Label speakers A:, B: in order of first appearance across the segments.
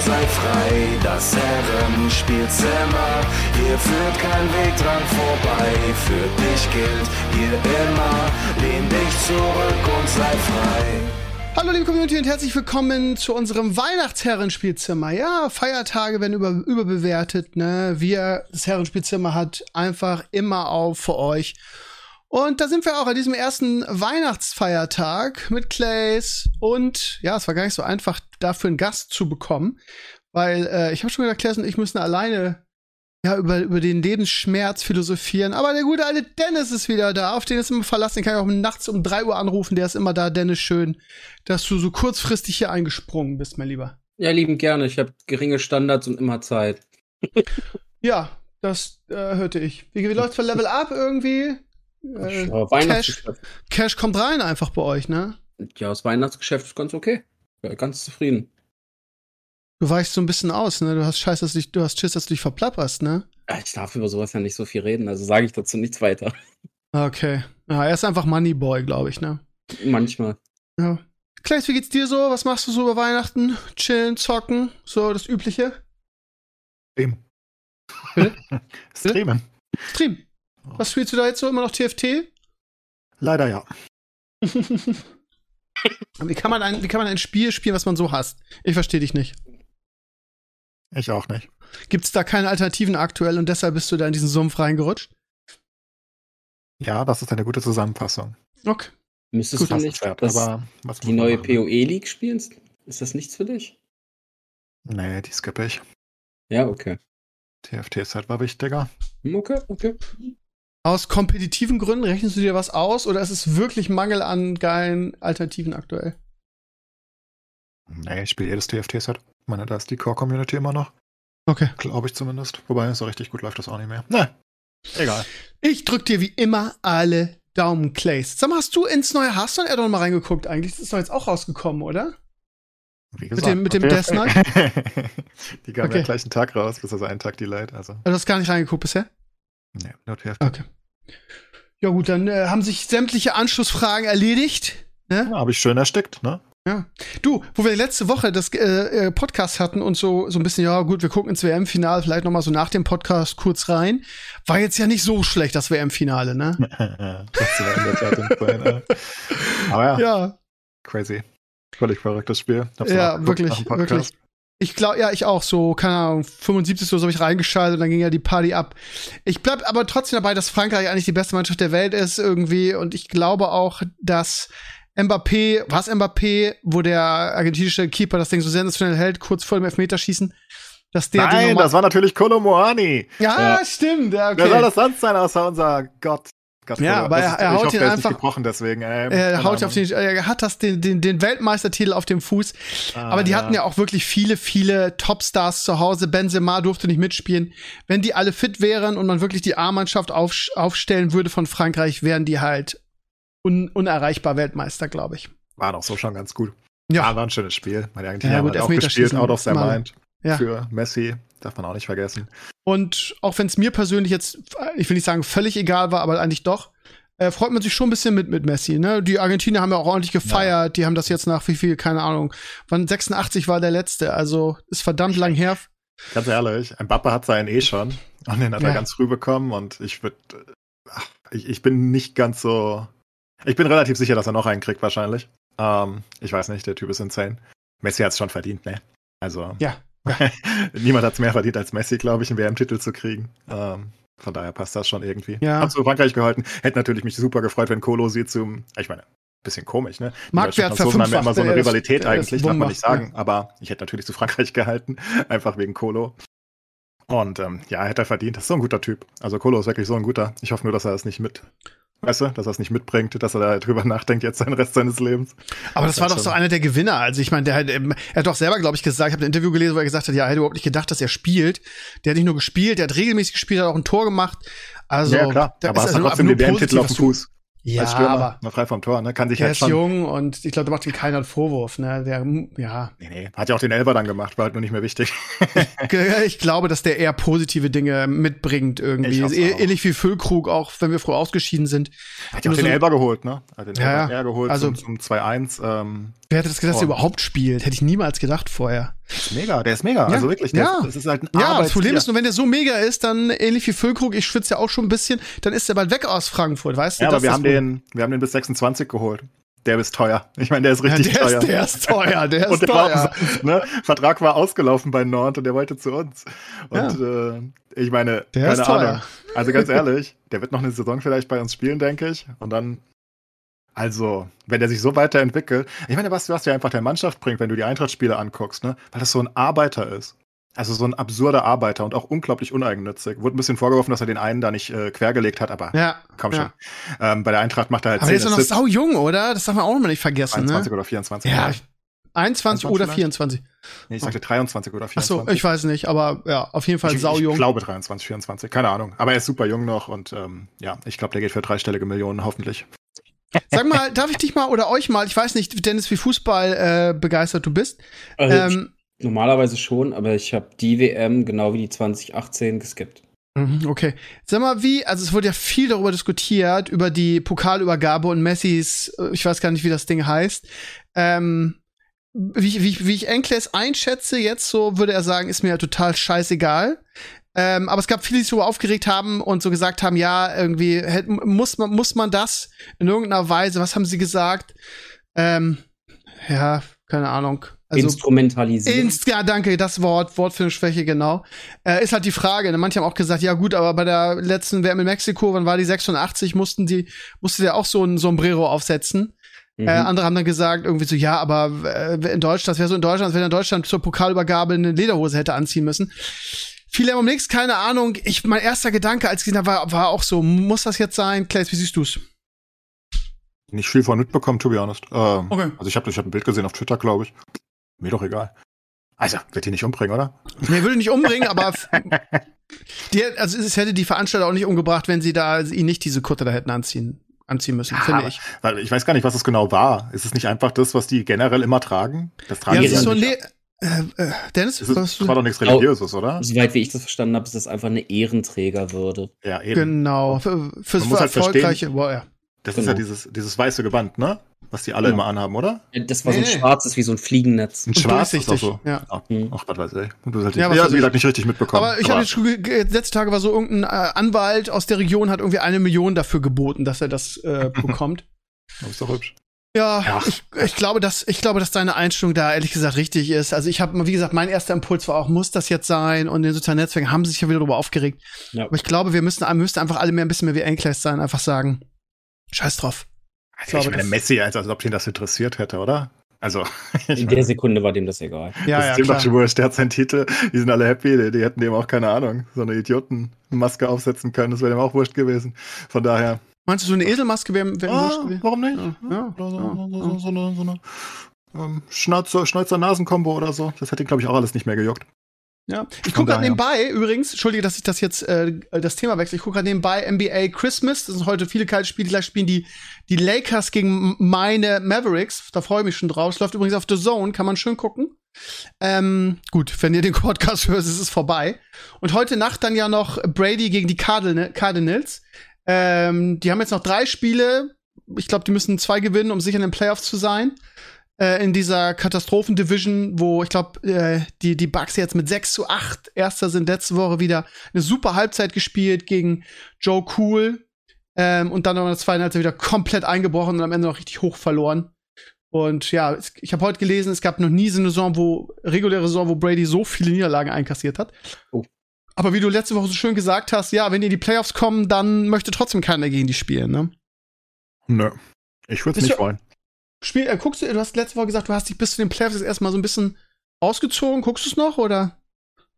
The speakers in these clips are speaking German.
A: sei frei. Das Herrenspielzimmer, hier führt kein Weg dran vorbei. Für dich gilt hier immer, lehn dich zurück und sei frei.
B: Hallo liebe Community und herzlich willkommen zu unserem Weihnachtsherrenspielzimmer. Ja, Feiertage werden über, überbewertet, ne? Wir, das Herrenspielzimmer hat einfach immer auf für euch. Und da sind wir auch an diesem ersten Weihnachtsfeiertag mit Clays und ja, es war gar nicht so einfach, dafür einen Gast zu bekommen, weil äh, ich habe schon gesagt, Clays und ich müssen alleine ja, über, über den Lebensschmerz philosophieren. Aber der gute alte Dennis ist wieder da. Auf den ist immer verlassen. Den kann ich auch nachts um drei Uhr anrufen. Der ist immer da. Dennis, schön, dass du so kurzfristig hier eingesprungen bist, mein Lieber.
C: Ja, lieben gerne. Ich habe geringe Standards und immer Zeit.
B: ja, das äh, hörte ich. Wie, wie läuft's für Level Up irgendwie?
C: Äh, Cash,
B: Cash kommt rein einfach bei euch, ne?
C: Ja, das Weihnachtsgeschäft ist ganz okay. Ja, ganz zufrieden.
B: Du weichst so ein bisschen aus, ne? Du hast Scheiß, dass du, dich, du hast Schiss, dass du dich verplapperst, ne?
C: Ich darf über sowas ja nicht so viel reden, also sage ich dazu nichts weiter.
B: Okay. Ja, er ist einfach Moneyboy, glaube ich, ne?
C: Manchmal.
B: Ja. Kleis, wie geht's dir so? Was machst du so über Weihnachten? Chillen, zocken, so das Übliche?
D: Stream.
B: Streamen. Stream. Was spielst du da jetzt so? Immer noch TFT?
D: Leider ja.
B: wie, kann man ein, wie kann man ein Spiel spielen, was man so hasst? Ich verstehe dich nicht.
D: Ich auch nicht.
B: Gibt es da keine Alternativen aktuell und deshalb bist du da in diesen Sumpf reingerutscht?
D: Ja, das ist eine gute Zusammenfassung.
B: Okay.
C: Müsstest Gut, du nicht
D: wert, aber was
C: die neue PoE-League spielen? Ist das nichts für dich?
D: Nee, die skippe ich.
C: Ja, okay.
D: TFT-Set war wichtiger.
C: Okay, okay.
B: Aus kompetitiven Gründen rechnest du dir was aus oder ist es wirklich Mangel an geilen Alternativen aktuell?
D: Nee, ich spiele jedes TFT-Set. Ich meine, da ist die Core-Community immer noch.
B: Okay.
D: Glaube ich zumindest. Wobei, so richtig gut läuft das auch nicht mehr. Ne, egal.
B: Ich drück dir wie immer alle Daumen, Clays. Sag mal, hast du ins neue Hearthstone Addon mal reingeguckt eigentlich? Das ist doch jetzt auch rausgekommen, oder?
D: Wie gesagt,
B: mit dem, mit dem Death Knight?
D: die kam okay. ja gleich einen Tag raus, bis also einen Tag delayed. Also.
B: also. Du hast gar nicht reingeguckt bisher?
D: Nee, nur TFT.
B: Okay. Ja gut, dann äh, haben sich sämtliche Anschlussfragen erledigt. Ne?
D: Ja, habe ich schön erstickt, ne?
B: Ja. Du, wo wir letzte Woche das äh, äh, Podcast hatten und so so ein bisschen, ja gut, wir gucken ins WM-Finale, vielleicht noch mal so nach dem Podcast kurz rein. War jetzt ja nicht so schlecht, das WM-Finale, ne?
D: das war in der Tat im Fall, Aber ja,
B: ja.
D: Crazy. Völlig verrücktes Spiel.
B: ja, wirklich, wirklich. Ich glaube, ja, ich auch. So, keine Ahnung, 75 oder so habe ich reingeschaltet und dann ging ja die Party ab. Ich bleib aber trotzdem dabei, dass Frankreich eigentlich die beste Mannschaft der Welt ist irgendwie. Und ich glaube auch, dass Mbappé, was Mbappé, wo der argentinische Keeper das Ding so sensationell hält, kurz vor dem Elfmeterschießen, dass der
D: Nein, das war natürlich Kolomoani.
B: Ja, ja, stimmt. Ja, okay.
D: Wer soll das sonst sein außer unser Gott?
B: Gott ja, aber er, er haut
D: hoffe,
B: ihn einfach.
D: gebrochen deswegen.
B: Ähm, er haut auf den, er hat das den, den, den Weltmeistertitel auf dem Fuß. Ah, aber die ja. hatten ja auch wirklich viele, viele Topstars zu Hause. Benzema durfte nicht mitspielen. Wenn die alle fit wären und man wirklich die A-Mannschaft auf, aufstellen würde von Frankreich, wären die halt un, unerreichbar Weltmeister, glaube ich.
D: War doch so schon ganz gut.
B: Ja,
D: ja war ein schönes Spiel. Meine Argentinier ja, gut, auch gespielt, out of their mind.
B: Ja.
D: Für Messi, darf man auch nicht vergessen.
B: Und auch wenn es mir persönlich jetzt, ich will nicht sagen völlig egal war, aber eigentlich doch, äh, freut man sich schon ein bisschen mit, mit Messi. Ne? Die Argentinier haben ja auch ordentlich gefeiert. Ja. Die haben das jetzt nach wie viel, keine Ahnung. Wann 86 war der letzte, also ist verdammt lang her.
D: Ganz ehrlich, ein Bappa hat seinen eh schon und den hat ja. er ganz früh bekommen und ich würde, ich, ich bin nicht ganz so, ich bin relativ sicher, dass er noch einen kriegt wahrscheinlich. Ähm, ich weiß nicht, der Typ ist insane. Messi hat es schon verdient, ne? Also.
B: Ja.
D: Niemand hat es mehr verdient als Messi, glaube ich, einen WM-Titel zu kriegen. Ähm, von daher passt das schon irgendwie.
B: Ja.
D: Hab zu Frankreich gehalten. Hätte natürlich mich super gefreut, wenn Kolo sie zum, ich meine, bisschen komisch, ne?
B: Marktwert
D: haben ja immer so eine Rivalität ist, eigentlich, darf man nicht sagen. Ja. Aber ich hätte natürlich zu Frankreich gehalten, einfach wegen Kolo. Und ähm, ja, hätte er verdient. Das ist so ein guter Typ. Also Kolo ist wirklich so ein guter. Ich hoffe nur, dass er es nicht mit Weißt du, dass er es nicht mitbringt, dass er da drüber nachdenkt jetzt den Rest seines Lebens.
B: Aber das, das war doch so einer der Gewinner. Also ich meine, der hat, er hat doch selber, glaube ich, gesagt, ich habe ein Interview gelesen, wo er gesagt hat, ja, er hätte überhaupt nicht gedacht, dass er spielt. Der hat nicht nur gespielt, der hat regelmäßig gespielt, hat auch ein Tor gemacht. Also,
D: ja, klar.
B: da
D: aber hast
B: also
D: trotzdem den WM-Titel auf dem Fuß.
B: Ja,
D: als Stürmer,
B: aber
D: noch frei vom Tor, ne? Kann sich
B: der
D: halt
B: ist
D: schon.
B: jung und ich glaube, da macht ihm keiner einen Vorwurf. Ne? Der, ja,
D: Nee, nee. Hat ja auch den Elber dann gemacht, war halt nur nicht mehr wichtig.
B: ich glaube, dass der eher positive Dinge mitbringt irgendwie.
D: Auch.
B: Ähnlich wie Füllkrug, auch wenn wir früh ausgeschieden sind.
D: Hat ja auch den
B: so-
D: Elber geholt, ne? Hat den
B: Ja,
D: Elber geholt
B: Also-
D: zum, zum 2-1. Ähm,
B: Wer hätte das gedacht, dass er überhaupt spielt? Hätte ich niemals gedacht vorher.
D: ist mega, der ist mega.
B: Ja,
D: Also wirklich, der
B: ja.
D: ist, das ist halt ein
B: Ja, das. Problem ist nur, wenn der so mega ist, dann ähnlich wie Füllkrug, ich schwitze ja auch schon ein bisschen, dann ist er bald weg aus Frankfurt, weißt du?
D: Ja, aber wir haben den, wir haben den bis 26 geholt. Der ist teuer. Ich meine, der ist richtig
B: ja, der,
D: teuer.
B: ist, der ist teuer, der ist
D: und der war
B: teuer.
D: umsonst, ne? Vertrag war ausgelaufen bei Nord und der wollte zu uns. Und äh, ich meine,
B: Der
D: keine
B: ist teuer.
D: Ahnung. Also ganz ehrlich, der wird noch eine Saison vielleicht bei uns spielen, denke ich. Und dann, also, wenn der sich so weiterentwickelt, ich meine, was, was der einfach der Mannschaft bringt, wenn du die Eintracht-Spiele anguckst, ne? Weil das so ein Arbeiter ist. Also so ein absurder Arbeiter und auch unglaublich uneigennützig. Wurde ein bisschen vorgeworfen, dass er den einen da nicht äh, quergelegt hat, aber
B: Ja,
D: komm
B: ja.
D: schon. Ähm, bei der Eintracht macht er halt
B: Aber der ist doch noch sau jung, oder? Das darf man auch mal nicht vergessen,
D: 21
B: ne?
D: oder 24.
B: Ja,
D: oder?
B: 21 oder
D: vielleicht?
B: 24.
D: Nee, ich sagte 23 oder
B: Ach
D: 24.
B: so, ich weiß nicht, aber ja, auf jeden Fall
D: ich,
B: sau
D: ich
B: jung.
D: glaube 23, 24, keine Ahnung. Aber er ist super jung noch und ähm, ja, ich glaube, der geht für dreistellige Millionen hoffentlich.
B: Sag mal, darf ich dich mal oder euch mal, ich weiß nicht, Dennis, wie Fußball äh, begeistert du bist.
C: Also
B: Ähm,
C: normalerweise schon, aber ich habe die WM genau wie die 2018 geskippt.
B: Mhm, Okay. Sag mal, wie, also es wurde ja viel darüber diskutiert, über die Pokalübergabe und Messis, äh, ich weiß gar nicht, wie das Ding heißt. Ähm, wie, ich- wie, wie ich Enkles einschätze jetzt, so würde er sagen, ist mir ja total scheißegal. Ähm, aber es gab viele, die sich darüber aufgeregt haben und so gesagt haben, ja, irgendwie muss man, muss man das in irgendeiner Weise, was haben sie gesagt? Ähm, ja, keine Ahnung. Also,
C: Instrumentalisieren.
B: Inst ja, danke, das Wort, Wortfindungsschwäche, genau. Äh, ist halt die Frage. Ne? Manche haben auch gesagt, ja gut, aber bei der letzten WM in Mexiko, wann war die 86, mussten die, musste der auch so ein Sombrero aufsetzen.
C: Mhm.
B: Äh, andere haben dann gesagt, irgendwie so, ja, aber äh, in Deutschland, das wäre so in Deutschland, als wenn in Deutschland zur Pokalübergabe eine Lederhose hätte anziehen müssen. Viele haben um nichts, keine Ahnung. Ich, mein erster Gedanke, als ich gesehen habe, war, war auch so, muss das jetzt sein? Claes, wie siehst du's?
D: Nicht viel von mitbekommen, to be honest. Ähm,
B: Okay.
D: Also ich habe ich hab ein Bild gesehen auf Twitter, glaube ich. Mir doch egal. Also, wird die nicht umbringen, oder?
B: Nee, würde nicht umbringen, aber die, also es hätte die Veranstalter auch nicht umgebracht, wenn sie da ihn nicht diese Kutte da hätten anziehen, anziehen müssen, finde
D: aber-
B: ich.
D: Weil ich weiß gar nicht, was es genau war. Ist es nicht einfach das, was die generell immer tragen? Das tragen
B: Ja, das ist so ein
D: nicht.
B: Le äh, äh, Dennis,
D: Es ist,
B: was
D: das war doch nichts Religiöses, oder?
C: Soweit wie ich das verstanden habe, ist das einfach eine Ehrenträgerwürde.
D: Ja, eben.
B: genau für, fürs
D: Man muss halt
B: erfolgreiche, boah, ja.
D: Das ist ja
C: Genau.
D: dieses, dieses weiße Gewand, ne? Was die alle
C: Genau.
D: immer anhaben, oder?
C: Das war so ein
B: Nee.
C: schwarzes wie so ein Fliegennetz.
D: Ein
B: Und
D: schwarz ist auch so.
B: ja.
D: Ach,
C: Mhm.
D: ach, was weiß ich. Und du halt
B: Ja,
D: ja, ja,
B: weiß
D: wie gesagt, nicht richtig mitbekommen.
B: Aber ich habe jetzt schon letzte Tage war so irgendein äh, Anwalt aus der Region hat irgendwie eine Million dafür geboten, dass er das äh, bekommt.
D: Das ist doch hübsch.
B: Ja,
D: Ja.
B: Ich, ich glaube, dass ich glaube, dass deine Einstellung da ehrlich gesagt richtig ist. Also ich habe, wie gesagt, mein erster Impuls war auch, muss das jetzt sein? Und in den sozialen Netzwerken haben sie sich ja wieder darüber aufgeregt.
C: Ja.
B: Aber ich glaube, wir müssen, müssten einfach alle mehr ein bisschen mehr wie Enkles sein, einfach sagen, Scheiß drauf.
D: Also
B: glaube,
D: ich meine,
B: das-
D: Messi, als, als ob ihn das interessiert hätte, oder? Also, ich
C: In der Sekunde war dem das egal.
B: Ja,
D: das
B: ja,
D: ist
B: klar.
D: wurscht. Der hat seinen Titel, die sind alle happy, die, die hätten dem auch keine Ahnung, so eine Idiotenmaske aufsetzen können, das wäre dem auch wurscht gewesen. Von daher.
B: Meinst du, so eine Eselmaske wäre wär
D: Ah, warum nicht?
B: Ja, ja,
D: Oder so, eine, so eine ähm, Schnauzer, Schnauzer-Nasen-Kombo oder so. Das hätte glaube ich, auch alles nicht mehr gejuckt.
B: Ja, ich gucke gerade nebenbei, übrigens, entschuldige, dass ich das jetzt äh, das Thema wechsle. Ich gucke gerade nebenbei NBA Christmas. Das sind heute viele kalte Spiele. Gleich spielen die, die Lakers gegen meine Mavericks. Da freue ich mich schon drauf. Es läuft übrigens auf The Zone, kann man schön gucken. Ähm, gut, wenn ihr den Podcast hört, ist es vorbei. Und heute Nacht dann ja noch Brady gegen die Cardinal Cardinals. Ähm, die haben jetzt noch drei Spiele. Ich glaube, die müssen zwei gewinnen, um sicher in den Playoffs zu sein äh, in dieser Katastrophen-Division, wo ich glaube, äh, die, die Bucks jetzt mit 6 zu 8 Erster sind letzte Woche wieder eine super Halbzeit gespielt gegen Joe Cool. Ähm, und dann noch in der zweiten Halbzeit wieder komplett eingebrochen und am Ende noch richtig hoch verloren. Und ja, ich habe heute gelesen, es gab noch nie so eine Saison, wo, reguläre Saison, wo Brady so viele Niederlagen einkassiert hat.
C: Oh.
B: Aber wie du letzte Woche so schön gesagt hast, ja, wenn die in die Playoffs kommen, dann möchte trotzdem keiner gegen die spielen, ne?
D: Nö. Ich würde es nicht wollen.
B: Spiel, äh, guckst du, du hast letzte Woche gesagt, du hast dich bis zu den Playoffs jetzt erstmal so ein bisschen ausgezogen. Guckst du es noch oder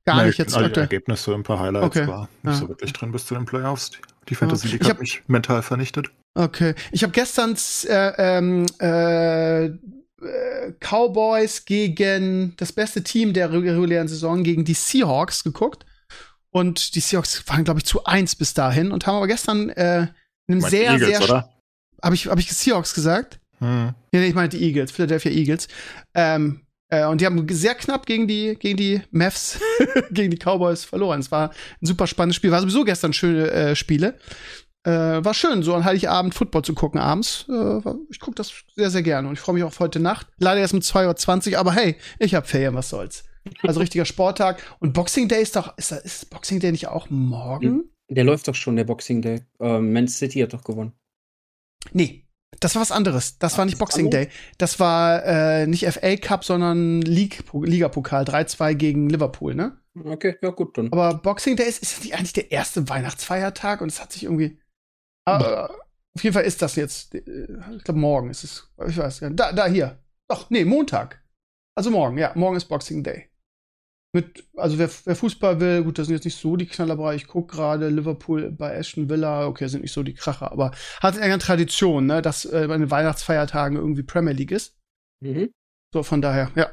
B: gar
D: Nee,
B: nicht jetzt
D: alle
B: aktuell?
D: Ergebnisse, ein paar Highlights
B: Okay.
D: war nicht
B: Ja.
D: so wirklich drin bis zu den Playoffs. Die Fantasy League
B: Ich
D: hat mich mental vernichtet.
B: Okay. Ich habe gestern äh, ähm, äh, äh, Cowboys gegen das beste Team der regulären Saison gegen die Seahawks geguckt. Und die Seahawks waren, glaube ich, zu eins bis dahin und haben aber gestern äh, einem sehr, Eagles, sehr. Habe ich, hab ich Seahawks gesagt? Hm. Ja, ich meine die Eagles, Philadelphia Eagles. Ähm, äh, und die haben sehr knapp gegen die, gegen die Mavs, gegen die Cowboys verloren. Es war ein super spannendes Spiel. War sowieso gestern schöne äh, Spiele. Äh, war schön, so an Heiligabend Football zu gucken abends. Äh, ich gucke das sehr, sehr gerne und ich freue mich auch auf heute Nacht. Leider erst um 2.20 Uhr, aber hey, ich habe Ferien, was soll's. Also richtiger Sporttag. Und Boxing Day ist doch, ist, ist Boxing Day nicht auch morgen?
C: Der läuft doch schon, der Boxing Day. Ähm, Man City hat doch gewonnen.
B: Nee, das war was anderes. Das Ach, war nicht Boxing? Day. Das war äh, nicht FA Cup, sondern League, Liga-Pokal. 3-2 gegen Liverpool, ne?
C: Okay, ja gut dann.
B: Aber Boxing Day ist, ist nicht eigentlich der erste Weihnachtsfeiertag und es hat sich irgendwie. Aber, auf jeden Fall ist das jetzt. Äh, ich glaube, morgen ist es. Ich weiß ja. Da, da, hier. Doch, nee, Montag. Also morgen, ja. Morgen ist Boxing Day mit, also wer, wer, Fußball will, gut, das sind jetzt nicht so die Knallerbrei. Ich gucke gerade Liverpool bei Aston Villa, okay, sind nicht so die Kracher, aber hat eine Tradition, ne, dass äh, bei den Weihnachtsfeiertagen irgendwie Premier League ist. Mhm. So, von daher, ja.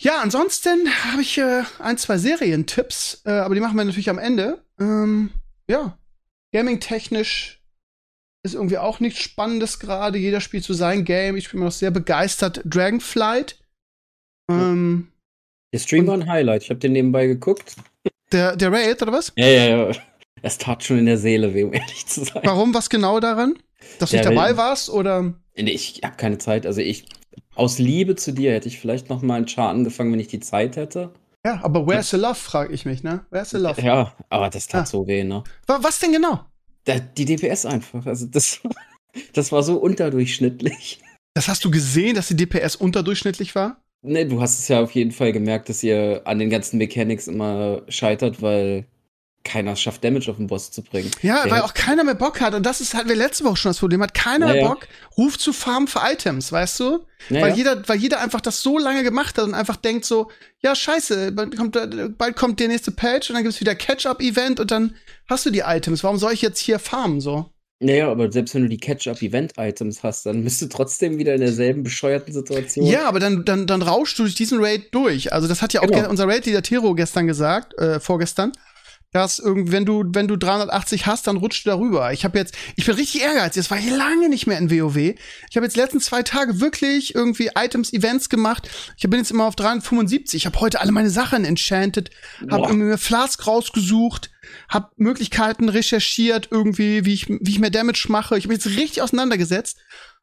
B: Ja, ansonsten habe ich äh, ein, zwei Serientipps, äh, aber die machen wir natürlich am Ende. Ähm, ja, gaming-technisch ist irgendwie auch nichts Spannendes gerade. Jeder spielt so sein Game. Ich bin immer noch sehr begeistert. Dragonflight. Ähm,
C: der Stream war ein Highlight. Ich habe den nebenbei geguckt.
B: Der, der Raid, oder was?
C: Ja, ja, ja. Es tat schon in der Seele, um ehrlich zu sein.
B: Warum? Was genau daran? Dass du nicht dabei warst, oder?
C: Nee, ich habe keine Zeit. Also ich, aus Liebe zu dir hätte ich vielleicht noch mal einen Char angefangen, wenn ich die Zeit hätte.
B: Ja, aber where's the love, frage ich mich, ne? Where's the love?
C: Ja, aber das tat ah. so weh, ne?
B: Was denn genau?
C: Da, die DPS einfach. Also das, das war so unterdurchschnittlich.
B: Das hast du gesehen, dass die DPS unterdurchschnittlich war?
C: Ne, du hast es ja auf jeden Fall gemerkt, dass ihr an den ganzen Mechanics immer scheitert, weil keiner schafft, Damage auf den Boss zu bringen.
B: Ja, Der weil auch keiner mehr Bock hat. Und das ist halt wir letzte Woche schon das Problem. Hat keiner naja. mehr Bock, Ruf zu farmen für Items, weißt du? Naja. Weil jeder, weil jeder einfach das so lange gemacht hat und einfach denkt so, ja, scheiße, bald kommt, bald kommt der nächste Patch und dann gibt's wieder Catch-up-Event und dann hast du die Items. Warum soll ich jetzt hier farmen so?
C: Naja, aber selbst wenn du die Catch-up-Event-Items hast, dann bist du trotzdem wieder in derselben bescheuerten Situation.
B: Ja, aber dann, dann, dann rauschst du durch diesen Raid durch. Also, das hat ja auch genau. unser Raid-Leader Tero gestern gesagt, äh, vorgestern dass irgendwie, wenn du, wenn du 380 hast, dann rutscht du darüber. Ich habe jetzt, ich bin richtig ehrgeizig. Es war hier lange nicht mehr in WoW. Ich habe jetzt letzten zwei Tage wirklich irgendwie Items, Events gemacht. Ich bin jetzt immer auf 375. Ich habe heute alle meine Sachen enchanted, habe mir Flask rausgesucht, habe Möglichkeiten recherchiert, irgendwie, wie ich, wie ich mehr Damage mache. Ich habe jetzt richtig auseinandergesetzt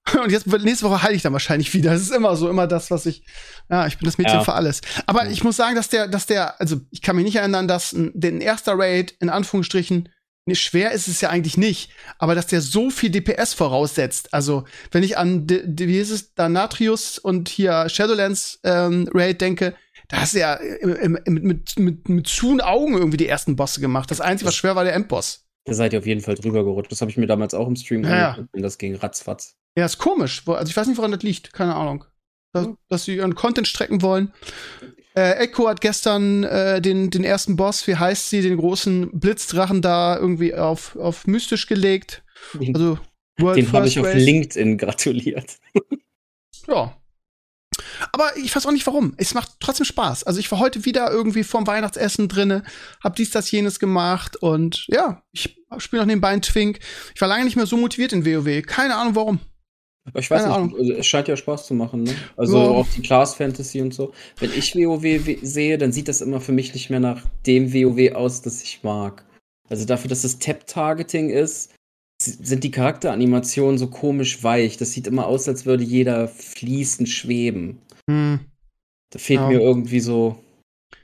B: Und jetzt nächste Woche heile ich dann wahrscheinlich wieder. Das ist immer so, immer das, was ich. Ja, ich bin das Mädchen ja. für alles. Aber ich muss sagen, dass der, dass der, also ich kann mich nicht erinnern, dass ein, den erster Raid in Anführungsstrichen schwer ist es ja eigentlich nicht, aber dass der so viel DPS voraussetzt. Also, wenn ich an, wie ist es, Danatrius und hier Shadowlands ähm, Raid denke, da hast du ja mit, mit, mit, mit zu Augen irgendwie die ersten Bosse gemacht. Das Einzige, was schwer war, der Endboss.
C: Da seid ihr auf jeden Fall drüber gerutscht. Das habe ich mir damals auch im Stream
B: ja, ja.
C: und das ging ratzfatz.
B: Ja, ist komisch. Also ich weiß nicht, woran das liegt. Keine Ahnung. Dass, hm. dass sie ihren Content strecken wollen. Äh, Echo hat gestern äh, den, den ersten Boss, wie heißt sie, den großen Blitzdrachen da irgendwie auf, auf mystisch gelegt.
C: Also World Den habe ich auf LinkedIn gratuliert.
B: ja. Aber ich weiß auch nicht warum. Es macht trotzdem Spaß. Also ich war heute wieder irgendwie vorm Weihnachtsessen drinne, hab dies, das, jenes gemacht und ja, ich spiele noch nebenbei einen Twink. Ich war lange nicht mehr so motiviert in WoW. Keine Ahnung warum.
C: Ich weiß Keine nicht, also es scheint ja Spaß zu machen, ne? Also ja. auch die Class Fantasy und so. Wenn ich WoW sehe, dann sieht das immer für mich nicht mehr nach dem WoW aus, das ich mag. Also dafür, dass es Tap-Targeting ist, sind die Charakteranimationen so komisch weich. Das sieht immer aus, als würde jeder fließend schweben. Hm. Da fehlt ja. mir irgendwie so.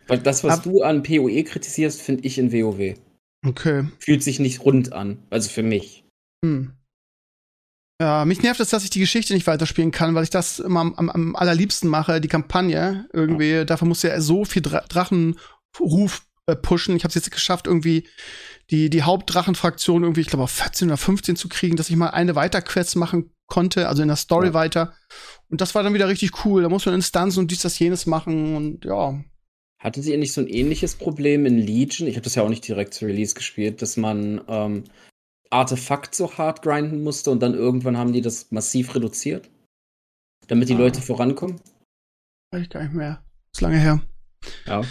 C: Weil das, was Ab du an PoE kritisierst, finde ich in WoW.
B: Okay.
C: Fühlt sich nicht rund an. Also für mich. Hm.
B: Ja, mich nervt es, dass ich die Geschichte nicht weiterspielen kann, weil ich das immer am, am, am allerliebsten mache, die Kampagne. Irgendwie, ja. dafür muss ja so viel Dra Drachenruf äh, pushen. Ich habe es jetzt geschafft, irgendwie die, die Hauptdrachenfraktion irgendwie, ich glaube, auf 14 oder 15 zu kriegen, dass ich mal eine Weiterquest machen konnte, also in der Story ja. weiter. Und das war dann wieder richtig cool. Da muss man Instanzen und dies, das, jenes machen und ja.
C: Hatte sie nicht so ein ähnliches Problem in Legion? Ich habe das ja auch nicht direkt zu Release gespielt, dass man ähm, Artefakt so hart grinden musste und dann irgendwann haben die das massiv reduziert? Damit die ah. Leute vorankommen?
B: Weiß ich gar nicht mehr. Ist lange her.
C: Ja.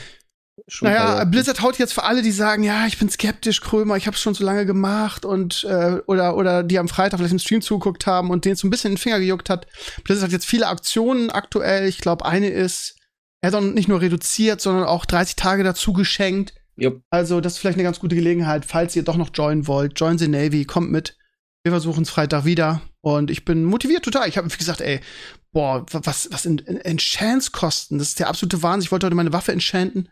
B: Schon naja, Blizzard haut jetzt für alle, die sagen, ja, ich bin skeptisch, Krömer, ich habe es schon so lange gemacht und äh, oder oder die am Freitag vielleicht im Stream zugeguckt haben und denen so ein bisschen in den Finger gejuckt hat. Blizzard hat jetzt viele Aktionen aktuell. Ich glaube, eine ist, er hat nicht nur reduziert, sondern auch 30 Tage dazu geschenkt.
C: Yep.
B: Also, das ist vielleicht eine ganz gute Gelegenheit, falls ihr doch noch joinen wollt. Join the Navy, kommt mit. Wir versuchen es Freitag wieder. Und ich bin motiviert total. Ich habe wie gesagt, ey, boah, was, was in, in Enchants kosten. Das ist der absolute Wahnsinn. Ich wollte heute meine Waffe enchanten.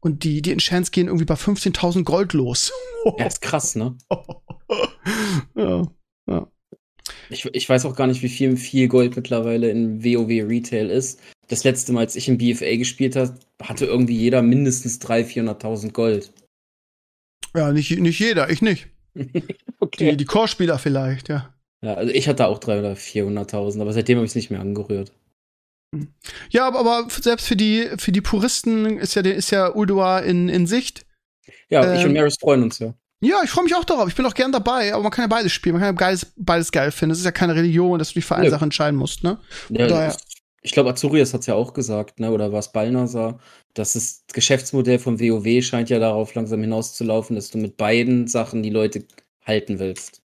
B: Und die, die Enchants gehen irgendwie bei 15.000 Gold los.
C: ja, ist krass, ne?
B: ja, ja.
C: Ich, ich weiß auch gar nicht, wie viel, viel Gold mittlerweile in WoW Retail ist. Das letzte Mal, als ich im BFA gespielt habe, hatte irgendwie jeder mindestens 300.000, 400.000 Gold.
B: Ja, nicht, nicht jeder, ich nicht. okay. Die, die Core-Spieler vielleicht, ja.
C: Ja, also ich hatte auch 300.000 oder 400.000, aber seitdem habe ich es nicht mehr angerührt.
B: Ja, aber, aber, selbst für die, für die Puristen ist ja, ist ja Ulduar in, in Sicht.
C: Ja, ähm, ich und Maris freuen uns ja.
B: Ja, ich freue mich auch darauf. Ich bin auch gern dabei, aber man kann ja beides spielen. Man kann ja beides, beides geil finden. Das ist ja keine Religion, dass du dich für eine ja. Sache entscheiden musst, ne?
C: Ja, ich glaube, Azurias hat es ja auch gesagt, ne? Oder was Balnasar, dass das Geschäftsmodell von WoW scheint ja darauf langsam hinauszulaufen, dass du mit beiden Sachen die Leute halten willst.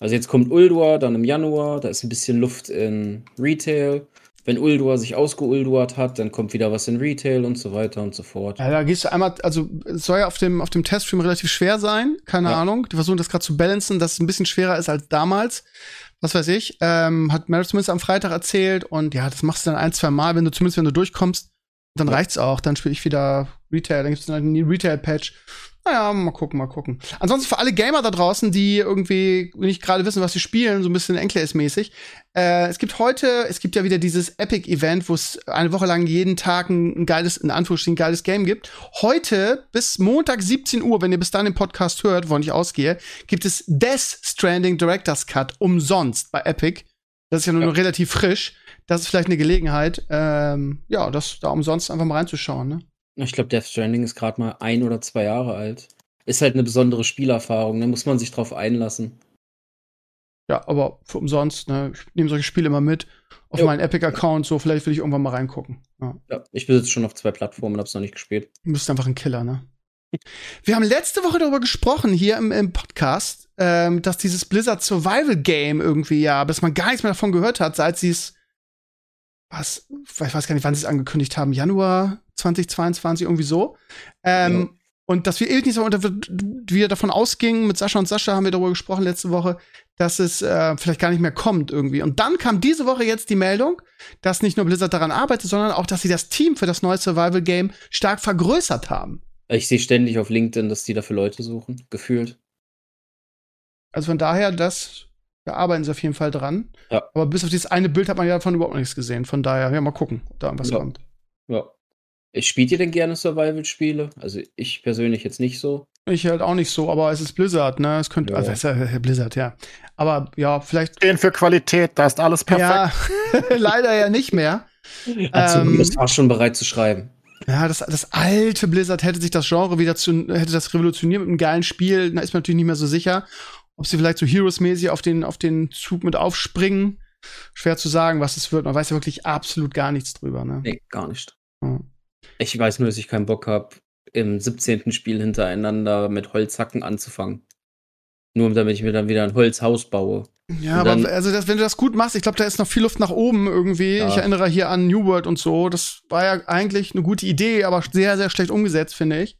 C: Also jetzt kommt Ulduar, dann im Januar, da ist ein bisschen Luft in Retail wenn Uldur sich ausgeuldurt hat, dann kommt wieder was in Retail und so weiter und so fort.
B: Ja, da gehst du einmal, also es soll ja auf dem, auf dem Teststream relativ schwer sein, keine ja. Ahnung. Die versuchen das gerade zu balancen, dass es ein bisschen schwerer ist als damals. Was weiß ich, ähm, hat Meryl zumindest am Freitag erzählt und ja, das machst du dann ein, zwei Mal, wenn du zumindest, wenn du durchkommst, dann ja. reicht's auch. Dann spiele ich wieder Retail, dann gibt's dann einen Retail-Patch naja, mal gucken, mal gucken. Ansonsten für alle Gamer da draußen, die irgendwie nicht gerade wissen, was sie spielen, so ein bisschen Enclaves-mäßig. Äh, es gibt heute, es gibt ja wieder dieses Epic-Event, wo es eine Woche lang jeden Tag ein, ein geiles, in Anführungsstrichen, geiles Game gibt. Heute bis Montag 17 Uhr, wenn ihr bis dann den Podcast hört, wovon ich ausgehe, gibt es Death Stranding Director's Cut umsonst bei Epic. Das ist ja nur ja. noch relativ frisch. Das ist vielleicht eine Gelegenheit, ähm, ja, das da umsonst einfach mal reinzuschauen, ne?
C: Ich glaube, Death Stranding ist gerade mal ein oder zwei Jahre alt. Ist halt eine besondere Spielerfahrung, da ne? muss man sich drauf einlassen.
B: Ja, aber für umsonst, ne? Ich nehme solche Spiele immer mit auf jo. meinen Epic-Account, so vielleicht will ich irgendwann mal reingucken.
C: Ja, ja ich besitze schon auf zwei Plattformen und hab's noch nicht gespielt.
B: Du bist einfach ein Killer, ne? Wir haben letzte Woche darüber gesprochen, hier im, im Podcast, ähm, dass dieses Blizzard Survival Game irgendwie ja, bis man gar nichts mehr davon gehört hat, seit sie es was, ich weiß gar nicht, wann sie es angekündigt haben, Januar 2022, irgendwie so. Ähm, ja. Und dass wir ewig nicht so wir davon ausgingen, mit Sascha und Sascha haben wir darüber gesprochen letzte Woche, dass es äh, vielleicht gar nicht mehr kommt irgendwie. Und dann kam diese Woche jetzt die Meldung, dass nicht nur Blizzard daran arbeitet, sondern auch, dass sie das Team für das neue Survival Game stark vergrößert haben.
C: Ich sehe ständig auf LinkedIn, dass die dafür Leute suchen, gefühlt.
B: Also von daher, das da arbeiten sie auf jeden Fall dran.
C: Ja.
B: Aber bis auf dieses eine Bild hat man ja davon überhaupt nichts gesehen. Von daher, ja, mal gucken, ob da was
C: ja.
B: kommt.
C: Ja. Spielt ihr denn gerne Survival-Spiele? Also ich persönlich jetzt nicht so.
B: Ich halt auch nicht so, aber es ist Blizzard, ne? Es könnte, ja. also es ist ja Blizzard, ja. Aber ja, vielleicht.
D: Stehen für Qualität, da ist alles perfekt.
B: Ja, leider ja nicht mehr.
C: Also ähm, ist auch schon bereit zu schreiben.
B: Ja, das, das alte Blizzard hätte sich das Genre wieder zu, hätte das revolutioniert mit einem geilen Spiel, da ist man natürlich nicht mehr so sicher ob sie vielleicht so Heroes-mäßig auf den, auf den Zug mit aufspringen. Schwer zu sagen, was es wird. Man weiß ja wirklich absolut gar nichts drüber. Ne?
C: Nee, gar nicht. Ja. Ich weiß nur, dass ich keinen Bock habe, im 17. Spiel hintereinander mit Holzhacken anzufangen. Nur damit ich mir dann wieder ein Holzhaus baue.
B: Ja, aber also das, wenn du das gut machst, ich glaube, da ist noch viel Luft nach oben irgendwie. Ja. Ich erinnere hier an New World und so. Das war ja eigentlich eine gute Idee, aber sehr, sehr schlecht umgesetzt, finde ich.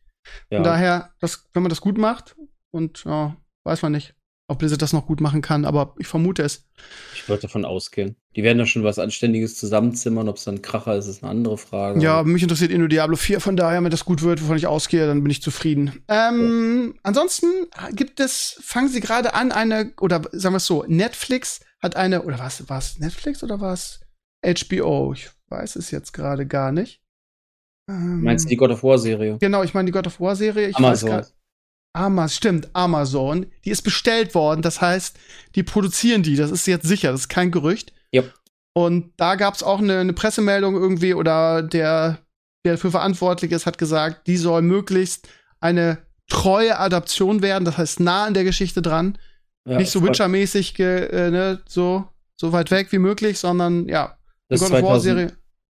B: Ja. Von daher, das, wenn man das gut macht und ja, weiß man nicht ob Blizzard das noch gut machen kann, aber ich vermute es.
C: Ich würde davon ausgehen. Die werden ja schon was Anständiges zusammenzimmern. Ob es dann Kracher ist, ist eine andere Frage.
B: Ja, mich interessiert eh nur Diablo 4, von daher, wenn das gut wird, wovon ich ausgehe, dann bin ich zufrieden. Ähm, ja. Ansonsten gibt es, fangen sie gerade an, eine, oder sagen wir es so, Netflix hat eine, oder was, war es Netflix oder war es HBO? Ich weiß es jetzt gerade gar nicht.
C: Ähm, Meinst du die God of War Serie?
B: Genau, ich meine die God of War Serie. Ich
C: Amazon. weiß
B: Amazon, stimmt, Amazon, die ist bestellt worden. Das heißt, die produzieren die. Das ist jetzt sicher, das ist kein Gerücht.
C: Yep.
B: Und da gab es auch eine, eine, Pressemeldung irgendwie oder der, der dafür verantwortlich ist, hat gesagt, die soll möglichst eine treue Adaption werden, das heißt nah an der Geschichte dran. Ja, nicht so Witcher-mäßig, äh, ne, so, so weit weg wie möglich, sondern ja,
C: das God 2000, of War-Serie.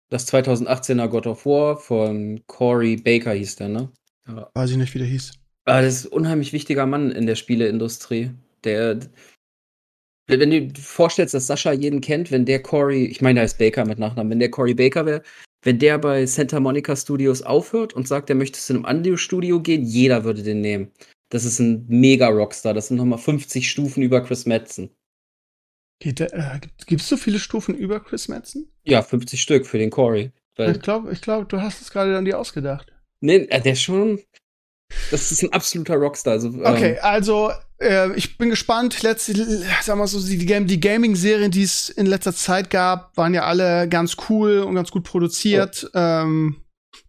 C: Das 2018er God of War von Corey Baker hieß der, ne?
B: Ja. Weiß ich nicht, wie der hieß.
C: Aber ah, das ist ein unheimlich wichtiger Mann in der Spieleindustrie. Der, wenn du dir vorstellst, dass Sascha jeden kennt, wenn der Corey, ich meine, da ist Baker mit Nachnamen, wenn der Corey Baker wäre, wenn der bei Santa Monica Studios aufhört und sagt, er möchte zu einem Andio-Studio gehen, jeder würde den nehmen. Das ist ein mega Rockstar. Das sind nochmal 50 Stufen über Chris Madsen.
B: Geht der, äh, gibt es so viele Stufen über Chris Madsen?
C: Ja, 50 Stück für den Corey.
B: ich glaube, ich glaub, du hast es gerade dann dir ausgedacht.
C: Nee, äh, der ist schon. Das ist ein absoluter Rockstar. Also,
B: ähm, okay, also äh, ich bin gespannt. Letzte, sag mal so, die, die Gaming-Serien, die es in letzter Zeit gab, waren ja alle ganz cool und ganz gut produziert. Oh. Ähm,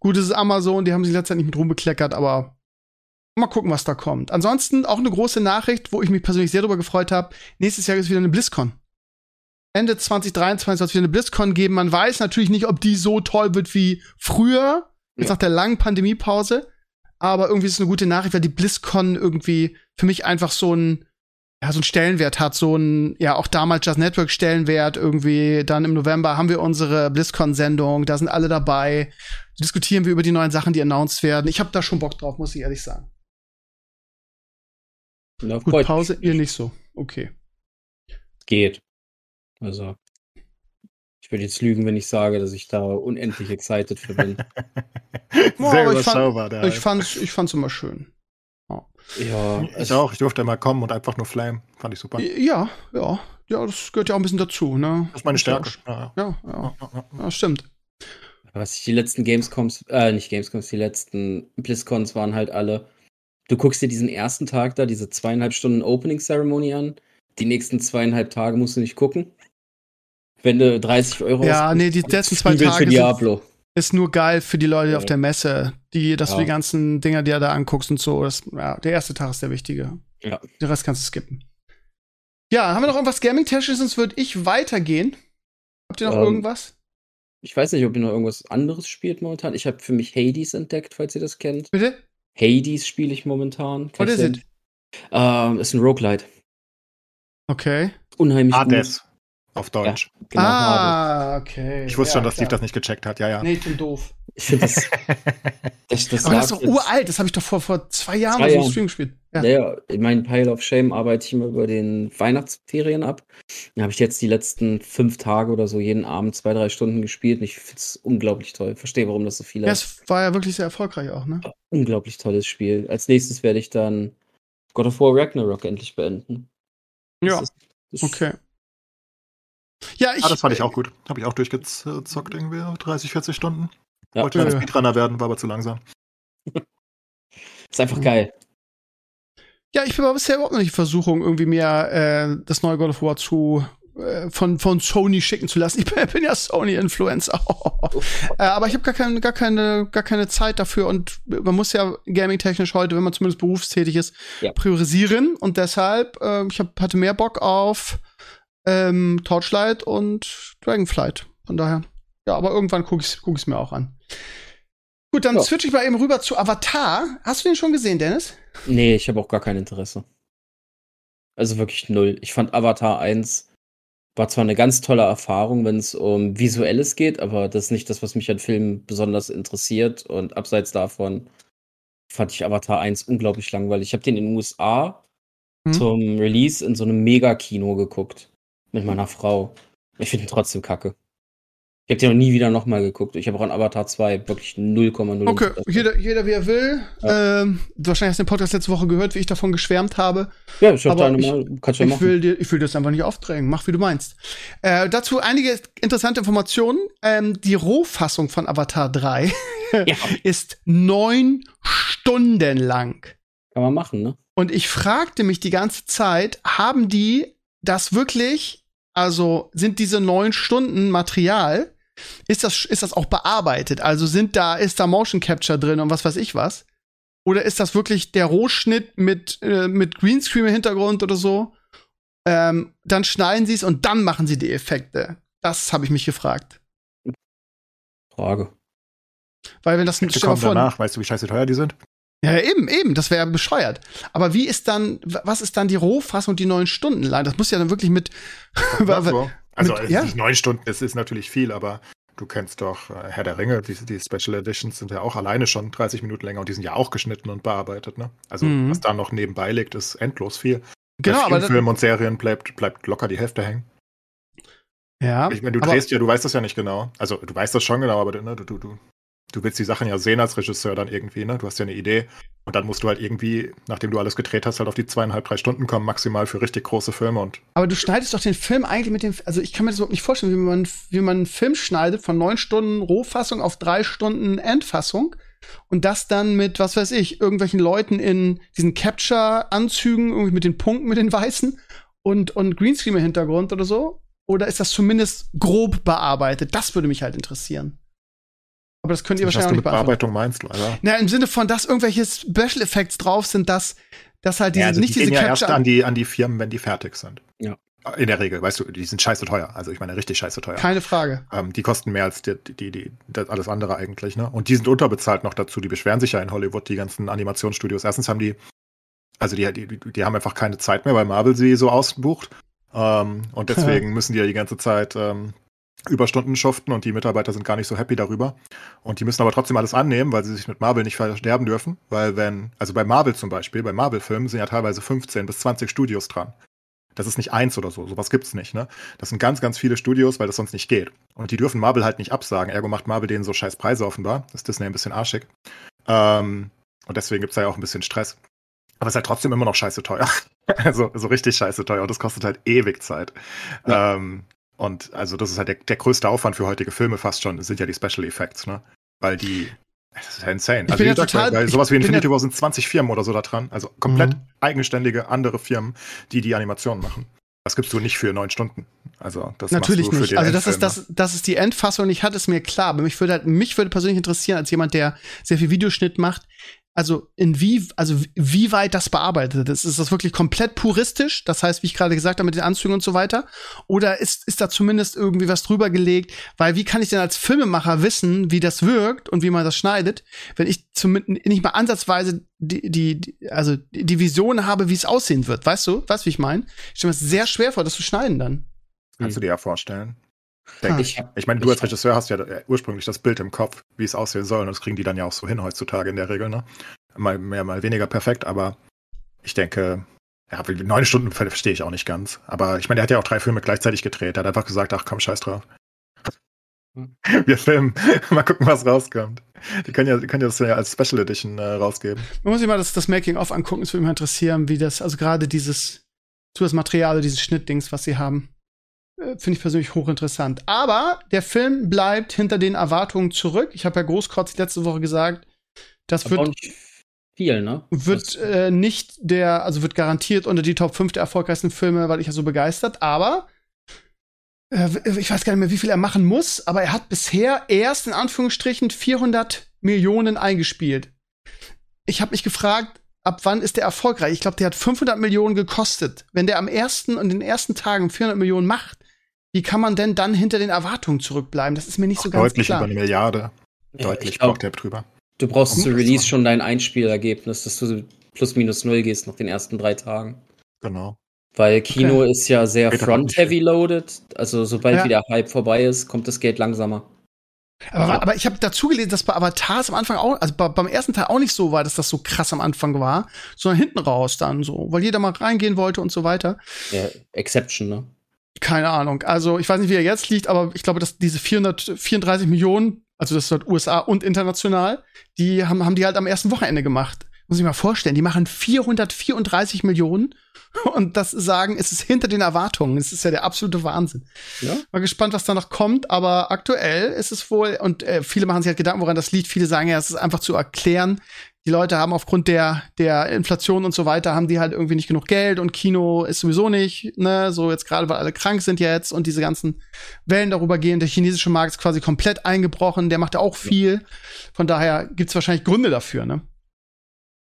B: gut, es ist Amazon, die haben sich letzter Zeit nicht mit rumbekleckert, aber mal gucken, was da kommt. Ansonsten auch eine große Nachricht, wo ich mich persönlich sehr darüber gefreut habe. Nächstes Jahr ist wieder eine BlizzCon. Ende 2023 soll es wieder eine BlizzCon geben. Man weiß natürlich nicht, ob die so toll wird wie früher, jetzt ja. nach der langen Pandemiepause. Aber irgendwie ist es eine gute Nachricht, weil die BlizzCon irgendwie für mich einfach so ein, ja, so ein Stellenwert hat, so ein, ja, auch damals Just Network Stellenwert irgendwie. Dann im November haben wir unsere BlizzCon-Sendung, da sind alle dabei. Diskutieren wir über die neuen Sachen, die announced werden. Ich habe da schon Bock drauf, muss ich ehrlich sagen. Ja, Gut, Pause, ihr nicht so. Okay.
C: Geht. Also, ich würde jetzt lügen, wenn ich sage, dass ich da unendlich excited für bin.
B: Sehr überschaubar, der Ich fand's, ich fand's immer schön.
D: Oh. Ja. Ich auch. Ich durfte mal kommen und einfach nur flame. Fand ich super.
B: Ja, ja. Ja, das gehört ja auch ein bisschen dazu, ne?
D: Das ist meine Stärke.
B: Ja, ja. ja, ja. ja stimmt.
C: Was ich die letzten Gamescoms, äh, nicht Gamescoms, die letzten BlizzCons waren halt alle. Du guckst dir diesen ersten Tag da, diese zweieinhalb Stunden Opening Ceremony an. Die nächsten zweieinhalb Tage musst du nicht gucken. Wenn du 30 Euro
B: Ja, nee, die letzten zwei Tage für Diablo. ist nur geil für die Leute ja. auf der Messe, die, dass ja. du die ganzen Dinger dir da anguckst und so. Das, ja, der erste Tag ist der wichtige. Ja. Den Rest kannst du skippen. Ja, haben wir noch irgendwas Gaming-Technisches, sonst würde ich weitergehen. Habt ihr noch ähm, irgendwas?
C: Ich weiß nicht, ob ihr noch irgendwas anderes spielt momentan. Ich habe für mich Hades entdeckt, falls ihr das kennt.
B: Bitte?
C: Hades spiele ich momentan.
B: Was ist es?
C: Ähm, ist ein Roguelite.
B: Okay.
C: Unheimlich
D: Hades. Auf Deutsch.
B: Ja, genau, ah, okay.
D: Ich wusste ja, schon, dass klar. Steve das nicht gecheckt hat. Ja, ja.
B: Nee, ich bin doof.
C: Ich finde das,
B: das, das. Aber das ist doch uralt. Das habe ich doch vor, vor zwei Jahren zwei
C: so Stream gespielt. Ja. ja, in meinem Pile of Shame arbeite ich immer über den Weihnachtsferien ab. Da habe ich jetzt die letzten fünf Tage oder so jeden Abend zwei, drei Stunden gespielt. Und ich finde es unglaublich toll. Ich verstehe, warum das so viele.
B: Ja, es war ja wirklich sehr erfolgreich auch, ne?
C: Unglaublich tolles Spiel. Als nächstes werde ich dann God of War Ragnarok endlich beenden.
B: Ja. Das ist, das okay.
D: Ja, ich. Ah, das fand ich auch gut. Habe ich auch durchgezockt, irgendwie 30, 40 Stunden. Ja. Wollte dann ja. Speedrunner werden, war aber zu langsam.
C: ist einfach geil.
B: Ja, ich bin aber bisher überhaupt noch nicht in Versuchung, irgendwie mir äh, das neue God of War zu äh, von, von Sony schicken zu lassen. Ich bin, bin ja Sony-Influencer. äh, aber ich habe gar, kein, gar, keine, gar keine Zeit dafür und man muss ja gaming-technisch heute, wenn man zumindest berufstätig ist, ja. priorisieren. Und deshalb, äh, ich hab, hatte mehr Bock auf ähm, Torchlight und Dragonflight. Von daher. Ja, aber irgendwann gucke ich es guck mir auch an. Gut, dann ja. switche ich mal eben rüber zu Avatar. Hast du den schon gesehen, Dennis?
C: Nee, ich habe auch gar kein Interesse. Also wirklich null. Ich fand Avatar 1 war zwar eine ganz tolle Erfahrung, wenn es um Visuelles geht, aber das ist nicht das, was mich an Filmen besonders interessiert. Und abseits davon fand ich Avatar 1 unglaublich langweilig. Ich habe den in den USA hm? zum Release in so einem Megakino geguckt mit meiner Frau. Ich finde ihn trotzdem kacke. Ich habe den noch nie wieder nochmal geguckt. Ich habe auch an Avatar 2 wirklich 0,0.
B: Okay, jeder, jeder wie er will. Ja. Ähm, wahrscheinlich hast du den Podcast letzte Woche gehört, wie ich davon geschwärmt habe.
C: Ja, ich habe deine mal. Kannst du
B: ich machen. Will dir, ich will das einfach nicht aufdrängen. Mach, wie du meinst. Äh, dazu einige interessante Informationen. Ähm, die Rohfassung von Avatar 3 ja. ist neun Stunden lang.
C: Kann man machen, ne?
B: Und ich fragte mich die ganze Zeit, haben die das wirklich, also sind diese neun Stunden Material, ist das, ist das auch bearbeitet? Also sind da, ist da Motion Capture drin und was weiß ich was? Oder ist das wirklich der Rohschnitt mit, äh, mit Greenscreen im Hintergrund oder so? Ähm, dann schneiden sie es und dann machen sie die Effekte. Das habe ich mich gefragt.
C: Frage.
B: Weil wenn das
D: ein kommen danach, weißt du, wie scheiße teuer die sind?
B: Ja, eben, eben, das wäre bescheuert. Aber wie ist dann, was ist dann die Rohfassung und die neun Stunden lang? Das muss ja dann wirklich mit.
D: so. Also, mit, ja? neun Stunden, das ist natürlich viel, aber du kennst doch äh, Herr der Ringe, die, die, Special Editions sind ja auch alleine schon 30 Minuten länger und die sind ja auch geschnitten und bearbeitet, ne? Also, mhm. was da noch nebenbei liegt, ist endlos viel. Genau, aber. Film und Serien bleibt, bleibt locker die Hälfte hängen.
B: Ja.
D: Ich meine, du drehst ja, du weißt das ja nicht genau. Also, du weißt das schon genau, aber ne, du, du, du du willst die Sachen ja sehen als Regisseur dann irgendwie, ne? Du hast ja eine Idee. Und dann musst du halt irgendwie, nachdem du alles gedreht hast, halt auf die zweieinhalb, drei Stunden kommen, maximal für richtig große Filme und.
B: Aber du schneidest doch den Film eigentlich mit dem, also ich kann mir das überhaupt nicht vorstellen, wie man, wie man einen Film schneidet von neun Stunden Rohfassung auf drei Stunden Endfassung. Und das dann mit, was weiß ich, irgendwelchen Leuten in diesen Capture-Anzügen, irgendwie mit den Punkten, mit den Weißen und, und Greenscreen im Hintergrund oder so? Oder ist das zumindest grob bearbeitet? Das würde mich halt interessieren. Aber das könnt ihr wahrscheinlich auch nicht
D: beantworten. Bearbeitung meinst, leider.
B: Na, im Sinne von, dass irgendwelche Special Effects drauf sind, dass, dass halt diese, ja, also nicht
D: die
B: diese
D: gehen ja erst an die, an die Firmen, wenn die fertig sind.
C: Ja.
D: In der Regel, weißt du, die sind scheiße teuer. Also ich meine, richtig scheiße teuer.
B: Keine Frage.
D: Ähm, die kosten mehr als die, die, die, die, alles andere eigentlich, ne? Und die sind unterbezahlt noch dazu. Die beschweren sich ja in Hollywood, die ganzen Animationsstudios. Erstens haben die, also die, die, die haben einfach keine Zeit mehr, weil Marvel sie so ausbucht. Ähm, und deswegen müssen die ja die ganze Zeit ähm, Überstunden schuften und die Mitarbeiter sind gar nicht so happy darüber. Und die müssen aber trotzdem alles annehmen, weil sie sich mit Marvel nicht verderben dürfen. Weil wenn, also bei Marvel zum Beispiel, bei Marvel-Filmen sind ja teilweise 15 bis 20 Studios dran. Das ist nicht eins oder so, sowas gibt's nicht, ne? Das sind ganz, ganz viele Studios, weil das sonst nicht geht. Und die dürfen Marvel halt nicht absagen. Ergo macht Marvel denen so scheiß Preise offenbar. Das ist Disney ein bisschen arschig. Ähm, und deswegen gibt's da ja auch ein bisschen Stress. Aber es ist halt trotzdem immer noch scheiße teuer. also so richtig scheiße teuer und das kostet halt ewig Zeit. Ja. Ähm, und also das ist halt der, der größte Aufwand für heutige Filme fast schon, sind ja die Special Effects, ne? Weil die, das ist ja insane.
B: Ich also wie gesagt,
D: total, bei sowas wie Infinity War sind 20 Firmen oder so da dran. Also komplett mhm. eigenständige andere Firmen, die die Animationen machen. Das gibst du nicht für neun Stunden. Also das
B: natürlich nicht. also das ist das, das ist die Endfassung. Ich hatte es mir klar, aber mich würde halt, mich würde persönlich interessieren als jemand, der sehr viel Videoschnitt macht also in wie, also wie weit das bearbeitet ist. Ist das wirklich komplett puristisch? Das heißt, wie ich gerade gesagt habe, mit den Anzügen und so weiter? Oder ist, ist da zumindest irgendwie was drüber gelegt? Weil wie kann ich denn als Filmemacher wissen, wie das wirkt und wie man das schneidet, wenn ich zumindest nicht mal ansatzweise die, die, also die Vision habe, wie es aussehen wird? Weißt du? Weißt du, wie ich meine? Ich stelle mir das sehr schwer vor, das zu schneiden dann.
D: Kannst du dir ja vorstellen. Denke ich. Ich meine, du als Regisseur hast ja ursprünglich das Bild im Kopf, wie es aussehen soll. Und das kriegen die dann ja auch so hin heutzutage in der Regel. Ne? Mal mehr, mal weniger perfekt, aber ich denke, ja, neun Stunden verstehe ich auch nicht ganz. Aber ich meine, er hat ja auch drei Filme gleichzeitig gedreht. Er hat einfach gesagt, ach komm, scheiß drauf. Hm. Wir filmen. mal gucken, was rauskommt. Die können ja, die können ja das ja als Special Edition äh, rausgeben.
B: Man muss sich mal das, das Making-of angucken. Es würde mich interessieren, wie das, also gerade dieses, das Material, dieses Schnittdings, was sie haben. Äh, finde ich persönlich hochinteressant. Aber der Film bleibt hinter den Erwartungen zurück. Ich habe ja großkotzig letzte Woche gesagt, das Aber wird
C: viel, ne?
B: Wird äh, nicht der, also wird garantiert unter die Top 5 der erfolgreichsten Filme, weil ich ja so begeistert, aber äh, ich weiß gar nicht mehr, wie viel er machen muss, aber er hat bisher erst in Anführungsstrichen 400 Millionen eingespielt. Ich habe mich gefragt, ab wann ist der erfolgreich? Ich glaube, der hat 500 Millionen gekostet. Wenn der am ersten und den ersten Tagen 400 Millionen macht, wie kann man denn dann hinter den Erwartungen zurückbleiben? Das ist mir nicht so ganz
D: deutlich
B: klar.
D: Deutlich über eine Milliarde. Deutlich ja, braucht der drüber.
C: Du brauchst zu Release schon dein Einspielergebnis, dass du plus minus null gehst nach den ersten drei Tagen.
D: Genau.
C: Weil Kino okay. ist ja sehr front-heavy loaded. Also sobald ja. wieder Hype vorbei ist, kommt das Geld langsamer.
B: Aber, aber ich habe dazu gelesen, dass bei Avatars am Anfang auch, also bei, beim ersten Teil auch nicht so war, dass das so krass am Anfang war, sondern hinten raus dann so, weil jeder mal reingehen wollte und so weiter.
C: Ja, Exception, ne?
B: Keine Ahnung. Also ich weiß nicht, wie er jetzt liegt, aber ich glaube, dass diese 434 Millionen, also das ist halt USA und international, die haben, haben die halt am ersten Wochenende gemacht. Muss ich mal vorstellen, die machen 434 Millionen und das sagen, es ist hinter den Erwartungen. Es ist ja der absolute Wahnsinn. Ja? Mal gespannt, was da noch kommt, aber aktuell ist es wohl, und äh, viele machen sich halt Gedanken, woran das liegt. Viele sagen ja, es ist einfach zu erklären, die Leute haben aufgrund der, der Inflation und so weiter, haben die halt irgendwie nicht genug Geld und Kino ist sowieso nicht, ne, so jetzt gerade, weil alle krank sind jetzt und diese ganzen Wellen darüber gehen. Der chinesische Markt ist quasi komplett eingebrochen, der macht ja auch viel. Von daher gibt's wahrscheinlich Gründe dafür, ne?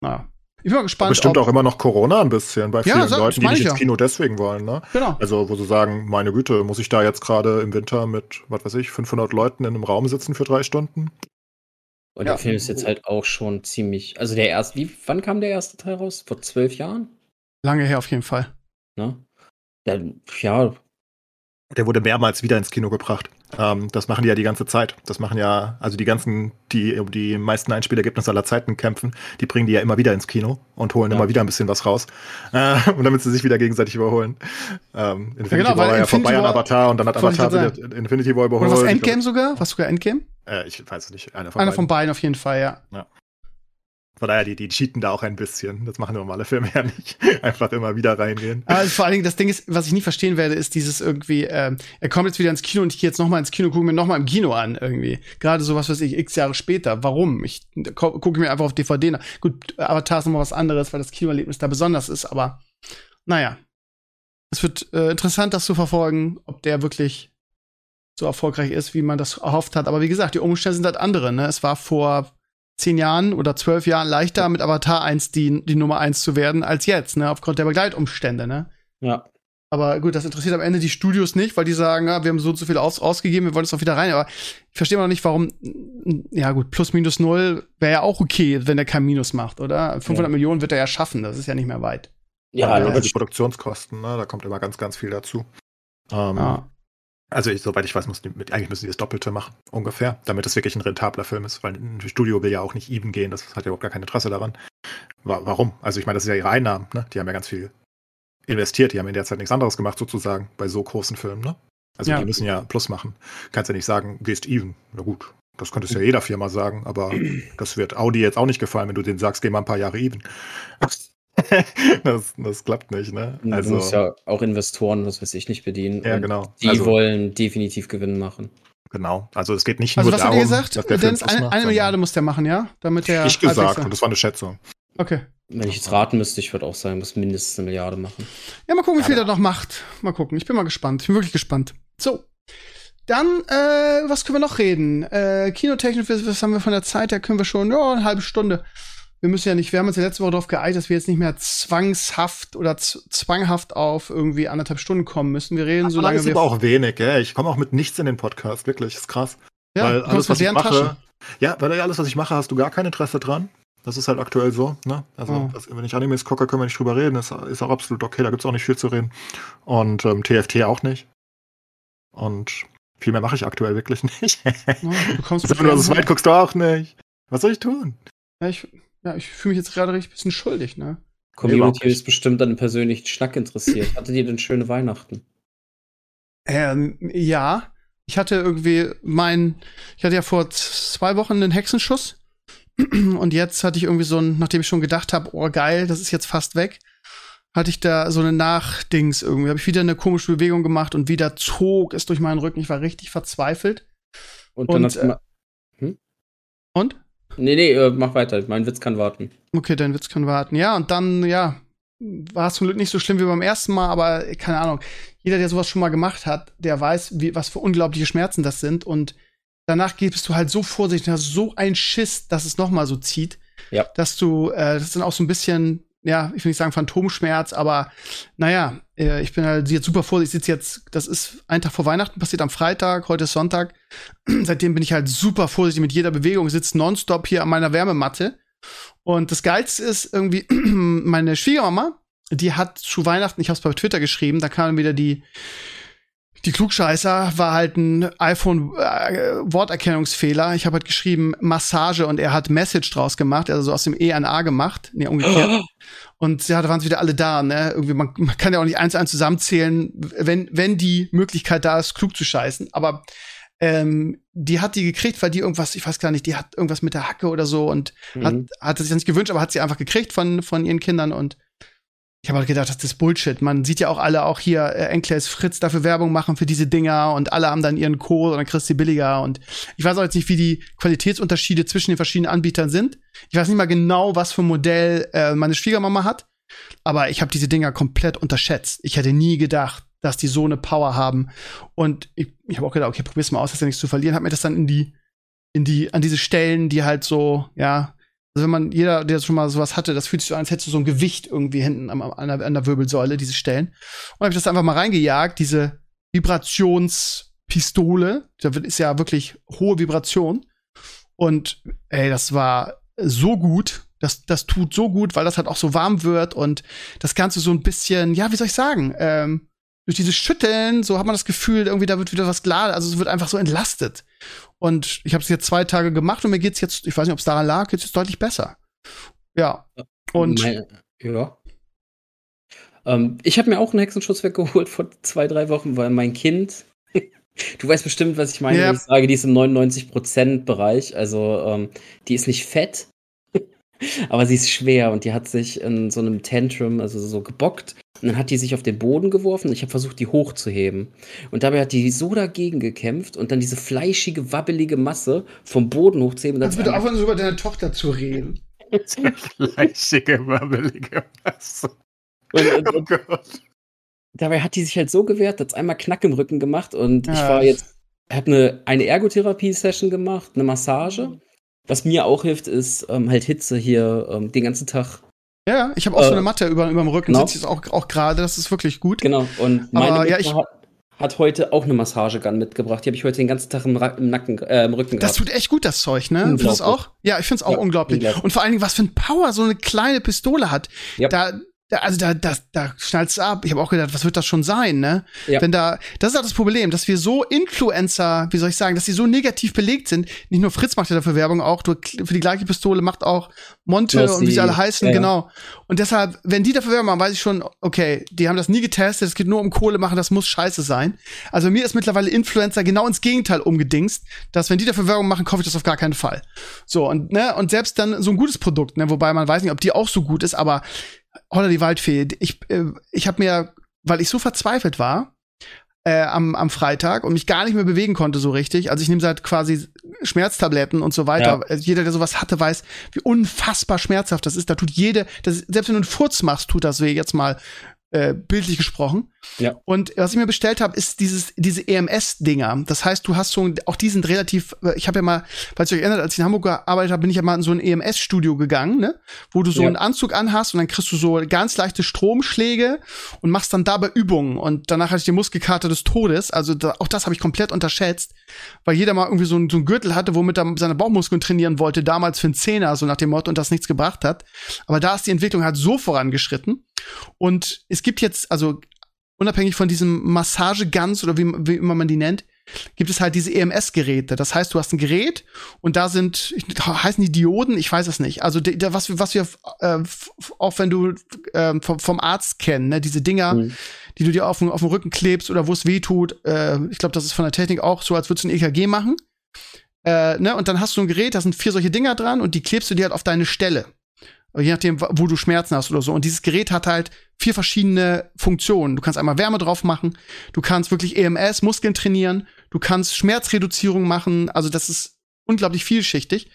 B: Naja. Ich bin mal gespannt.
D: Bestimmt auch immer noch Corona ein bisschen bei vielen ja, sag, Leuten, die nicht ins Kino deswegen wollen, ne?
B: Genau.
D: Also, wo sie sagen, meine Güte, muss ich da jetzt gerade im Winter mit, was weiß ich, 500 Leuten in einem Raum sitzen für drei Stunden?
C: Und ja. der Film ist jetzt halt auch schon ziemlich. Also der erste, wie, wann kam der erste Teil raus? Vor zwölf Jahren?
B: Lange her auf jeden Fall.
C: Ne? Dann, ja,
D: der wurde mehrmals wieder ins Kino gebracht. Ähm, das machen die ja die ganze Zeit. Das machen ja, also die ganzen, die um die meisten Einspielergebnisse aller Zeiten kämpfen, die bringen die ja immer wieder ins Kino und holen ja. immer wieder ein bisschen was raus. Äh, und damit sie sich wieder gegenseitig überholen. Ähm, Infinity ja, genau, War ja Infinity vorbei an Avatar und dann hat Avatar wieder Infinity War überholt.
B: Oder was Endgame sogar? Was sogar Endgame?
D: Äh, ich weiß es nicht.
B: Einer von, Einer beiden. von beiden auf jeden Fall, ja. ja.
D: Von daher, die, die cheaten da auch ein bisschen. Das machen normale Filme ja nicht. Einfach immer wieder reingehen.
B: Also vor allen Dingen, das Ding ist, was ich nie verstehen werde, ist dieses irgendwie, äh, er kommt jetzt wieder ins Kino und ich gehe jetzt nochmal ins Kino, gucke mir nochmal im Kino an, irgendwie. Gerade so was weiß ich, x Jahre später. Warum? Ich gucke mir einfach auf DVD nach. Gut, Avatar ist nochmal was anderes, weil das Kinoerlebnis da besonders ist, aber naja. Es wird äh, interessant, das zu verfolgen, ob der wirklich so erfolgreich ist, wie man das erhofft hat. Aber wie gesagt, die Umstände sind halt andere. Ne? Es war vor zehn Jahren oder zwölf Jahren leichter, mit Avatar 1 die, die Nummer 1 zu werden, als jetzt, ne? Aufgrund der Begleitumstände, ne?
C: Ja.
B: Aber gut, das interessiert am Ende die Studios nicht, weil die sagen, ja, wir haben so und so viel aus ausgegeben, wir wollen es auch wieder rein. Aber ich verstehe noch nicht, warum, ja gut, plus minus null wäre ja auch okay, wenn er kein Minus macht, oder? 500 ja. Millionen wird er ja schaffen, das ist ja nicht mehr weit.
D: Ja, aber die Produktionskosten, ne? da kommt immer ganz, ganz viel dazu. Ähm, ja. Also ich, soweit ich weiß, muss die, eigentlich müssen die das Doppelte machen, ungefähr, damit es wirklich ein rentabler Film ist, weil ein Studio will ja auch nicht even gehen, das hat ja überhaupt gar kein Interesse daran. Warum? Also ich meine, das ist ja ihre Einnahmen, ne? Die haben ja ganz viel investiert, die haben in der Zeit nichts anderes gemacht, sozusagen, bei so großen Filmen, ne? Also ja. die müssen ja Plus machen. Kannst ja nicht sagen, gehst even. Na gut, das könnte es ja jeder Firma sagen, aber das wird Audi jetzt auch nicht gefallen, wenn du denen sagst, geh mal ein paar Jahre even. das, das klappt nicht, ne?
C: Also, du musst ja auch Investoren, was weiß ich, nicht bedienen.
D: Ja, genau.
C: Die also, wollen definitiv Gewinn machen.
D: Genau. Also es geht nicht
B: also
D: nur
B: darum, was hat ihr gesagt? Dennis, eine, eine Milliarde muss der machen, ja? Damit der.
D: Ich gesagt, und das war eine Schätzung.
B: Okay.
C: Wenn ich jetzt raten müsste, ich würde auch sagen, muss mindestens eine Milliarde machen.
B: Ja, mal gucken, wie viel er noch macht. Mal gucken. Ich bin mal gespannt. Ich bin wirklich gespannt. So. Dann, äh, was können wir noch reden? Äh, Kinotechnisch, was haben wir von der Zeit her? Können wir schon, ja, eine halbe Stunde wir müssen ja nicht, wir haben uns ja letzte Woche darauf geeinigt, dass wir jetzt nicht mehr zwangshaft oder zwanghaft auf irgendwie anderthalb Stunden kommen müssen. Wir reden so lange. Das
D: ist aber auch wenig, gell? Ich komme auch mit nichts in den Podcast, wirklich, ist krass. Ja, weil alles, was ich mache, Tasche. ja, weil alles, was ich mache, hast du gar kein Interesse dran. Das ist halt aktuell so, ne? Also, oh. das, wenn ich Animes gucke, können wir nicht drüber reden. Das ist auch absolut okay, da gibt's auch nicht viel zu reden. Und ähm, TFT auch nicht. Und viel mehr mache ich aktuell wirklich nicht. Oh, du kommst also, wenn du so weit guckst, du auch nicht. Was soll ich tun?
B: Ja, ich, ja, ich fühle mich jetzt gerade richtig ein bisschen schuldig, ne?
C: Community ist bestimmt an einem persönlichen Schnack interessiert. Hattet ihr denn schöne Weihnachten?
B: Ähm, ja. Ich hatte irgendwie mein, ich hatte ja vor zwei Wochen einen Hexenschuss. Und jetzt hatte ich irgendwie so ein, nachdem ich schon gedacht habe, oh geil, das ist jetzt fast weg, hatte ich da so eine Nachdings irgendwie. Habe ich wieder eine komische Bewegung gemacht und wieder zog es durch meinen Rücken. Ich war richtig verzweifelt.
C: Und dann und, hast du mal,
B: hm? Und?
C: Nee, nee, äh, mach weiter. Mein Witz kann warten.
B: Okay, dein Witz kann warten. Ja, und dann, ja, war es zum Glück nicht so schlimm wie beim ersten Mal, aber keine Ahnung. Jeder, der sowas schon mal gemacht hat, der weiß, wie, was für unglaubliche Schmerzen das sind. Und danach bist du halt so vorsichtig, hast so ein Schiss, dass es noch mal so zieht,
C: ja.
B: dass du, äh, das ist dann auch so ein bisschen ja, ich will nicht sagen Phantomschmerz, aber naja, äh, ich bin halt jetzt super froh. Ich sitze jetzt, das ist ein Tag vor Weihnachten, passiert am Freitag, heute ist Sonntag. Seitdem bin ich halt super vorsichtig mit jeder Bewegung, sitze nonstop hier an meiner Wärmematte. Und das Geilste ist irgendwie, meine Schwiegermama, die hat zu Weihnachten, ich habe es bei Twitter geschrieben, da kam wieder die die Klugscheißer war halt ein iPhone-Worterkennungsfehler. Äh, ich habe halt geschrieben Massage und er hat Message draus gemacht, also so aus dem E ein A gemacht. Nee, umgekehrt. Und ja, da waren sie wieder alle da, ne? Irgendwie, man, man kann ja auch nicht eins zu eins zusammenzählen, wenn, wenn die Möglichkeit da ist, klug zu scheißen. Aber ähm, die hat die gekriegt, weil die irgendwas, ich weiß gar nicht, die hat irgendwas mit der Hacke oder so und mhm. hat, hat sich das nicht gewünscht, aber hat sie einfach gekriegt von, von ihren Kindern und ich habe halt gedacht, das ist Bullshit. Man sieht ja auch alle auch hier äh, Enkles Fritz dafür Werbung machen für diese Dinger und alle haben dann ihren Code und dann kriegst du billiger und ich weiß auch jetzt nicht, wie die Qualitätsunterschiede zwischen den verschiedenen Anbietern sind. Ich weiß nicht mal genau, was für ein Modell äh, meine Schwiegermama hat, aber ich habe diese Dinger komplett unterschätzt. Ich hätte nie gedacht, dass die so eine Power haben und ich, ich habe auch gedacht, okay, probier's mal aus, dass ja nichts zu verlieren. Hab mir das dann in die in die an diese Stellen, die halt so, ja, also wenn man, jeder, der schon mal sowas hatte, das fühlt sich so an, als hättest du so ein Gewicht irgendwie hinten an, an, der, an der Wirbelsäule, diese Stellen. Und habe ich das einfach mal reingejagt, diese Vibrationspistole, da ist ja wirklich hohe Vibration. Und ey, das war so gut. Das, das tut so gut, weil das halt auch so warm wird und das Ganze so ein bisschen, ja, wie soll ich sagen, ähm, durch dieses Schütteln, so hat man das Gefühl, irgendwie da wird wieder was klar, also es wird einfach so entlastet. Und ich habe es jetzt zwei Tage gemacht und mir geht's jetzt, ich weiß nicht, ob es daran lag, jetzt ist deutlich besser. Ja. Und
C: Meine, ja. Ähm, ich habe mir auch einen Hexenschutz weggeholt vor zwei, drei Wochen, weil mein Kind, du weißt bestimmt, was ich meine,
B: Ja.
C: wenn ich sage, die ist im 99%-Bereich. Also ähm, die ist nicht fett, aber sie ist schwer und die hat sich in so einem Tantrum, also so gebockt. Und dann hat die sich auf den Boden geworfen und ich habe versucht, die hochzuheben. Und dabei hat die so dagegen gekämpft und dann diese fleischige, wabbelige Masse vom Boden hochzuheben. Und dann
B: kannst du bitte aufhören, so über deine Tochter zu reden.
D: Fleischige, wabbelige Masse.
C: und, und,
D: Oh
C: und
D: Gott.
C: dabei hat die sich halt so gewehrt, hat einmal Knack im Rücken gemacht und ich
B: Ja.
C: war jetzt, habe eine, eine Ergotherapie-Session gemacht, eine Massage. Was mir auch hilft, ist ähm, halt Hitze hier ähm, den ganzen Tag.
B: Ja, ich habe auch so
C: Äh,
B: eine Matte über, über dem Rücken,
C: genau.
B: sitze jetzt auch, auch gerade, das ist wirklich gut.
C: Genau. Und meine
B: Aber, ja, ich-
C: hat, hat heute auch eine Massagegun mitgebracht. Die habe ich heute den ganzen Tag im, Ra im Nacken, äh, im Rücken
B: Das
C: gehabt.
B: tut echt gut, das Zeug, ne? Findest das auch? Ja, ich find's auch
C: Ja,
B: unglaublich.
C: unglaublich.
B: Und vor allen Dingen, was für ein Power so eine kleine Pistole hat. Da, da, also da, da, da schnallt's ab. Ich habe auch gedacht, was wird das schon sein, ne?
C: Ja.
B: Wenn da, das ist auch das Problem, dass wir so Influencer, wie soll ich sagen, dass sie so negativ belegt sind. Nicht nur Fritz macht ja dafür Werbung, auch du, für die gleiche Pistole macht auch Monte
C: Knossi.
B: und wie sie alle heißen,
C: ja.
B: genau. Und deshalb, wenn die dafür Werbung machen, weiß ich schon, okay, die haben das nie getestet, es geht nur um Kohle machen, das muss scheiße sein. Also mir ist mittlerweile Influencer genau ins Gegenteil umgedingst, dass wenn die dafür Werbung machen, kaufe ich das auf gar keinen Fall. So, und, ne, und selbst dann so ein gutes Produkt, ne, wobei man weiß nicht, ob die auch so gut ist, aber Holla die Waldfee, ich, äh, ich habe mir, weil ich so verzweifelt war, äh, am, am Freitag und mich gar nicht mehr bewegen konnte so richtig. Also ich nehme seit quasi Schmerztabletten und so weiter.
C: Ja.
B: Äh, Jeder, der sowas hatte, weiß, wie unfassbar schmerzhaft das ist. Da tut jede, das, selbst wenn du einen Furz machst, tut das weh, jetzt mal äh, bildlich gesprochen.
C: Ja.
B: Und was ich mir bestellt habe, ist dieses, diese EMS-Dinger. Das heißt, du hast so, ein- auch die sind relativ, äh, ich habe ja mal, falls ihr euch erinnert, als ich in Hamburg gearbeitet habe, bin ich ja mal in so ein EMS-Studio gegangen, ne? Wo du so
C: Ja.
B: einen Anzug anhast und dann kriegst du so ganz leichte Stromschläge und machst dann dabei Übungen. Und danach hatte ich die Muskelkater des Todes. Also da, auch das habe ich komplett unterschätzt, weil jeder mal irgendwie so, einen- so einen Gürtel hatte, womit er seine Bauchmuskeln trainieren wollte, damals für einen Zehner, so nach dem Motto, und das nichts gebracht hat. Aber da ist die Entwicklung halt so vorangeschritten. Und es gibt jetzt, also unabhängig von diesem Massageguns oder wie, wie immer man die nennt, gibt es halt diese EMS-Geräte. Das heißt, du hast ein Gerät und da sind, heißen die Dioden? Ich weiß es nicht. Also die- da, was, wir- was wir, äh, auch wenn du ähm, vom, vom Arzt kennen, ne? diese Dinger,
C: Mhm.
B: die du dir auf, den- auf den Rücken klebst oder wo es weh tut. Äh, ich glaube, das ist von der Technik auch so, als würdest du ein EKG machen. Äh, ne? Und dann hast du ein Gerät, da sind vier solche Dinger dran und die klebst du dir halt auf deine Stelle. Je nachdem, wo du Schmerzen hast oder so. Und dieses Gerät hat halt vier verschiedene Funktionen. Du kannst einmal Wärme drauf machen, du kannst wirklich EMS, Muskeln trainieren, du kannst Schmerzreduzierung machen. Also das ist unglaublich vielschichtig.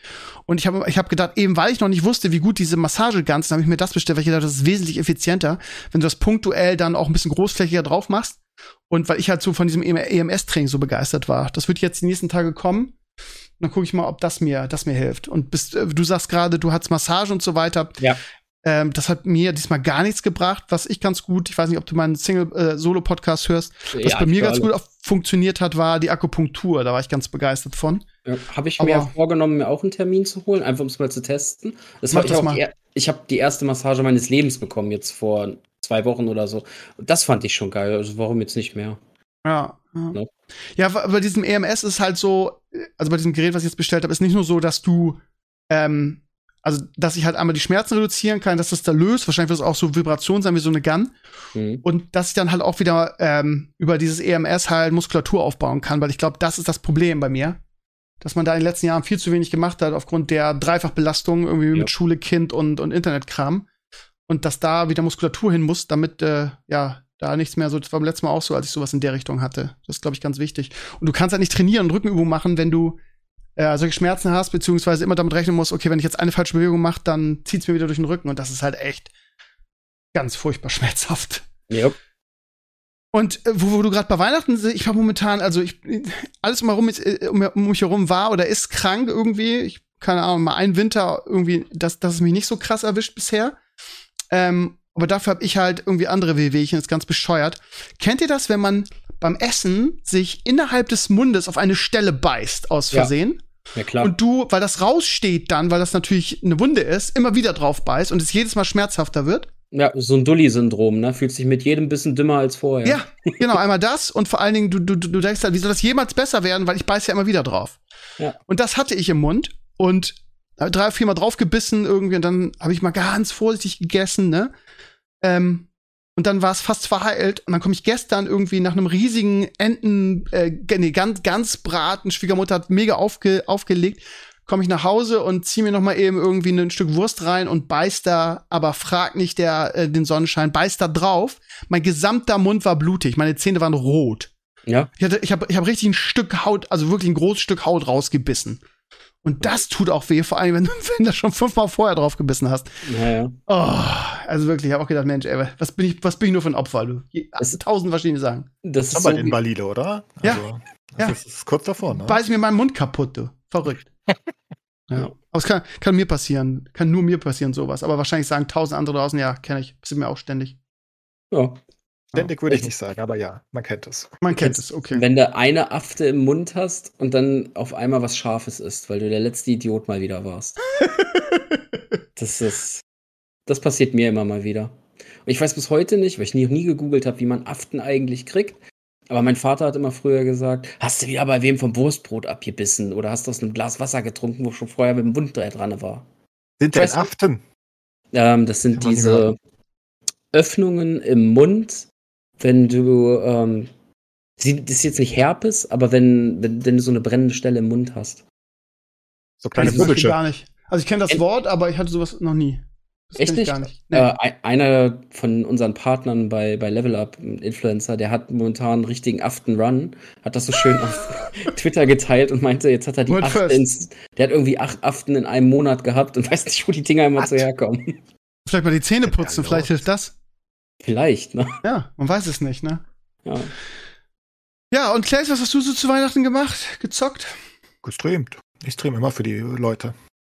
B: Und ich habe ich hab gedacht, eben weil ich noch nicht wusste, wie gut diese Massageguns, habe ich mir das bestellt, weil ich gedacht, das ist wesentlich effizienter, wenn du das punktuell dann auch ein bisschen großflächiger drauf machst. Und weil ich halt so von diesem EMS-Training so begeistert war. Das wird jetzt die nächsten Tage kommen. Und dann gucke ich mal, ob das mir, das mir hilft. Und bist, äh, du sagst gerade, du hattest Massage und so weiter.
C: Ja.
B: Ähm, das hat mir diesmal gar nichts gebracht, was ich ganz gut, ich weiß nicht, ob du meinen Single-Solo-Podcast hörst, was
C: Ja,
B: bei mir ganz gut funktioniert hat, war die Akupunktur. Da war ich ganz begeistert von.
C: Ja, habe ich
B: Aber-
C: mir vorgenommen, mir auch einen Termin zu holen, einfach um es mal zu testen. Das ich
B: das
C: auch.
B: mal.
C: Die, ich habe die erste Massage meines Lebens bekommen, jetzt vor zwei Wochen oder so. Das fand ich schon geil. Also warum jetzt nicht mehr?
B: Ja. Ja,
C: Ja.
B: ja bei diesem EMS ist halt so, also bei diesem Gerät, was ich jetzt bestellt habe, ist nicht nur so, dass du, ähm, also dass ich halt einmal die Schmerzen reduzieren kann, dass das da löst. Wahrscheinlich wird es auch so Vibration sein wie so eine Gun.
C: Mhm.
B: Und dass ich dann halt auch wieder ähm, über dieses EMS halt Muskulatur aufbauen kann, weil ich glaube, das ist das Problem bei mir. Dass man da in den letzten Jahren viel zu wenig gemacht hat aufgrund der Dreifachbelastung irgendwie
C: Ja.
B: mit Schule, Kind und, und Internetkram. Und dass da wieder Muskulatur hin muss, damit, äh, ja, da nichts mehr so, das war beim letzten Mal auch so, als ich sowas in der Richtung hatte. Das ist, glaube ich, ganz wichtig. Und du kannst halt nicht trainieren und Rückenübungen machen, wenn du äh, solche Schmerzen hast, beziehungsweise immer damit rechnen musst, okay, wenn ich jetzt eine falsche Bewegung mache, dann zieht's mir wieder durch den Rücken. Und das ist halt echt ganz furchtbar schmerzhaft.
C: Ja.
B: Und äh, wo, wo du gerade bei Weihnachten, ich war momentan, also ich alles um, herum, äh, um, um mich herum war oder ist krank irgendwie. Ich keine Ahnung, mal einen Winter irgendwie, dass das es mich nicht so krass erwischt bisher. Ähm, aber dafür habe ich halt irgendwie andere Wehwehchen, ist ganz bescheuert. Kennt ihr das, wenn man beim Essen sich innerhalb des Mundes auf eine Stelle beißt aus
C: Ja.
B: Versehen? Ja, klar. Und du, weil das raussteht dann, weil das natürlich eine Wunde ist, immer wieder drauf beißt und es jedes Mal schmerzhafter wird.
C: Ja, so ein Dulli-Syndrom, ne? Fühlt sich mit jedem bisschen dümmer als vorher.
B: Ja, genau, einmal das und vor allen Dingen, du, du, du denkst halt, wie soll das jemals besser werden, weil ich beiß ja immer wieder drauf. Ja. Und das hatte ich im Mund und drei, viermal draufgebissen irgendwie und dann habe ich mal ganz vorsichtig gegessen, ne? Ähm, und dann war es fast verheilt. Und dann komme ich gestern irgendwie nach einem riesigen Enten, äh, nee, ganz, ganz Braten, Schwiegermutter hat mega aufge, aufgelegt, komme ich nach Hause und ziehe mir noch mal eben irgendwie ein Stück Wurst rein und beiß da, aber frag nicht der, äh, den Sonnenschein, beiß da drauf. Mein gesamter Mund war blutig, meine Zähne waren rot. Ja. Ich, hatte, ich habe ich hab richtig ein Stück Haut, also wirklich ein großes Stück Haut rausgebissen. Und das tut auch weh, vor allem, wenn du, wenn du schon fünfmal vorher drauf gebissen hast. Naja. Oh, also wirklich, ich habe auch gedacht, Mensch, ey, was bin ich, was bin ich nur für ein Opfer, du? Das, tausend verschiedene Sachen.
D: Das ist aber so in Balile, oder?
B: Ja. Also,
D: ja. Das ist kurz davor, ne?
B: Beiß mir meinen Mund kaputt, du. Verrückt. ja. Aber es kann, kann mir passieren. Kann nur mir passieren, sowas. Aber wahrscheinlich sagen tausend andere draußen, ja, kenne ich. Passiert mir auch ständig.
D: Ja. Ständig würde ich nicht sagen, aber ja, man kennt es.
B: Man kennt es, okay.
C: Wenn du eine Afte im Mund hast und dann auf einmal was Scharfes isst, weil du der letzte Idiot mal wieder warst. das ist. Das passiert mir immer mal wieder. Und ich weiß bis heute nicht, weil ich nie, nie gegoogelt habe, wie man Aften eigentlich kriegt. Aber mein Vater hat immer früher gesagt: Hast du wieder bei wem vom Wurstbrot abgebissen oder hast du aus einem Glas Wasser getrunken, wo schon vorher mit dem Mund dran war?
D: Sind das Aften?
C: Ähm, das sind diese Öffnungen im Mund, wenn du, ähm, das ist jetzt nicht Herpes, aber wenn, wenn, wenn du so eine brennende Stelle im Mund hast.
B: So kleine Bubbelsche. gar nicht. Also ich kenne das Wort, aber ich hatte sowas noch nie.
C: Das Echt nicht? nicht. Nee. Äh, einer von unseren Partnern bei, bei Level Up, ein Influencer, der hat momentan einen richtigen Aften-Run, hat das so schön auf Twitter geteilt und meinte, jetzt hat er die Aften ins, der hat irgendwie acht Aften in einem Monat gehabt und weiß nicht, wo die Dinger immer so herkommen.
B: Vielleicht mal die Zähne putzen, vielleicht hilft das.
C: Vielleicht, ne?
B: Ja, man weiß es nicht, ne? Ja. Ja, und Claes, was hast du so zu Weihnachten gemacht? Gezockt?
D: Gestreamt. Ich streame immer für die Leute.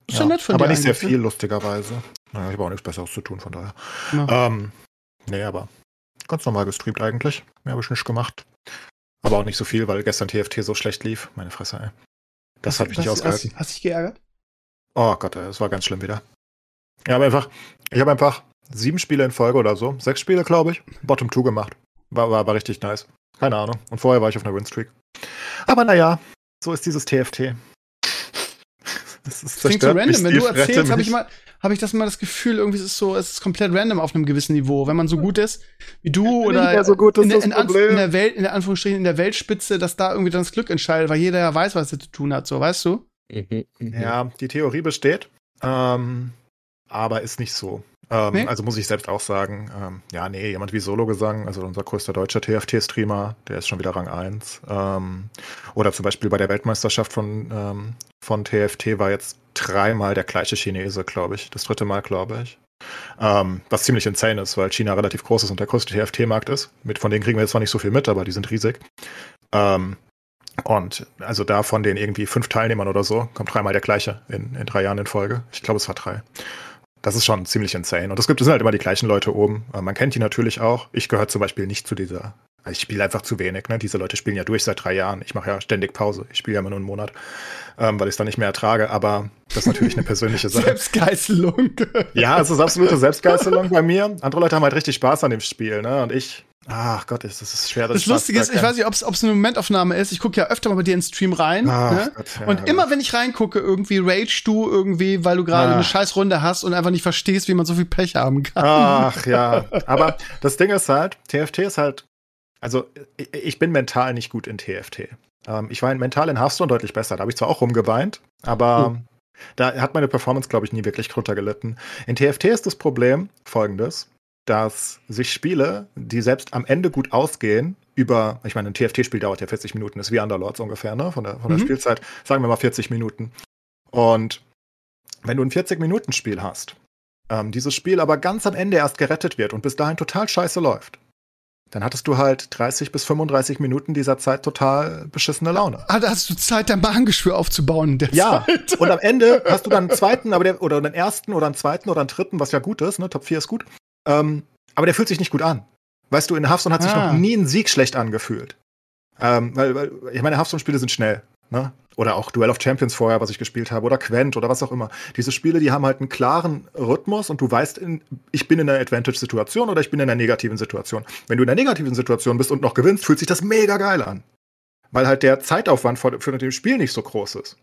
B: Ist ja, ja nett von
D: aber nicht sehr ne? viel, lustigerweise. Naja, ich habe auch nichts Besseres zu tun, von daher. Ja. Ähm, nee, aber ganz normal gestreamt eigentlich. Mehr habe ich nicht gemacht. Aber auch nicht so viel, weil gestern TFT so schlecht lief. Meine Fresse, ey. Das hat mich nicht ausgehalten.
B: Hast, hast dich geärgert?
D: Oh Gott, es war ganz schlimm wieder. Ja, aber einfach, ich habe einfach sieben Spiele in Folge oder so, sechs Spiele, glaube ich, Bottom 2 gemacht. War, war, war richtig nice. Keine Ahnung. Und vorher war ich auf einer Winstreak. Aber naja, so ist dieses TFT.
B: Das ist klingt so random. Wenn du erzählst, habe ich mal, habe ich das mal das Gefühl, irgendwie ist es so, es ist komplett random auf einem gewissen Niveau. Wenn man so gut ist wie du oder
D: so gut,
B: in, in, in, in, der Welt, in der Anführungsstrichen in der Weltspitze, dass da irgendwie dann das Glück entscheidet, weil jeder ja weiß, was er zu tun hat, so, weißt du?
D: Mhm, mh. Ja, die Theorie besteht, ähm, aber ist nicht so. Ähm, nee? Also muss ich selbst auch sagen, ähm, ja, nee, jemand wie Solo-Gesang, also unser größter deutscher TFT-Streamer, der ist schon wieder Rang 1. Ähm, oder zum Beispiel bei der Weltmeisterschaft von, ähm, von TFT war jetzt dreimal der gleiche Chinese, glaube ich. Das dritte Mal, glaube ich. Ähm, was ziemlich insane ist, weil China relativ groß ist und der größte TFT-Markt ist. Mit, von denen kriegen wir jetzt zwar nicht so viel mit, aber die sind riesig. Ähm, und also da von den irgendwie fünf Teilnehmern oder so kommt dreimal der gleiche in, in drei Jahren in Folge. Ich glaube, es war drei. Das ist schon ziemlich insane. Und es gibt es sind halt immer die gleichen Leute oben. Äh, man kennt die natürlich auch. Ich gehöre zum Beispiel nicht zu dieser. Also ich spiele einfach zu wenig. Ne? Diese Leute spielen ja durch seit drei Jahren. Ich mache ja ständig Pause. Ich spiele ja immer nur einen Monat, ähm, weil ich es dann nicht mehr ertrage. Aber das ist natürlich eine persönliche Sache.
B: Selbstgeißelung.
D: ja, es ist absolute Selbstgeißelung bei mir. Andere Leute haben halt richtig Spaß an dem Spiel. Ne? Und ich Ach Gott, das ist schwer.
B: Das, das Lustige ist, ich weiß nicht, ob es eine Momentaufnahme ist. Ich gucke ja öfter mal bei dir in den Stream rein. Ach, ne? Gott, ja, und immer wenn ich reingucke, irgendwie rage du irgendwie, weil du gerade eine scheiß Runde hast und einfach nicht verstehst, wie man so viel Pech haben kann.
D: Ach ja. Aber das Ding ist halt, TFT ist halt, also ich bin mental nicht gut in TFT. Ähm, ich war mental in Hearthstone deutlich besser. Da habe ich zwar auch rumgeweint, aber oh. da hat meine Performance, glaube ich, nie wirklich drunter gelitten. In TFT ist das Problem folgendes dass sich Spiele, die selbst am Ende gut ausgehen, über, ich meine, ein TFT-Spiel dauert ja 40 Minuten, ist wie Underlords ungefähr, ne? Von der, von der mhm. Spielzeit, sagen wir mal 40 Minuten. Und wenn du ein 40-Minuten-Spiel hast, ähm, dieses Spiel aber ganz am Ende erst gerettet wird und bis dahin total scheiße läuft, dann hattest du halt 30 bis 35 Minuten dieser Zeit total beschissene Laune.
B: Ah, da hast du Zeit, dein Magengeschwür aufzubauen.
D: ja, Zeit. und am Ende hast du dann einen zweiten, aber der, oder einen ersten oder einen zweiten oder einen dritten, was ja gut ist, ne? Top 4 ist gut. Ähm, aber der fühlt sich nicht gut an. Weißt du, in Hearthstone hat sich ah. noch nie ein Sieg schlecht angefühlt. Ähm, weil, weil, ich meine, Hearthstone-Spiele sind schnell. Ne? Oder auch Duel of Champions vorher, was ich gespielt habe, oder Quent oder was auch immer. Diese Spiele, die haben halt einen klaren Rhythmus und du weißt, in, ich bin in einer Advantage-Situation oder ich bin in einer negativen Situation. Wenn du in einer negativen Situation bist und noch gewinnst, fühlt sich das mega geil an. Weil halt der Zeitaufwand für, für das Spiel nicht so groß ist.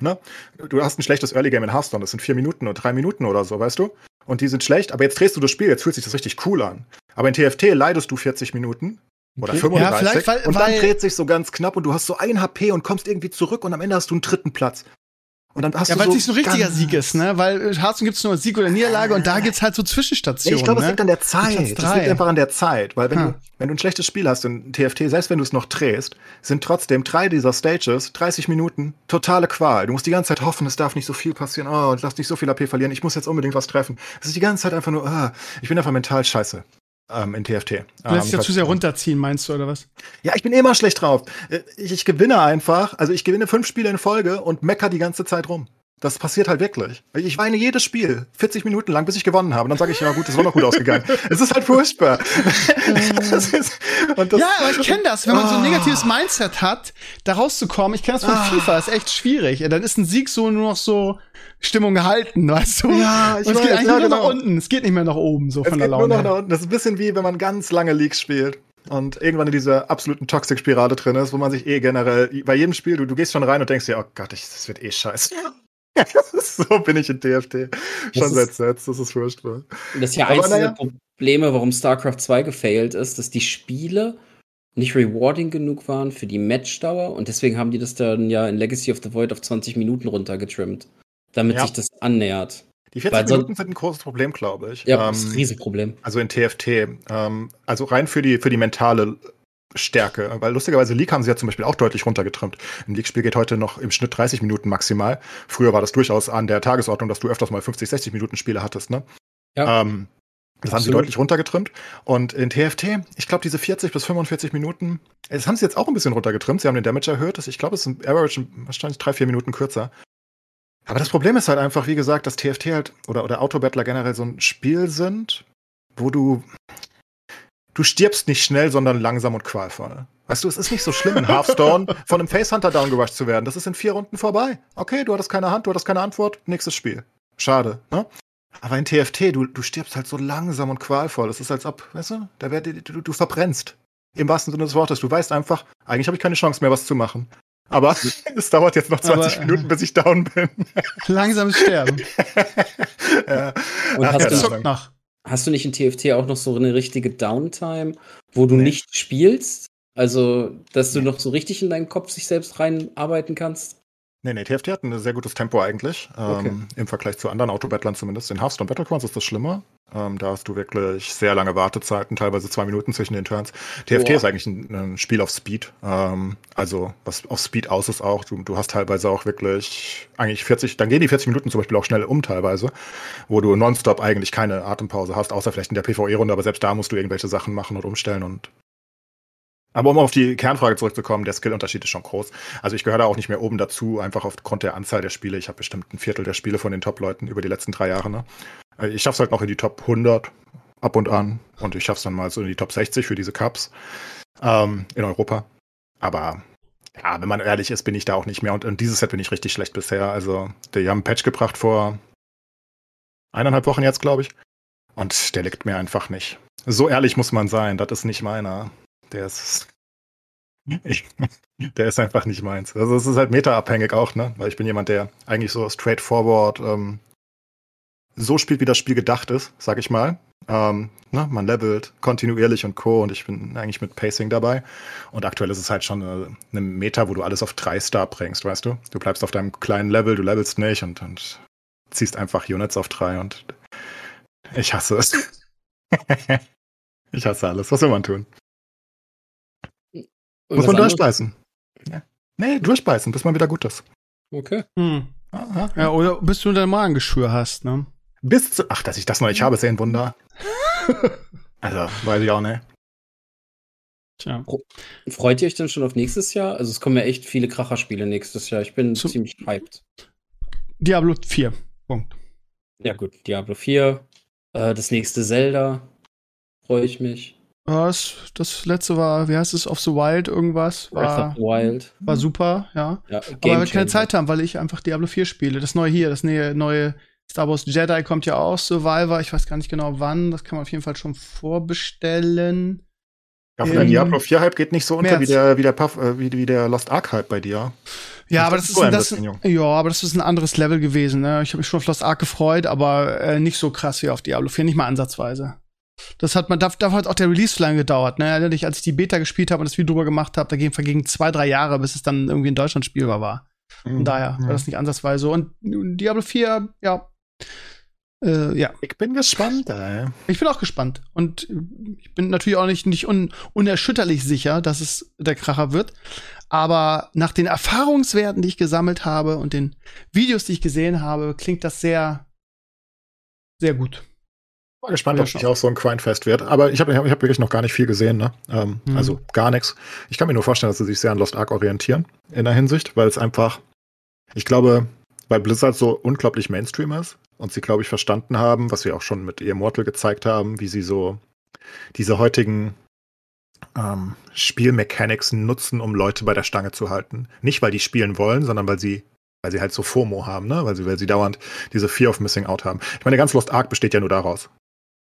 D: Ne? Du hast ein schlechtes Early Game in Hearthstone, das sind vier Minuten oder drei Minuten oder so, weißt du? Und die sind schlecht, aber jetzt drehst du das Spiel, jetzt fühlt sich das richtig cool an. Aber in TFT leidest du 40 Minuten oder okay. 35 ja, weil, und dann dreht sich so ganz knapp und du hast so ein HP und kommst irgendwie zurück und am Ende hast du einen dritten Platz.
B: Und dann hast ja, weil es nicht so ein richtiger Sieg ist, ne? Weil äh, Hearthstone gibt es nur Sieg oder Niederlage und da gibt's halt so Zwischenstationen.
D: Nee, ich glaube, es ne? liegt an der Zeit. Es liegt einfach an der Zeit. Weil wenn, hm. du, wenn du ein schlechtes Spiel hast in TFT, selbst wenn du es noch drehst, sind trotzdem drei dieser Stages, 30 Minuten, totale Qual. Du musst die ganze Zeit hoffen, es darf nicht so viel passieren. Oh, du darfst nicht so viel AP verlieren. Ich muss jetzt unbedingt was treffen. Es ist die ganze Zeit einfach nur, ah, ich bin einfach mental scheiße ähm, in TFT. Du
B: lässt dich ja zu sehr runterziehen, meinst du, oder was?
D: Ja, ich bin immer schlecht drauf. Äh, ich, ich gewinne einfach, also ich gewinne fünf Spiele in Folge und mecker die ganze Zeit rum. Das passiert halt wirklich. Ich weine jedes Spiel, 40 Minuten lang, bis ich gewonnen habe. Und dann sage ich, ja gut, das war noch gut ausgegangen. es ist halt furchtbar.
B: ist, ja, aber ich kenne das. Wenn man so ein ah. negatives Mindset hat, da rauszukommen, ich kenne das von ah. FIFA, ist echt schwierig. Dann ist ein Sieg so nur noch so Stimmung gehalten, weißt du? Ja, ich Und es weiß, geht eigentlich ja, nur genau. nach unten. Es geht nicht mehr nach oben, so es von der Laune. Nur noch nach unten.
D: Das ist ein bisschen wie, wenn man ganz lange Leagues spielt und irgendwann in dieser absoluten Toxic-Spirale drin ist, wo man sich eh generell bei jedem Spiel, du, du gehst schon rein und denkst dir, oh Gott, ich, das wird eh scheiße. so bin ich in TFT. Schon seit Sets, das ist furchtbar.
C: Das ist ja eines der Probleme, warum StarCraft 2 gefailt ist, dass die Spiele nicht rewarding genug waren für die Matchdauer und deswegen haben die das dann ja in Legacy of the Void auf 20 Minuten runtergetrimmt, damit ja. sich das annähert.
D: Die 40 Weil Minuten sind ein großes Problem, glaube ich.
C: Ja, das ist ein ähm, Riesenproblem.
D: Also in TFT. Ähm, also rein für die, für die mentale Stärke. Weil lustigerweise League haben sie ja zum Beispiel auch deutlich runtergetrimmt. Ein League-Spiel geht heute noch im Schnitt 30 Minuten maximal. Früher war das durchaus an der Tagesordnung, dass du öfters mal 50, 60 Minuten Spiele hattest, ne? Ja. Ähm, das Absolut. haben sie deutlich runtergetrimmt. Und in TFT, ich glaube, diese 40 bis 45 Minuten, das haben sie jetzt auch ein bisschen runtergetrimmt. Sie haben den Damage erhöht. Ich glaube, es sind Average wahrscheinlich drei, vier Minuten kürzer. Aber das Problem ist halt einfach, wie gesagt, dass TFT halt oder, oder Autobattler generell so ein Spiel sind, wo du du stirbst nicht schnell, sondern langsam und qualvoll. Weißt du, es ist nicht so schlimm, in Hearthstone von einem Facehunter downgerusht zu werden. Das ist in vier Runden vorbei. Okay, du hattest keine Hand, du hattest keine Antwort, nächstes Spiel. Schade, ne? Aber in TFT, du, du stirbst halt so langsam und qualvoll. Das ist als ob, weißt du, da wär, du, du verbrennst. Im wahrsten Sinne des Wortes. Du weißt einfach, eigentlich habe ich keine Chance mehr, was zu machen. Aber es dauert jetzt noch 20 Aber, Minuten, bis ich down bin.
B: Langsames Sterben.
C: ja. Und Ach, hast du noch? Hast du nicht in TFT auch noch so eine richtige Downtime, wo du nee. nicht spielst? Also, dass du nee. noch so richtig in deinen Kopf sich selbst reinarbeiten kannst?
D: Nee, nee, TFT hat ein sehr gutes Tempo eigentlich. Okay. Ähm, Im Vergleich zu anderen Autobattlern zumindest. In Hearthstone Battlegrounds ist das schlimmer. Ähm, da hast du wirklich sehr lange Wartezeiten, teilweise zwei Minuten zwischen den Turns. TFT Boah. ist eigentlich ein, ein, Spiel auf Speed. Ähm, also, was auf Speed aus ist auch. Du, du hast teilweise auch wirklich eigentlich 40, dann gehen die 40 Minuten zum Beispiel auch schnell um teilweise, wo du nonstop eigentlich keine Atempause hast, außer vielleicht in der PvE-Runde, aber selbst da musst du irgendwelche Sachen machen und umstellen und aber um auf die Kernfrage zurückzukommen, der Skillunterschied ist schon groß. Also ich gehöre da auch nicht mehr oben dazu, einfach aufgrund der Anzahl der Spiele. Ich habe bestimmt ein Viertel der Spiele von den Top-Leuten über die letzten drei Jahre. Ne? Äh, ich schaffe es halt noch in die Top 100 ab und an und ich schaffe es dann mal so in die Top 60 für diese Cups ähm, in Europa. Aber ja, wenn man ehrlich ist, bin ich da auch nicht mehr. Und in dieses Set bin ich richtig schlecht bisher. Also, die haben einen Patch gebracht vor eineinhalb Wochen jetzt, glaube ich. Und der liegt mir einfach nicht. So ehrlich muss man sein, das ist nicht meiner. Der ist. Ich, der ist einfach nicht meins. Also es ist halt metaabhängig auch, ne? Weil ich bin jemand, der eigentlich so straightforward ähm, so spielt, wie das Spiel gedacht ist, sag ich mal. Ähm, ne? Man levelt kontinuierlich und Co. Und ich bin eigentlich mit Pacing dabei. Und aktuell ist es halt schon eine, eine Meta, wo du alles auf drei Star bringst, weißt du? Du bleibst auf deinem kleinen Level, du levelst nicht und, und ziehst einfach Units auf drei und ich hasse es. ich hasse alles. Was will man tun? Und Muss man durchbeißen. Ja. Nee, durchbeißen, bis man wieder gut ist.
C: Okay. Hm.
B: Aha. Ja, oder bis du dein Magengeschwür hast, ne?
D: Bis zu, ach, dass ich das noch nicht habe, ist ja ein Wunder. also, weiß ich auch nicht.
C: Tja. Freut ihr euch denn schon auf nächstes Jahr? Also es kommen ja echt viele Kracherspiele nächstes Jahr. Ich bin Zu ziemlich hyped.
B: Diablo 4. Punkt.
C: Ja gut, Diablo 4. Äh, das nächste Zelda. Freue ich mich.
B: Das, das letzte war, wie heißt es, Of the Wild irgendwas? War,
C: Breath of the Wild.
B: War super, ja.
C: ja
B: Aber wir keine Zeit haben, weil ich einfach Diablo 4 spiele. Das neue hier, das neue, neue Star Wars Jedi kommt ja auch, Survivor. Ich weiß gar nicht genau wann. Das kann man auf jeden Fall schon vorbestellen.
D: Ja, von der Diablo 4 Hype geht nicht so unter wie der, wie der Puff, äh, wie, wie der Lost Ark Hype bei dir.
B: Ja, aber das, ist, ein, das ja, aber das ist ein anderes Level gewesen. Ne? Ich habe mich schon auf Lost Ark gefreut, aber äh, nicht so krass wie auf Diablo 4, nicht mal ansatzweise. Das hat man, dafür hat auch der Release so lange gedauert. Ne? Erinnere dich, als ich die Beta gespielt habe und das Video drüber gemacht habe, da ging vergingen zwei, drei Jahre, bis es dann irgendwie in Deutschland spielbar war. Von mhm, daher ja. war das nicht ansatzweise. Und Diablo 4, ja. Äh, ja.
D: Ich bin gespannt, ey.
B: Ich bin auch gespannt. Und ich bin natürlich auch nicht, nicht un, unerschütterlich sicher, dass es der Kracher wird. Aber nach den Erfahrungswerten, die ich gesammelt habe und den Videos, die ich gesehen habe, klingt das sehr, sehr gut.
D: War gespannt, ob es nicht auch so ein Grindfest wird. Aber ich habe ich hab wirklich noch gar nicht viel gesehen, ne? Ähm, mhm. Also gar nichts. Ich kann mir nur vorstellen, dass sie sich sehr an Lost Ark orientieren in der Hinsicht, weil es einfach, ich glaube, weil Blizzard so unglaublich Mainstream ist und sie, glaube ich, verstanden haben, was wir auch schon mit Immortal gezeigt haben, wie sie so diese heutigen ähm, Spielmechanics nutzen, um Leute bei der Stange zu halten. Nicht, weil die spielen wollen, sondern weil sie weil sie halt so FOMO haben, ne? Weil sie, weil sie dauernd diese Fear of Missing Out haben. Ich meine, der ganze Lost Ark besteht ja nur daraus.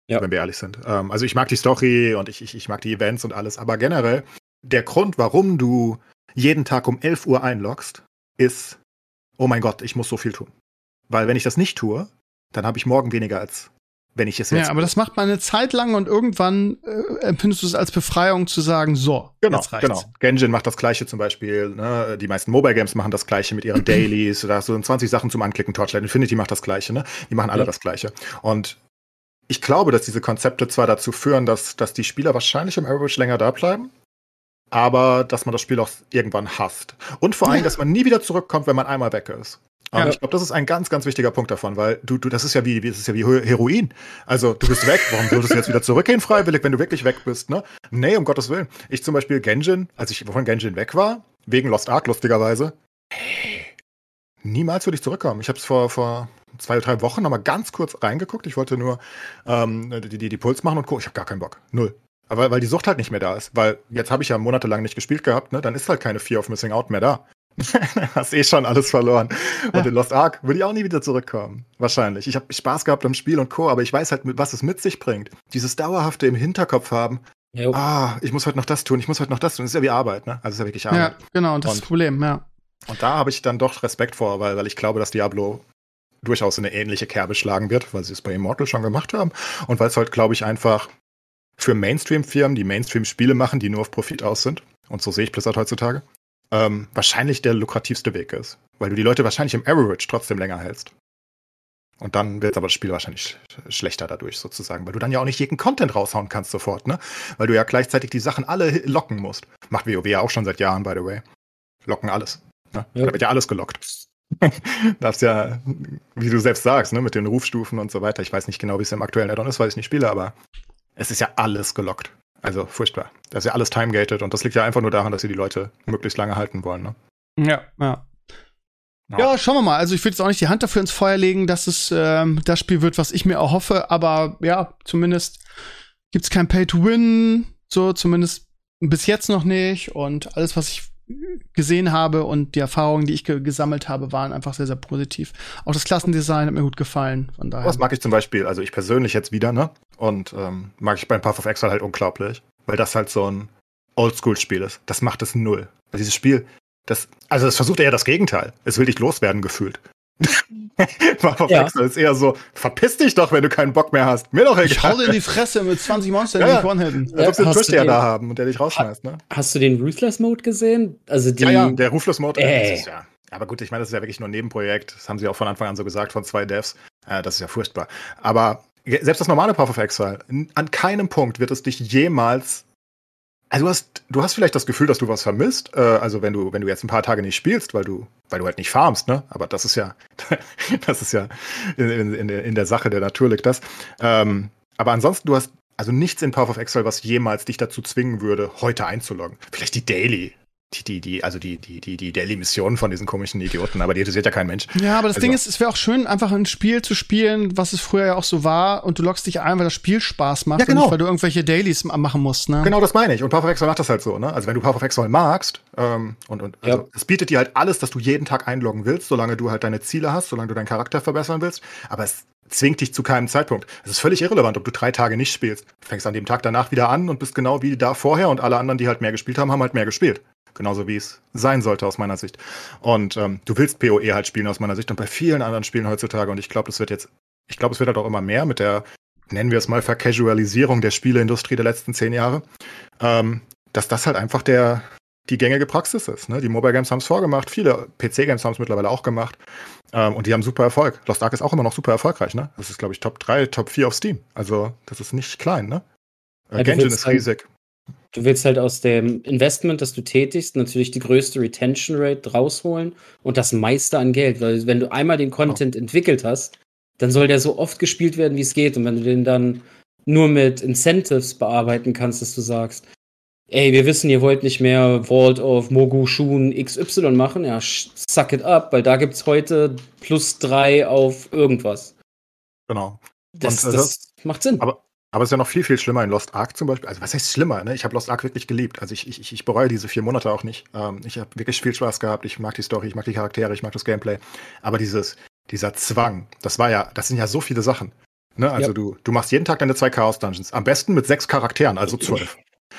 D: Ja. Wenn wir ehrlich sind. Ähm, also ich mag die Story und ich, ich, ich mag die Events und alles, aber generell, der Grund, warum du jeden Tag um 11 Uhr einloggst, ist, oh mein Gott, ich muss so viel tun. Weil wenn ich das nicht tue, dann habe ich morgen weniger als wenn ich es jetzt.
B: Ja, aber das macht man eine Zeit lang und irgendwann äh, empfindest du es als Befreiung zu sagen, so,
D: genau, jetzt reicht's. Genau. Genshin macht das gleiche zum Beispiel. Ne? Die meisten Mobile Games machen das gleiche mit ihren Dailies. da hast du 20 Sachen zum Anklicken. Torchlight Infinity macht das gleiche. Ne? Die machen alle ja. das gleiche. Und ich glaube, dass diese Konzepte zwar dazu führen, dass, dass die Spieler wahrscheinlich im Average länger da bleiben, aber dass man das Spiel auch irgendwann hasst. Und vor allem, dass man nie wieder zurückkommt, wenn man einmal weg ist. Ja. Ich glaube, das ist ein ganz, ganz wichtiger Punkt davon, weil du, du, das ist ja wie, das ist ja wie Heroin. Also du bist weg, warum solltest du jetzt wieder zurückgehen freiwillig, wenn du wirklich weg bist, ne? Nee, um Gottes Willen. Ich zum Beispiel Genjin, als ich von Genjin weg war, wegen Lost Ark lustigerweise, hey, niemals würde ich zurückkommen. Ich habe es vor, vor zwei, drei Wochen nochmal ganz kurz reingeguckt. Ich wollte nur ähm, die, die, die Puls machen und gucken. Ich habe gar keinen Bock. Null. Aber weil die Sucht halt nicht mehr da ist. Weil jetzt habe ich ja monatelang nicht gespielt gehabt, ne? Dann ist halt keine Fear of Missing Out mehr da. Hast eh schon alles verloren. Und in Lost Ark würde ich auch nie wieder zurückkommen. Wahrscheinlich. Ich habe Spaß gehabt am Spiel und Co., aber ich weiß halt, was es mit sich bringt. Dieses dauerhafte im Hinterkopf haben. Jo. Ah, ich muss heute noch das tun, ich muss heute noch das tun. Das ist ja wie Arbeit, ne? Also ist ja wirklich Arbeit.
B: Ja, genau, und das und, ist das Problem, ja.
D: Und da habe ich dann doch Respekt vor, weil, weil ich glaube, dass Diablo durchaus eine ähnliche Kerbe schlagen wird, weil sie es bei Immortal schon gemacht haben. Und weil es halt, glaube ich, einfach für Mainstream-Firmen, die Mainstream-Spiele machen, die nur auf Profit aus sind, und so sehe ich Blizzard heutzutage, ähm, wahrscheinlich der lukrativste Weg ist. Weil du die Leute wahrscheinlich im Average trotzdem länger hältst. Und dann wird aber das Spiel wahrscheinlich schlechter dadurch sozusagen, weil du dann ja auch nicht jeden Content raushauen kannst sofort, ne? Weil du ja gleichzeitig die Sachen alle locken musst. Macht WoW ja auch schon seit Jahren, by the way. Locken alles. Ne? Ja. Da wird ja alles gelockt. Darfst ja, wie du selbst sagst, ne, mit den Rufstufen und so weiter. Ich weiß nicht genau, wie es im aktuellen Addon ist, weil ich nicht spiele, aber es ist ja alles gelockt. Also furchtbar. Das ist ja alles time-gated und das liegt ja einfach nur daran, dass sie die Leute möglichst lange halten wollen. Ne?
B: Ja, ja. Ja, schauen wir mal. Also ich würde jetzt auch nicht die Hand dafür ins Feuer legen, dass es ähm, das Spiel wird, was ich mir erhoffe, aber ja, zumindest gibt es kein Pay-to-Win, so zumindest bis jetzt noch nicht. Und alles, was ich gesehen habe und die Erfahrungen, die ich ge gesammelt habe, waren einfach sehr, sehr positiv. Auch das Klassendesign hat mir gut gefallen. Von daher.
D: Das mag ich zum Beispiel, also ich persönlich jetzt wieder, ne? Und ähm, mag ich beim Path of Exile halt unglaublich, weil das halt so ein Oldschool-Spiel ist. Das macht es null. Weil dieses Spiel, das, also es versucht eher das Gegenteil. Es will dich loswerden gefühlt. Path of ja. Exile ist eher so, verpiss dich doch, wenn du keinen Bock mehr hast. Mir doch egal.
B: Ich hau dir in die Fresse mit 20 Monstern, die ja, dich one-hitten.
D: Als ob sie einen da haben und der dich rausschmeißt, ne?
C: Hast du den Ruthless-Mode gesehen? Also die,
D: ja, ja, der Ruthless-Mode, äh, ist ja. Aber gut, ich meine, das ist ja wirklich nur ein Nebenprojekt. Das haben sie auch von Anfang an so gesagt von zwei Devs. Äh, das ist ja furchtbar. Aber selbst das normale Path of Exile, an keinem Punkt wird es dich jemals also du hast, du hast vielleicht das Gefühl, dass du was vermisst. Äh, also wenn du, wenn du jetzt ein paar Tage nicht spielst, weil du, weil du halt nicht farmst, ne? Aber das ist ja, das ist ja in, in, in der Sache der Natur liegt das. Ähm, aber ansonsten, du hast also nichts in Path of Exile, was jemals dich dazu zwingen würde, heute einzuloggen. Vielleicht die Daily. Die, die, die, also die, die, die, die Daily-Mission von diesen komischen Idioten, aber die interessiert ja kein Mensch.
B: Ja, aber das also. Ding ist, es wäre auch schön, einfach ein Spiel zu spielen, was es früher ja auch so war, und du lockst dich ein, weil das Spiel Spaß macht,
D: ja, genau.
B: nicht, weil du irgendwelche Dailies machen musst, ne?
D: Genau, das meine ich. Und Path of Exile macht das halt so, ne? Also wenn du Path of Exile magst, ähm, und, und also, es bietet dir halt alles, dass du jeden Tag einloggen willst, solange du halt deine Ziele hast, solange du deinen Charakter verbessern willst, aber es zwingt dich zu keinem Zeitpunkt. Es ist völlig irrelevant, ob du drei Tage nicht spielst. Du fängst an dem Tag danach wieder an und bist genau wie da vorher und alle anderen, die halt mehr gespielt haben, haben halt mehr gespielt. Genauso wie es sein sollte aus meiner Sicht. Und ähm, du willst PoE halt spielen aus meiner Sicht und bei vielen anderen Spielen heutzutage. Und ich glaube, das wird jetzt, ich glaube, es wird halt auch immer mehr mit der, nennen wir es mal, Vercasualisierung der Spieleindustrie der letzten zehn Jahre, ähm, dass das halt einfach der, die gängige Praxis ist. Ne? Die Mobile Games haben es vorgemacht, viele PC-Games haben es mittlerweile auch gemacht. Ähm, und die haben super Erfolg. Lost Ark ist auch immer noch super erfolgreich, ne? Das ist, glaube ich, Top 3, Top 4 auf Steam. Also, das ist nicht klein, ne?
C: Äh, ja, Genshin ist riesig. Du willst halt aus dem Investment, das du tätigst, natürlich die größte Retention Rate rausholen und das meiste an Geld. Weil wenn du einmal den Content oh. entwickelt hast, dann soll der so oft gespielt werden, wie es geht. Und wenn du den dann nur mit Incentives bearbeiten kannst, dass du sagst, ey, wir wissen, ihr wollt nicht mehr Vault of Mogu Shun XY machen, ja, suck it up, weil da gibt's heute plus drei auf irgendwas.
D: Genau.
C: Das, Und, äh, das, das macht Sinn.
D: Aber, aber es ist ja noch viel, viel schlimmer in Lost Ark zum Beispiel. Also was heißt schlimmer? Ne? Ich habe Lost Ark wirklich geliebt. Also ich, ich, ich bereue diese vier Monate auch nicht. Ähm, ich habe wirklich viel Spaß gehabt. Ich mag die Story, ich mag die Charaktere, ich mag das Gameplay. Aber dieses, dieser Zwang, das war ja, das sind ja so viele Sachen. Ne? Also ja. du, du machst jeden Tag deine zwei Chaos Dungeons. Am besten mit sechs Charakteren, also zwölf.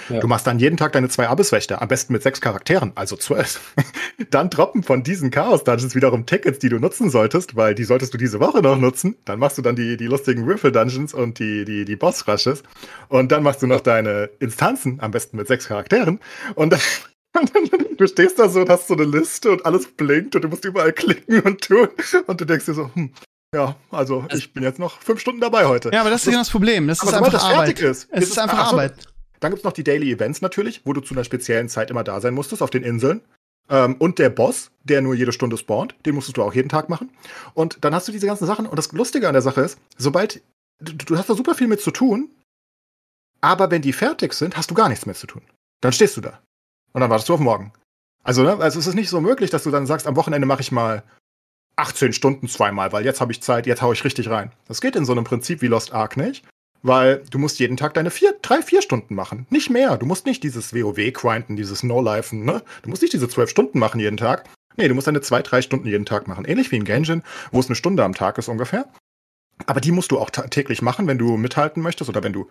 D: Ja. Du machst dann jeden Tag deine zwei Abysswächter, am besten mit sechs Charakteren, also zwölf. dann droppen von diesen Chaos-Dungeons wiederum Tickets, die du nutzen solltest, weil die solltest du diese Woche noch nutzen. Dann machst du dann die, die lustigen Würfel-Dungeons und die, die, die Boss-Rushes. Und dann machst du noch deine Instanzen, am besten mit sechs Charakteren. Und dann du stehst da so und hast so eine Liste und alles blinkt und du musst überall klicken und tun. Und du denkst dir so, hm, ja, also ich bin jetzt noch fünf Stunden dabei heute.
B: Ja, aber das ist genau das Problem. Das ist einfach das Arbeit.
D: Ist,
B: es ist, ist einfach Arbeit.
D: Dann gibt es noch die Daily Events natürlich, wo du zu einer speziellen Zeit immer da sein musstest auf den Inseln. Ähm, und der Boss, der nur jede Stunde spawnt, den musstest du auch jeden Tag machen. Und dann hast du diese ganzen Sachen. Und das Lustige an der Sache ist, sobald du, du hast da super viel mit zu tun, aber wenn die fertig sind, hast du gar nichts mehr zu tun. Dann stehst du da. Und dann wartest du auf morgen. Also, ne, also es ist nicht so möglich, dass du dann sagst, am Wochenende mache ich mal 18 Stunden zweimal, weil jetzt habe ich Zeit, jetzt haue ich richtig rein. Das geht in so einem Prinzip wie Lost Ark nicht. Weil du musst jeden Tag deine vier, drei, vier Stunden machen. Nicht mehr. Du musst nicht dieses WoW grinden, dieses No-Lifen, ne? Du musst nicht diese zwölf Stunden machen jeden Tag. Nee, du musst deine zwei, drei Stunden jeden Tag machen. Ähnlich wie in Genshin, wo es eine Stunde am Tag ist ungefähr. Aber die musst du auch täglich machen, wenn du mithalten möchtest oder wenn du,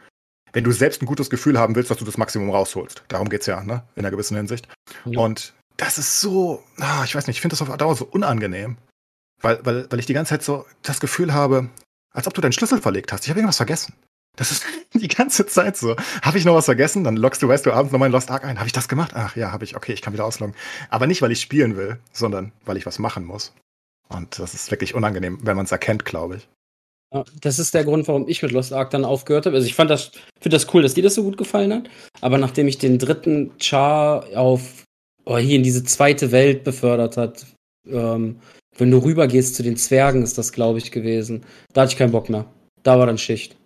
D: wenn du selbst ein gutes Gefühl haben willst, dass du das Maximum rausholst. Darum geht's ja, ne? In einer gewissen Hinsicht. Ja. Und das ist so, ah, ich weiß nicht, ich finde das auf Dauer so unangenehm. Weil, weil, weil ich die ganze Zeit so das Gefühl habe, als ob du deinen Schlüssel verlegt hast. Ich habe irgendwas vergessen. Das ist die ganze Zeit so. Habe ich noch was vergessen? Dann loggst du, weißt du, abends nochmal in Lost Ark ein. Habe ich das gemacht? Ach ja, habe ich. Okay, ich kann wieder ausloggen. Aber nicht, weil ich spielen will, sondern weil ich was machen muss. Und das ist wirklich unangenehm, wenn man es erkennt, glaube ich.
C: Das ist der Grund, warum ich mit Lost Ark dann aufgehört habe. Also ich fand das, finde das cool, dass dir das so gut gefallen hat. Aber nachdem ich den dritten Char auf oh, hier in diese zweite Welt befördert hat, ähm, wenn du rübergehst zu den Zwergen, ist das, glaube ich, gewesen. Da hatte ich keinen Bock mehr. Da war dann Schicht.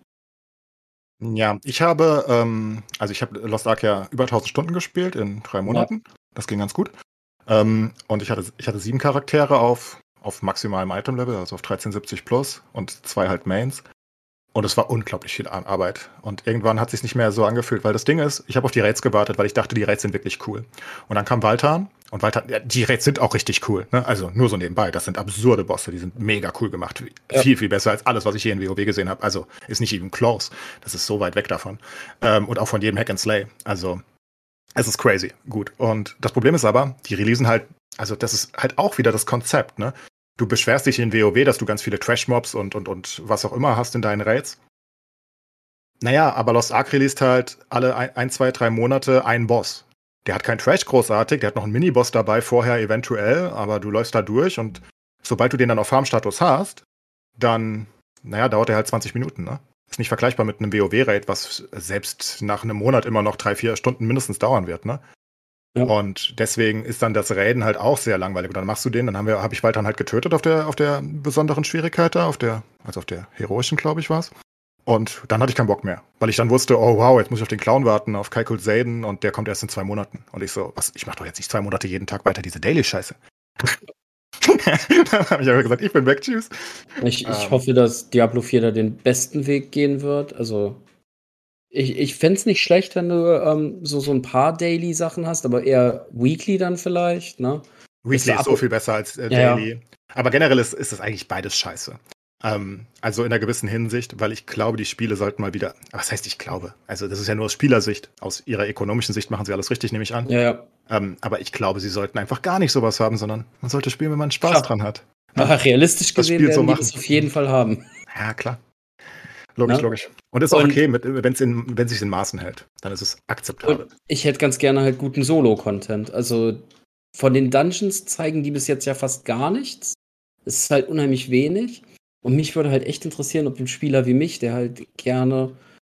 D: Ja, ich habe, ähm, also ich habe Lost Ark ja über 1000 Stunden gespielt in drei Monaten. Ja. Das ging ganz gut. Ähm, und ich hatte, ich hatte sieben Charaktere auf, auf maximalem Item-Level, also auf 1370 plus und zwei halt Mains. Und es war unglaublich viel Arbeit. Und irgendwann hat es sich nicht mehr so angefühlt, weil das Ding ist, ich habe auf die Raids gewartet, weil ich dachte, die Raids sind wirklich cool. Und dann kam Waltan und ja, die Raids sind auch richtig cool. Ne? Also nur so nebenbei, das sind absurde Bosse, die sind mega cool gemacht. Ja. Viel, viel besser als alles, was ich hier in WoW gesehen habe. Also ist nicht even close. Das ist so weit weg davon. Ähm, und auch von jedem Hack and Slay. Also es ist crazy. Gut. Und das Problem ist aber, die releasen halt, also das ist halt auch wieder das Konzept, ne? du beschwerst dich in WoW, dass du ganz viele Trash-Mobs und, und, und was auch immer hast in deinen Raids. Naja, aber Lost Ark released halt alle ein, ein, zwei, drei Monate einen Boss. Der hat keinen Trash großartig, der hat noch einen Miniboss dabei vorher eventuell, aber du läufst da durch und sobald du den dann auf Farmstatus hast, dann, naja, dauert der halt 20 Minuten, ne? Ist nicht vergleichbar mit einem WoW-Raid, was selbst nach einem Monat immer noch drei, vier Stunden mindestens dauern wird, ne? Ja. Und deswegen ist dann das Raiden halt auch sehr langweilig. Und dann machst du den, dann haben wir, habe ich Waltern halt getötet auf der, auf der besonderen Schwierigkeit da, auf der, also auf der heroischen, glaube ich, war es. Und dann hatte ich keinen Bock mehr, weil ich dann wusste, oh wow, jetzt muss ich auf den Clown warten, auf Kaikul Zayden und der kommt erst in zwei Monaten. Und ich so, was, ich mach doch jetzt nicht zwei Monate jeden Tag weiter diese Daily-Scheiße. dann habe ich aber gesagt, ich bin weg, tschüss.
C: Ich, ich ähm. hoffe, dass Diablo 4 da den besten Weg gehen wird. Also ich, ich fände es nicht schlecht, wenn du ähm, so, so ein paar Daily-Sachen hast, aber eher Weekly dann vielleicht, ne?
D: Weekly ist so viel besser als äh, Daily. Ja, ja. Aber generell ist, ist das eigentlich beides scheiße. Ähm, also in einer gewissen Hinsicht, weil ich glaube, die Spiele sollten mal wieder. Was heißt ich glaube? Also das ist ja nur aus Spielersicht. Aus ihrer ökonomischen Sicht machen sie alles richtig, nehme ich an.
C: Ja, ja.
D: Ähm, aber ich glaube, sie sollten einfach gar nicht sowas haben, sondern man sollte spielen, wenn man Spaß klar. dran hat.
C: Ach, realistisch das gesehen werden so die das auf jeden Fall haben.
D: Ja, klar. Logisch, Na? logisch. Und ist auch okay, wenn es in, sich in Maßen hält. Dann ist es akzeptabel.
C: Ich hätte ganz gerne halt guten Solo-Content. Also von den Dungeons zeigen die bis jetzt ja fast gar nichts. Es ist halt unheimlich wenig. Und mich würde halt echt interessieren, ob ein Spieler wie mich, der halt gerne,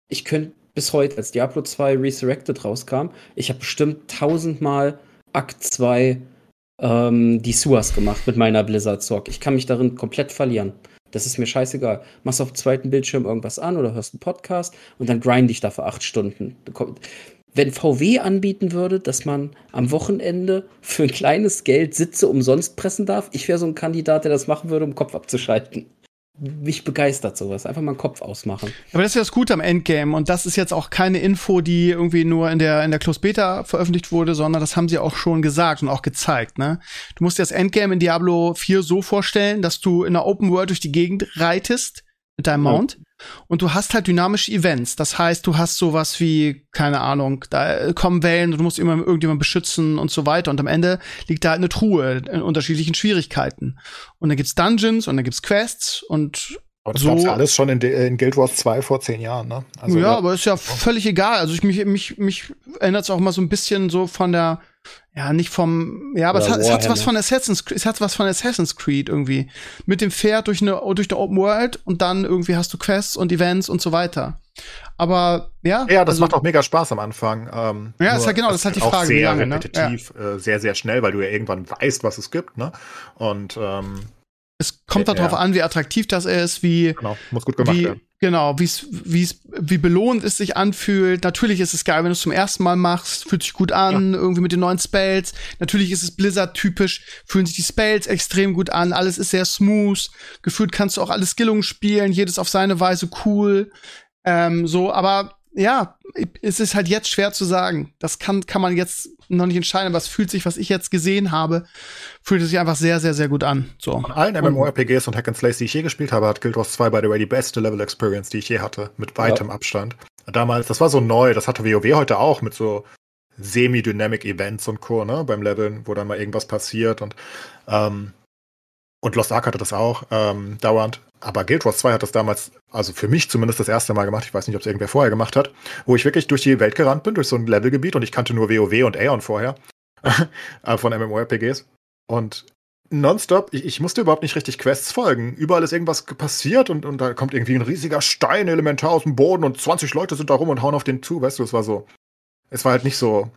C: ich könnte bis heute, als Diablo 2 Resurrected rauskam, ich habe bestimmt tausendmal Akt 2 ähm, die Suas gemacht mit meiner Blizzard-Zock. Ich kann mich darin komplett verlieren. Das ist mir scheißegal. Machst auf dem zweiten Bildschirm irgendwas an oder hörst einen Podcast und dann grind ich da für acht Stunden. Wenn VW anbieten würde, dass man am Wochenende für ein kleines Geld Sitze umsonst pressen darf, ich wäre so ein Kandidat, der das machen würde, um Kopf abzuschalten mich begeistert sowas. Einfach mal einen Kopf ausmachen.
B: Aber das ist ja das Gute am Endgame. Und das ist jetzt auch keine Info, die irgendwie nur in der, in der Close Beta veröffentlicht wurde, sondern das haben sie auch schon gesagt und auch gezeigt, ne? Du musst dir das Endgame in Diablo 4 so vorstellen, dass du in der Open World durch die Gegend reitest mit deinem Mount. Und du hast halt dynamische Events. Das heißt, du hast sowas wie, keine Ahnung, da kommen Wellen und du musst immer irgendjemanden beschützen und so weiter. Und am Ende liegt da halt eine Truhe in unterschiedlichen Schwierigkeiten. Und dann gibt's Dungeons und dann gibt's Quests und
D: aber das so, gab's ja alles schon in, in, Guild Wars 2 vor zehn Jahren, ne?
B: Also, ja, aber ist ja völlig egal. Also ich mich, mich, mich es auch mal so ein bisschen so von der ja, nicht vom, ja, aber es hat, es hat was von Assassin's Creed, es hat was von Assassin's Creed irgendwie. Mit dem Pferd durch eine, durch eine Open World und dann irgendwie hast du Quests und Events und so weiter. Aber, ja.
D: Ja, das also, macht auch mega Spaß am Anfang. Ähm,
B: ja, ist ja genau, das ist halt die Frage,
D: sehr wie lange, repetitiv, ne? äh, sehr, sehr schnell, weil du ja irgendwann weißt, was es gibt, ne? Und, ähm,
B: es kommt ja, darauf an, wie attraktiv das ist, wie,
D: genau, muss gut gemacht
B: wie,
D: werden.
B: Genau, wie es, wie es, wie belohnt es sich anfühlt. Natürlich ist es geil, wenn du es zum ersten Mal machst, fühlt sich gut an, ja. irgendwie mit den neuen Spells. Natürlich ist es Blizzard-typisch, fühlen sich die Spells extrem gut an, alles ist sehr smooth. Gefühlt kannst du auch alle Skillungen spielen, jedes auf seine Weise cool. Ähm, so, aber ja, es ist halt jetzt schwer zu sagen. Das kann, kann man jetzt noch nicht entscheiden, aber es fühlt sich, was ich jetzt gesehen habe, fühlt es sich einfach sehr, sehr, sehr gut an. So.
D: Von allen MMORPGs und Hack and Slays, die ich je gespielt habe, hat Guild Wars 2 by the way die beste Level Experience, die ich je hatte, mit weitem ja. Abstand. Damals, das war so neu, das hatte WoW heute auch mit so semi-dynamic Events und Co., ne, beim Leveln, wo dann mal irgendwas passiert und ähm, und Lost Ark hatte das auch ähm, dauernd. Aber Guild Wars 2 hat das damals, also für mich zumindest das erste Mal gemacht, ich weiß nicht, ob es irgendwer vorher gemacht hat, wo ich wirklich durch die Welt gerannt bin, durch so ein Levelgebiet und ich kannte nur WoW und Aeon vorher äh, von MMORPGs. Und nonstop, ich, ich musste überhaupt nicht richtig Quests folgen. Überall ist irgendwas passiert und, und da kommt irgendwie ein riesiger Stein elementar aus dem Boden und 20 Leute sind da rum und hauen auf den zu, weißt du, es war so. Es war halt nicht so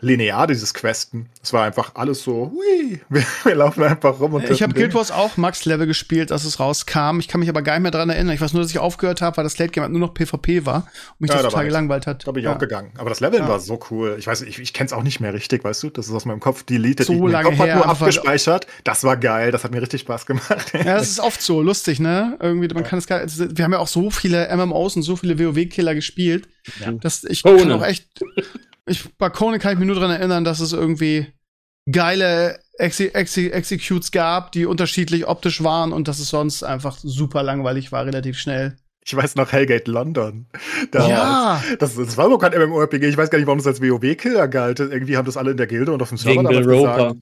D: linear, dieses Questen. Es war einfach alles so, hui, wir, wir laufen einfach rum. Und
B: ich habe Guild Wars auch Max-Level gespielt, als es rauskam. Ich kann mich aber gar nicht mehr dran erinnern. Ich weiß nur, dass ich aufgehört habe, weil das Late Game halt nur noch PvP war und mich ja, das total gelangweilt hat.
D: Da bin ich ja. auch gegangen. Aber das Leveln ja. war so cool. Ich weiß, ich, ich kenne es auch nicht mehr richtig, weißt du? Das ist aus meinem Kopf deleted.
B: So
D: ich,
B: lange
D: Kopf
B: her,
D: hat nur abgespeichert. Das war geil. Das hat mir richtig Spaß gemacht.
B: Ja, das ist oft so lustig, ne? Irgendwie, man kann es gar, wir haben ja auch so viele MMOs und so viele WoW-Killer gespielt, dass ich oh, kann ne. auch echt ich, bei Conan kann ich mich nur daran erinnern, dass es irgendwie geile Exe Exe Executes gab, die unterschiedlich optisch waren und dass es sonst einfach super langweilig war, relativ schnell.
D: Ich weiß noch Hellgate London.
B: Da, ja.
D: Das, das war überhaupt kein MMORPG. Ich weiß gar nicht, warum das als WoW-Killer galt. Irgendwie haben das alle in der Gilde und auf dem Server
C: Wegen damals gesagt.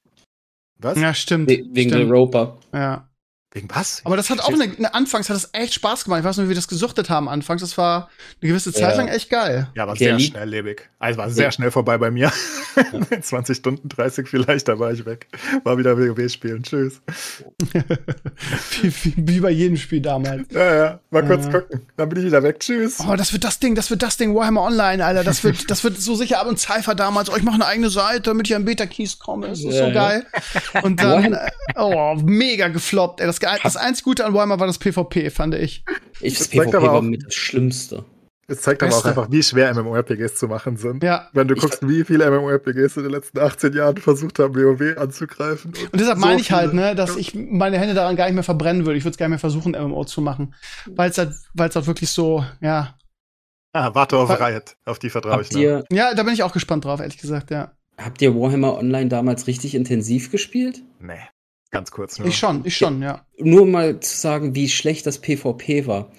B: Was? Ja, stimmt.
C: We wegen
B: stimmt.
C: der Roper.
B: Ja.
D: Wegen was?
B: Aber das hat auch eine, eine, Anfangs hat es echt Spaß gemacht. Ich weiß noch, wie wir das gesuchtet haben anfangs. Das war eine gewisse Zeit ja. lang echt geil.
D: Ja, war sehr schnelllebig. Also war sehr schnell vorbei bei mir. Ja. 20 Stunden, 30 vielleicht, da war ich weg. War wieder WoW spielen. Tschüss.
B: wie, wie, wie, bei jedem Spiel damals.
D: Ja, ja. Mal kurz gucken. Dann bin ich wieder weg. Tschüss.
B: Oh, das wird das Ding, das wird das Ding Warhammer Online, Alter. Das wird, das wird so sicher ab und Cypher damals. Oh, ich mache eine eigene Seite, damit ich an Beta-Keys komme. Das ist so geil. Und dann, oh, mega gefloppt. Ey, das, das einzig Gute an Warhammer war das PvP, fand ich.
C: Ich, das PvP war mit das Schlimmste.
D: Es zeigt aber auch einfach, wie schwer MMORPGs zu machen sind. Ja. Wenn du guckst, wie viele MMORPGs in den letzten 18 Jahren versucht haben, WoW anzugreifen.
B: Und, und deshalb so meine ich halt, ne, dass ich meine Hände daran gar nicht mehr verbrennen würde. Ich würde es gar nicht mehr versuchen, MMO zu machen. Weil es halt, weil's halt wirklich so, ja.
D: Ah, warte auf Riot. Auf die vertraue ich
B: noch. Ja, da bin ich auch gespannt drauf, ehrlich gesagt, ja.
C: Habt ihr Warhammer Online damals richtig intensiv gespielt?
D: Nee. Ganz kurz
B: nur. Ich schon, ich schon, ja.
C: Nur mal zu sagen, wie schlecht das PvP war.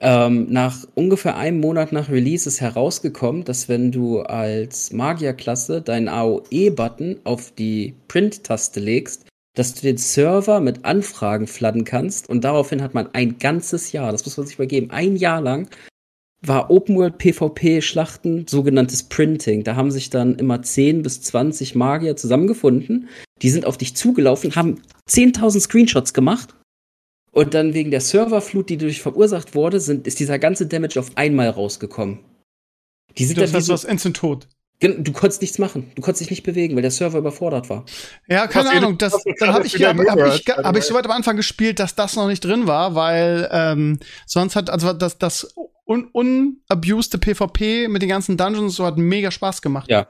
C: Ähm, nach ungefähr einem Monat nach Release ist herausgekommen, dass wenn du als Magierklasse deinen AOE-Button auf die Print-Taste legst, dass du den Server mit Anfragen fladden kannst und daraufhin hat man ein ganzes Jahr, das muss man sich mal geben, ein Jahr lang war Open World PvP Schlachten sogenanntes Printing. Da haben sich dann immer 10 bis 20 Magier zusammengefunden. Die sind auf dich zugelaufen, haben 10.000 Screenshots gemacht und dann wegen der Serverflut, die dadurch verursacht wurde, sind, ist dieser ganze Damage auf einmal rausgekommen.
B: Die sind das heißt, so, du instant tot.
C: Du konntest nichts machen. Du konntest dich nicht bewegen, weil der Server überfordert war.
B: Ja, keine Was Ahnung. Das, dann habe ich, hab, hab ich, hab ich so weit am Anfang gespielt, dass das noch nicht drin war, weil ähm, sonst hat also das, das un unabused PvP mit den ganzen Dungeons so hat mega Spaß gemacht.
C: Ja.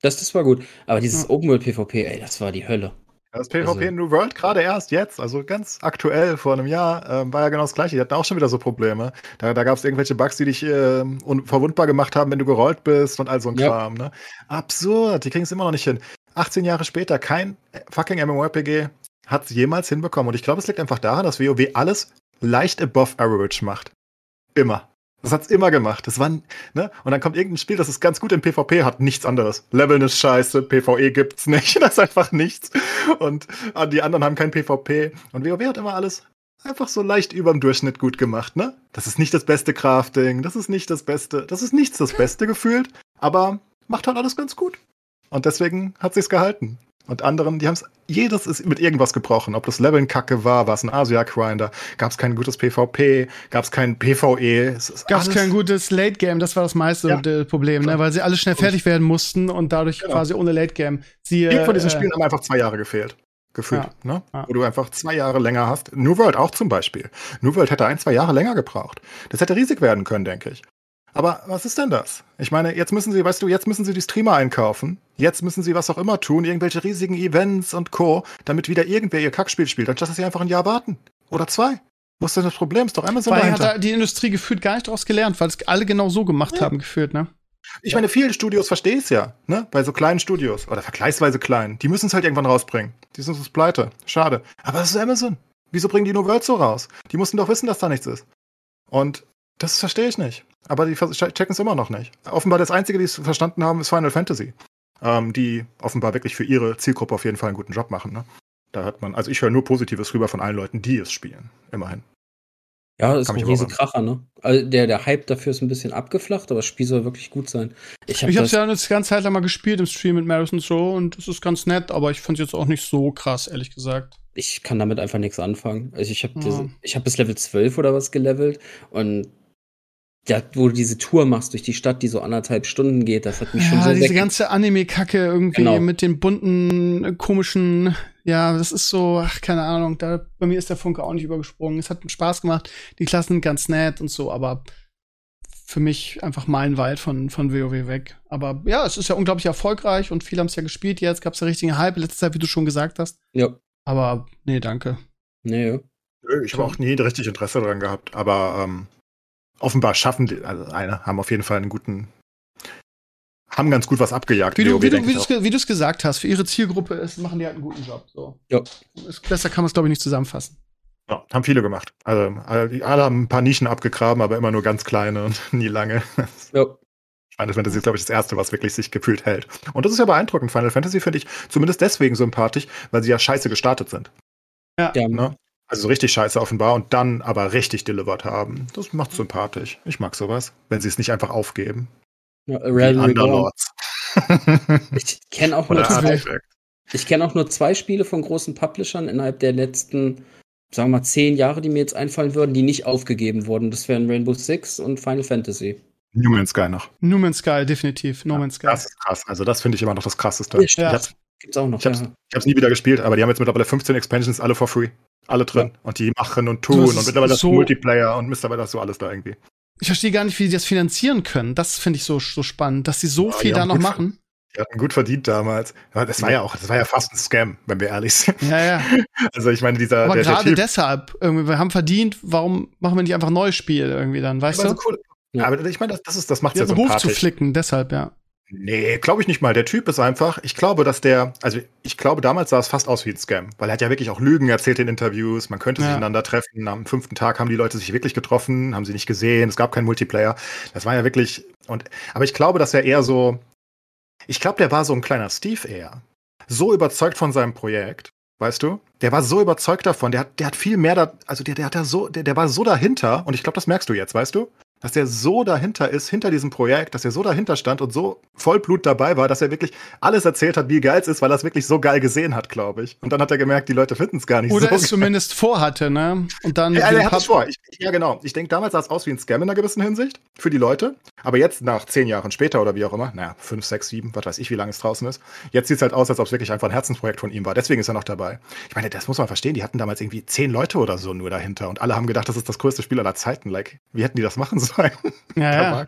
C: Das, das war gut. Aber dieses ja. Open World PvP, ey, das war die Hölle.
D: Das PvP also, in New World gerade erst jetzt, also ganz aktuell vor einem Jahr, ähm, war ja genau das gleiche. Die hatten auch schon wieder so Probleme. Da, da gab es irgendwelche Bugs, die dich äh, verwundbar gemacht haben, wenn du gerollt bist und all so ein ja. Kram. Ne? Absurd, die kriegen es immer noch nicht hin. 18 Jahre später, kein fucking MMORPG hat es jemals hinbekommen. Und ich glaube, es liegt einfach daran, dass WoW alles leicht above average macht. Immer. Das hat's immer gemacht. Das war, ne? Und dann kommt irgendein Spiel, das ist ganz gut im PvP, hat nichts anderes. Leveln ist scheiße, PvE gibt's nicht. Das ist einfach nichts. Und ah, die anderen haben kein PvP. Und WoW hat immer alles einfach so leicht überm Durchschnitt gut gemacht, ne? Das ist nicht das beste Crafting, das ist nicht das Beste, das ist nichts das Beste gefühlt, aber macht halt alles ganz gut. Und deswegen hat sich's gehalten. Und anderen, die haben es, jedes ist mit irgendwas gebrochen. Ob das Leveln kacke war, war es ein Asia-Grinder, gab es kein gutes PvP, gab es kein PvE.
B: Gab es kein gutes Late-Game, das war das meiste ja. Problem, ne? weil sie alle schnell fertig werden mussten und dadurch genau. quasi ohne Late-Game.
D: Viele von diesen äh, Spielen haben einfach zwei Jahre gefehlt. Gefühlt, ja. ne? Ja. Wo du einfach zwei Jahre länger hast. New World auch zum Beispiel. New World hätte ein, zwei Jahre länger gebraucht. Das hätte riesig werden können, denke ich. Aber was ist denn das? Ich meine, jetzt müssen sie, weißt du, jetzt müssen sie die Streamer einkaufen. Jetzt müssen sie was auch immer tun, irgendwelche riesigen Events und Co., damit wieder irgendwer ihr Kackspiel spielt, anstatt dass sie einfach ein Jahr warten. Oder zwei. Wo ist denn das Problem? Ist doch Amazon
B: Weil dahinter. hat die Industrie gefühlt gar nicht daraus gelernt, weil es alle genau so gemacht ja. haben, gefühlt, ne?
D: Ich meine, viele Studios verstehe es ja, ne? Bei so kleinen Studios oder vergleichsweise kleinen. Die müssen es halt irgendwann rausbringen. Die sind sonst pleite. Schade. Aber das ist Amazon. Wieso bringen die nur World so raus? Die mussten doch wissen, dass da nichts ist. Und das verstehe ich nicht. Aber die checken es immer noch nicht. Offenbar das Einzige, die es verstanden haben, ist Final Fantasy. Ähm, die offenbar wirklich für ihre Zielgruppe auf jeden Fall einen guten Job machen. Ne? Da hat man, also ich höre nur Positives rüber von allen Leuten, die es spielen. Immerhin.
C: Ja, das ist ein riesen Kracher, ne? Also der, der Hype dafür ist ein bisschen abgeflacht, aber das Spiel soll wirklich gut sein.
B: Ich habe es ja eine ganze Zeit lang mal gespielt im Stream mit Madison so und es ist ganz nett, aber ich fand es jetzt auch nicht so krass, ehrlich gesagt.
C: Ich kann damit einfach nichts anfangen. Also ich habe ja. ich hab bis Level 12 oder was gelevelt und ja, wo du diese Tour machst durch die Stadt, die so anderthalb Stunden geht, das hat mich ja, schon so
B: diese ganze Anime-Kacke irgendwie genau. mit den bunten, komischen, ja, das ist so, ach, keine Ahnung, da, bei mir ist der Funke auch nicht übergesprungen. Es hat Spaß gemacht, die Klassen sind ganz nett und so, aber für mich einfach meilenweit von, von WoW weg. Aber ja, es ist ja unglaublich erfolgreich und viele haben es ja gespielt jetzt, gab es ja richtigen Hype, letzte Zeit, wie du schon gesagt hast.
C: Ja.
B: Aber nee, danke.
C: Nee, ja.
D: Ich habe auch nie richtig Interesse daran gehabt, aber ähm, offenbar schaffen, die, also eine, haben auf jeden Fall einen guten, haben ganz gut was abgejagt.
B: Wie du, wie du, wie es gesagt hast, für ihre Zielgruppe ist, machen die halt einen guten Job. So.
C: Ja.
B: Ist, besser kann man es, glaube ich, nicht zusammenfassen.
D: Ja, haben viele gemacht. Also, alle haben ein paar Nischen abgegraben, aber immer nur ganz kleine und nie lange. Ja. Final Fantasy ist, glaube ich, das erste, was wirklich sich gefühlt hält. Und das ist ja beeindruckend. Final Fantasy finde ich zumindest deswegen sympathisch, weil sie ja scheiße gestartet sind.
B: Ja. ja.
D: Ne? Also richtig scheiße offenbar und dann aber richtig delivered haben. Das macht sympathisch. Ich mag sowas, wenn sie es nicht einfach aufgeben.
C: Ja, Underlords. ich kenne auch, nur zwei, ich kenn auch nur zwei Spiele von großen Publishern innerhalb der letzten, sagen wir mal, zehn Jahre, die mir jetzt einfallen würden, die nicht aufgegeben wurden. Das wären Rainbow Six und Final Fantasy.
D: New Man's Sky noch.
B: New Man's Sky, definitiv. No ja, Man's Sky.
D: Das ist krass. Also, das finde ich immer noch das krasseste.
C: Ja, ich hab's, Gibt's auch noch.
D: Ich hab's, ja. ich hab's nie wieder gespielt, aber die haben jetzt mittlerweile 15 Expansions alle for free. Alle drin. Ja. Und die machen und tun und mittlerweile so das Multiplayer und mittlerweile das so alles da irgendwie.
B: Ich verstehe gar nicht, wie die das finanzieren können. Das finde ich so, so spannend, dass sie so ja, viel da noch machen.
D: Die hatten gut verdient damals. Das war ja auch, das war ja fast ein Scam, wenn wir ehrlich sind.
B: Ja, ja.
D: Also ich meine, dieser.
B: Aber gerade deshalb, irgendwie, wir haben verdient, warum machen wir nicht einfach ein neues Spiel irgendwie dann, weißt du? So cool.
D: Ja. Aber ich meine, das, das ist, das macht ja so Ruf
B: zu flicken, deshalb, ja.
D: Nee, glaube ich nicht mal. Der Typ ist einfach, ich glaube, dass der, also ich glaube, damals sah es fast aus wie ein Scam, weil er hat ja wirklich auch Lügen erzählt in Interviews, man könnte ja. sich einander treffen, am fünften Tag haben die Leute sich wirklich getroffen, haben sie nicht gesehen, es gab keinen Multiplayer. Das war ja wirklich, und, aber ich glaube, dass er eher so, ich glaube, der war so ein kleiner Steve eher. So überzeugt von seinem Projekt, weißt du? Der war so überzeugt davon, der hat, der hat viel mehr da, also der, der hat da so, der, der war so dahinter und ich glaube, das merkst du jetzt, weißt du? Dass er so dahinter ist, hinter diesem Projekt, dass er so dahinter stand und so Vollblut dabei war, dass er wirklich alles erzählt hat, wie geil es ist, weil er es wirklich so geil gesehen hat, glaube ich. Und dann hat er gemerkt, die Leute finden es gar nicht
B: Oder
D: so. Oder
B: es zumindest vorhatte, ne? Und dann.
D: Ja, er hat es vor. Ich, ja, genau. Ich denke, damals sah es aus wie ein Scam in einer gewissen Hinsicht für die Leute. Aber jetzt, nach zehn Jahren später oder wie auch immer, naja, fünf, sechs, sieben, was weiß ich, wie lange es draußen ist, jetzt sieht es halt aus, als ob es wirklich einfach ein Herzensprojekt von ihm war. Deswegen ist er noch dabei. Ich meine, das muss man verstehen. Die hatten damals irgendwie zehn Leute oder so nur dahinter und alle haben gedacht, das ist das größte Spiel aller Zeiten. Like, wie hätten die das machen sollen?
B: Ja, ja.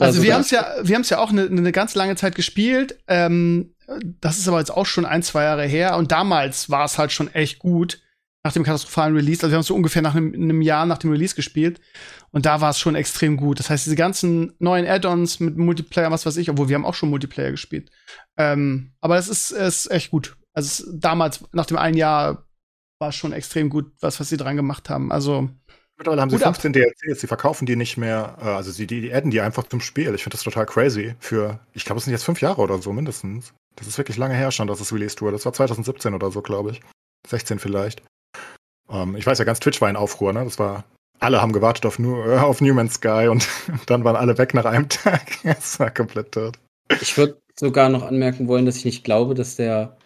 B: Also wir haben es ja, wir haben es ja auch eine, eine ganz lange Zeit gespielt. Ähm, das ist aber jetzt auch schon ein, zwei Jahre her. Und damals war es halt schon echt gut nach dem katastrophalen Release. Also wir haben es so ungefähr nach einem, einem, Jahr nach dem Release gespielt. Und da war es schon extrem gut. Das heißt, diese ganzen neuen Add-ons mit Multiplayer, was weiß ich, obwohl wir haben auch schon Multiplayer gespielt. Ähm, aber es ist, ist echt gut. Also es, damals, nach dem einen Jahr, war es schon extrem gut, was, was sie dran gemacht haben. Also
D: Mittlerweile haben sie 15 ab. DLCs, sie verkaufen die nicht mehr, äh, also sie die, die adden die einfach zum Spiel. Ich finde das total crazy. Für, ich glaube, es sind jetzt fünf Jahre oder so mindestens. Das ist wirklich lange her schon, dass es released wurde. Das war 2017 oder so, glaube ich. 16 vielleicht. Ähm, ich weiß ja, ganz Twitch war in Aufruhr, ne? Das war, alle haben gewartet auf, New, äh, auf New Man's Sky und dann waren alle weg nach einem Tag. Es war komplett tot.
C: Ich würde sogar noch anmerken wollen, dass ich nicht glaube, dass der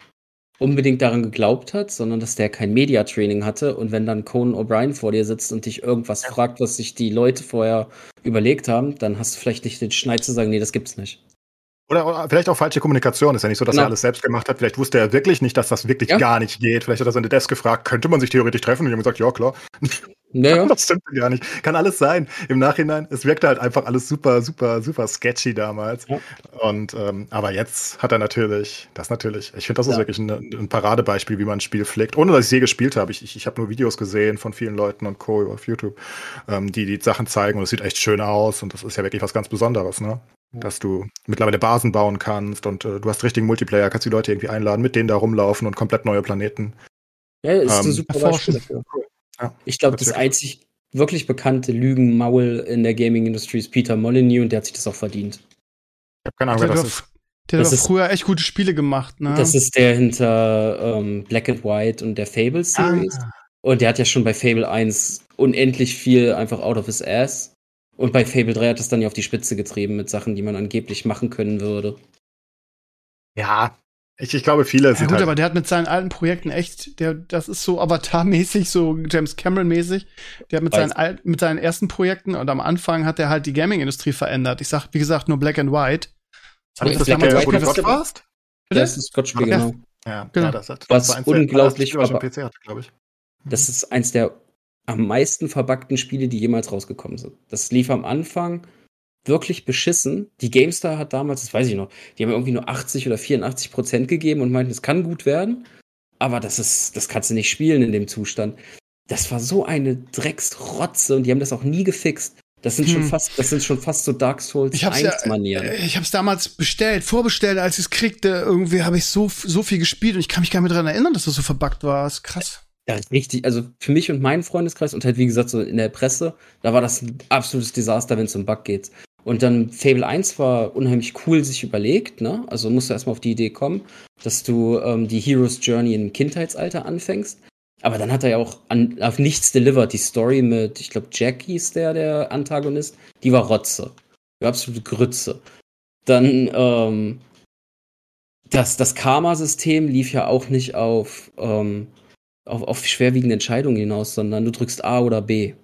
C: unbedingt daran geglaubt hat, sondern dass der kein Media-Training hatte. Und wenn dann Conan O'Brien vor dir sitzt und dich irgendwas fragt, was sich die Leute vorher überlegt haben, dann hast du vielleicht nicht den Schneid zu sagen, nee, das gibt's nicht.
D: Oder, vielleicht auch falsche Kommunikation. Ist ja nicht so, dass genau. er alles selbst gemacht hat. Vielleicht wusste er wirklich nicht, dass das wirklich ja. gar nicht geht. Vielleicht hat er seine Desk gefragt, könnte man sich theoretisch treffen? Und die haben gesagt, ja, klar. Naja. Das stimmt gar nicht. Kann alles sein. Im Nachhinein, es wirkte halt einfach alles super, super, super sketchy damals. Ja. Und ähm, aber jetzt hat er natürlich, das natürlich, ich finde, das ist ja. wirklich ein, ein, Paradebeispiel, wie man ein Spiel pflegt. Ohne dass ich es je gespielt habe. Ich, ich, ich habe nur Videos gesehen von vielen Leuten und Co. auf YouTube, ähm, die die Sachen zeigen und es sieht echt schön aus und das ist ja wirklich was ganz Besonderes, ne? dass du mittlerweile Basen bauen kannst und äh, du hast richtigen Multiplayer, kannst die Leute irgendwie einladen, mit denen da rumlaufen und komplett neue Planeten.
C: Ja, ist ähm, ein super Beispiel dafür. Ja, ich glaube, das einzig wirklich bekannte Lügenmaul in der Gaming-Industrie ist Peter Molyneux und der hat sich das auch verdient.
B: Ich habe keine Ahnung, wer das ist. Der hat doch früher echt gute Spiele gemacht, ne?
C: Das ist der hinter ähm, Black and White und der Fable Series. Ah. Und der hat ja schon bei Fable 1 unendlich viel einfach out of his ass. Und bei Fable 3 hat es dann ja auf die Spitze getrieben mit Sachen, die man angeblich machen können würde.
D: Ja, ich, ich glaube, viele
B: ja, sind. Gut, halt aber der hat mit seinen alten Projekten echt, der, das ist so Avatar-mäßig, so James Cameron-mäßig. Der hat mit seinen, alten, mit seinen ersten Projekten und am Anfang hat er halt die Gaming-Industrie verändert. Ich sag, wie gesagt, nur Black and White.
C: Habe ich das damals White, wo du Scott warst? Das ist ein Scott-Spiel, genau. Ja, genau. Ja, das, hat, das Was unglaublich der, PC hatte, glaube ich. Das ist eins der am meisten verbackten Spiele, die jemals rausgekommen sind. Das lief am Anfang wirklich beschissen. Die GameStar hat damals, das weiß ich noch, die haben irgendwie nur 80 oder 84 Prozent gegeben und meinten, es kann gut werden. Aber das ist, das kannst du nicht spielen in dem Zustand. Das war so eine Drecksrotze und die haben das auch nie gefixt. Das sind hm. schon fast, das sind schon fast so Dark Souls
B: ich hab's ja, Manieren. Äh, ich habe es damals bestellt, vorbestellt, als ich es kriegte. Irgendwie habe ich so so viel gespielt und ich kann mich gar nicht mehr daran erinnern, dass das so verbuggt war. Das ist krass.
C: Ja, richtig. Also für mich und meinen Freundeskreis und halt wie gesagt so in der Presse, da war das ein absolutes Desaster, wenn es um Bug geht. Und dann Fable 1 war unheimlich cool sich überlegt, ne? Also musst du erstmal auf die Idee kommen, dass du ähm, die Hero's Journey im Kindheitsalter anfängst. Aber dann hat er ja auch an, auf nichts delivered. Die Story mit, ich glaube, Jackie ist der, der Antagonist, die war Rotze. Die war absolute Grütze. Dann, ähm, das, das Karma-System lief ja auch nicht auf, ähm, auf, auf schwerwiegende Entscheidungen hinaus, sondern du drückst A oder B.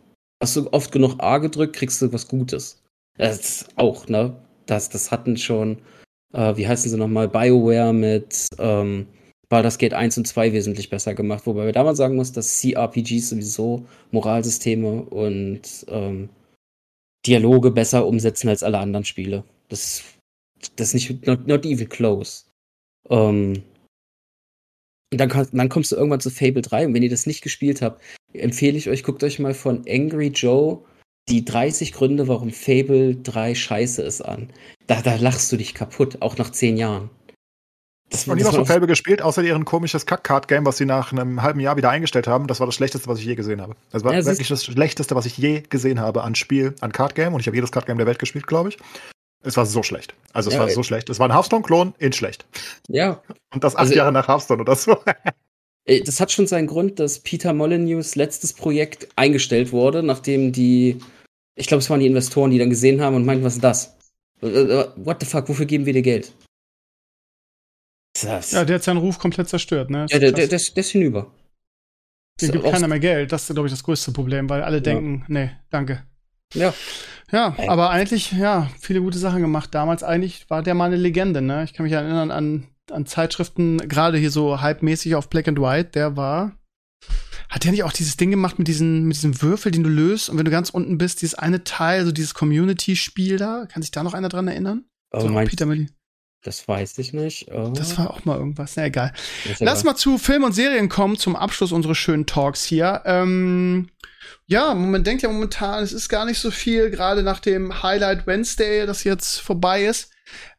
C: Hast du oft genug A gedrückt, kriegst du was Gutes. Das auch, ne? Das, das hatten schon, äh, wie heißen sie nochmal, BioWare mit ähm, Baldur's Gate 1 und 2 wesentlich besser gemacht, wobei man damals sagen muss, dass CRPGs sowieso Moralsysteme und ähm, Dialoge besser umsetzen als alle anderen Spiele. Das, das ist nicht not, not even close. Ähm, und dann, dann kommst du irgendwann zu Fable 3 und wenn ihr das nicht gespielt habt, empfehle ich euch, guckt euch mal von Angry Joe die 30 Gründe, warum Fable 3 scheiße ist an. Da, da lachst du dich kaputt, auch nach 10 Jahren.
D: Das, und niemand von Fable gespielt, außer ihren komisches Kack-Card-Game, was sie nach einem halben Jahr wieder eingestellt haben. Das war das Schlechteste, was ich je gesehen habe. Das war ja, wirklich das Schlechteste, was ich je gesehen habe an Spiel, an Card-Game. Und ich habe jedes Card-Game der Welt gespielt, glaube ich. Es war so schlecht. Also es ja, war so schlecht. Es war ein Hearthstone-Klon in schlecht.
C: Ja.
D: Und das acht also, Jahre nach Hearthstone oder so.
C: das hat schon seinen Grund, dass Peter Molyneux letztes Projekt eingestellt wurde, nachdem die, ich glaube, es waren die Investoren, die dann gesehen haben und meinten, was ist das? Äh, äh, what the fuck, wofür geben wir dir Geld?
B: Das ja, der hat seinen Ruf komplett zerstört, ne?
C: Ja, der, der, der, ist, der ist hinüber.
B: Dem gibt keiner mehr Geld. Das ist, glaube ich, das größte Problem, weil alle ja. denken, nee, danke.
C: Ja.
B: Ja, aber eigentlich, ja, viele gute Sachen gemacht. Damals eigentlich war der mal eine Legende, ne? Ich kann mich erinnern an, an Zeitschriften, gerade hier so hype-mäßig auf Black and White, der war. Hat der nicht auch dieses Ding gemacht mit, diesen, mit diesem Würfel, den du löst und wenn du ganz unten bist, dieses eine Teil, so dieses Community-Spiel da? Kann sich da noch einer dran erinnern?
C: Oh, so, Peter Melly. Das weiß ich nicht.
B: Oh. Das war auch mal irgendwas. Na egal. Lass mal zu Film und Serien kommen zum Abschluss unseres schönen Talks hier. Ähm, ja, man denkt ja momentan, es ist gar nicht so viel, gerade nach dem Highlight Wednesday, das jetzt vorbei ist.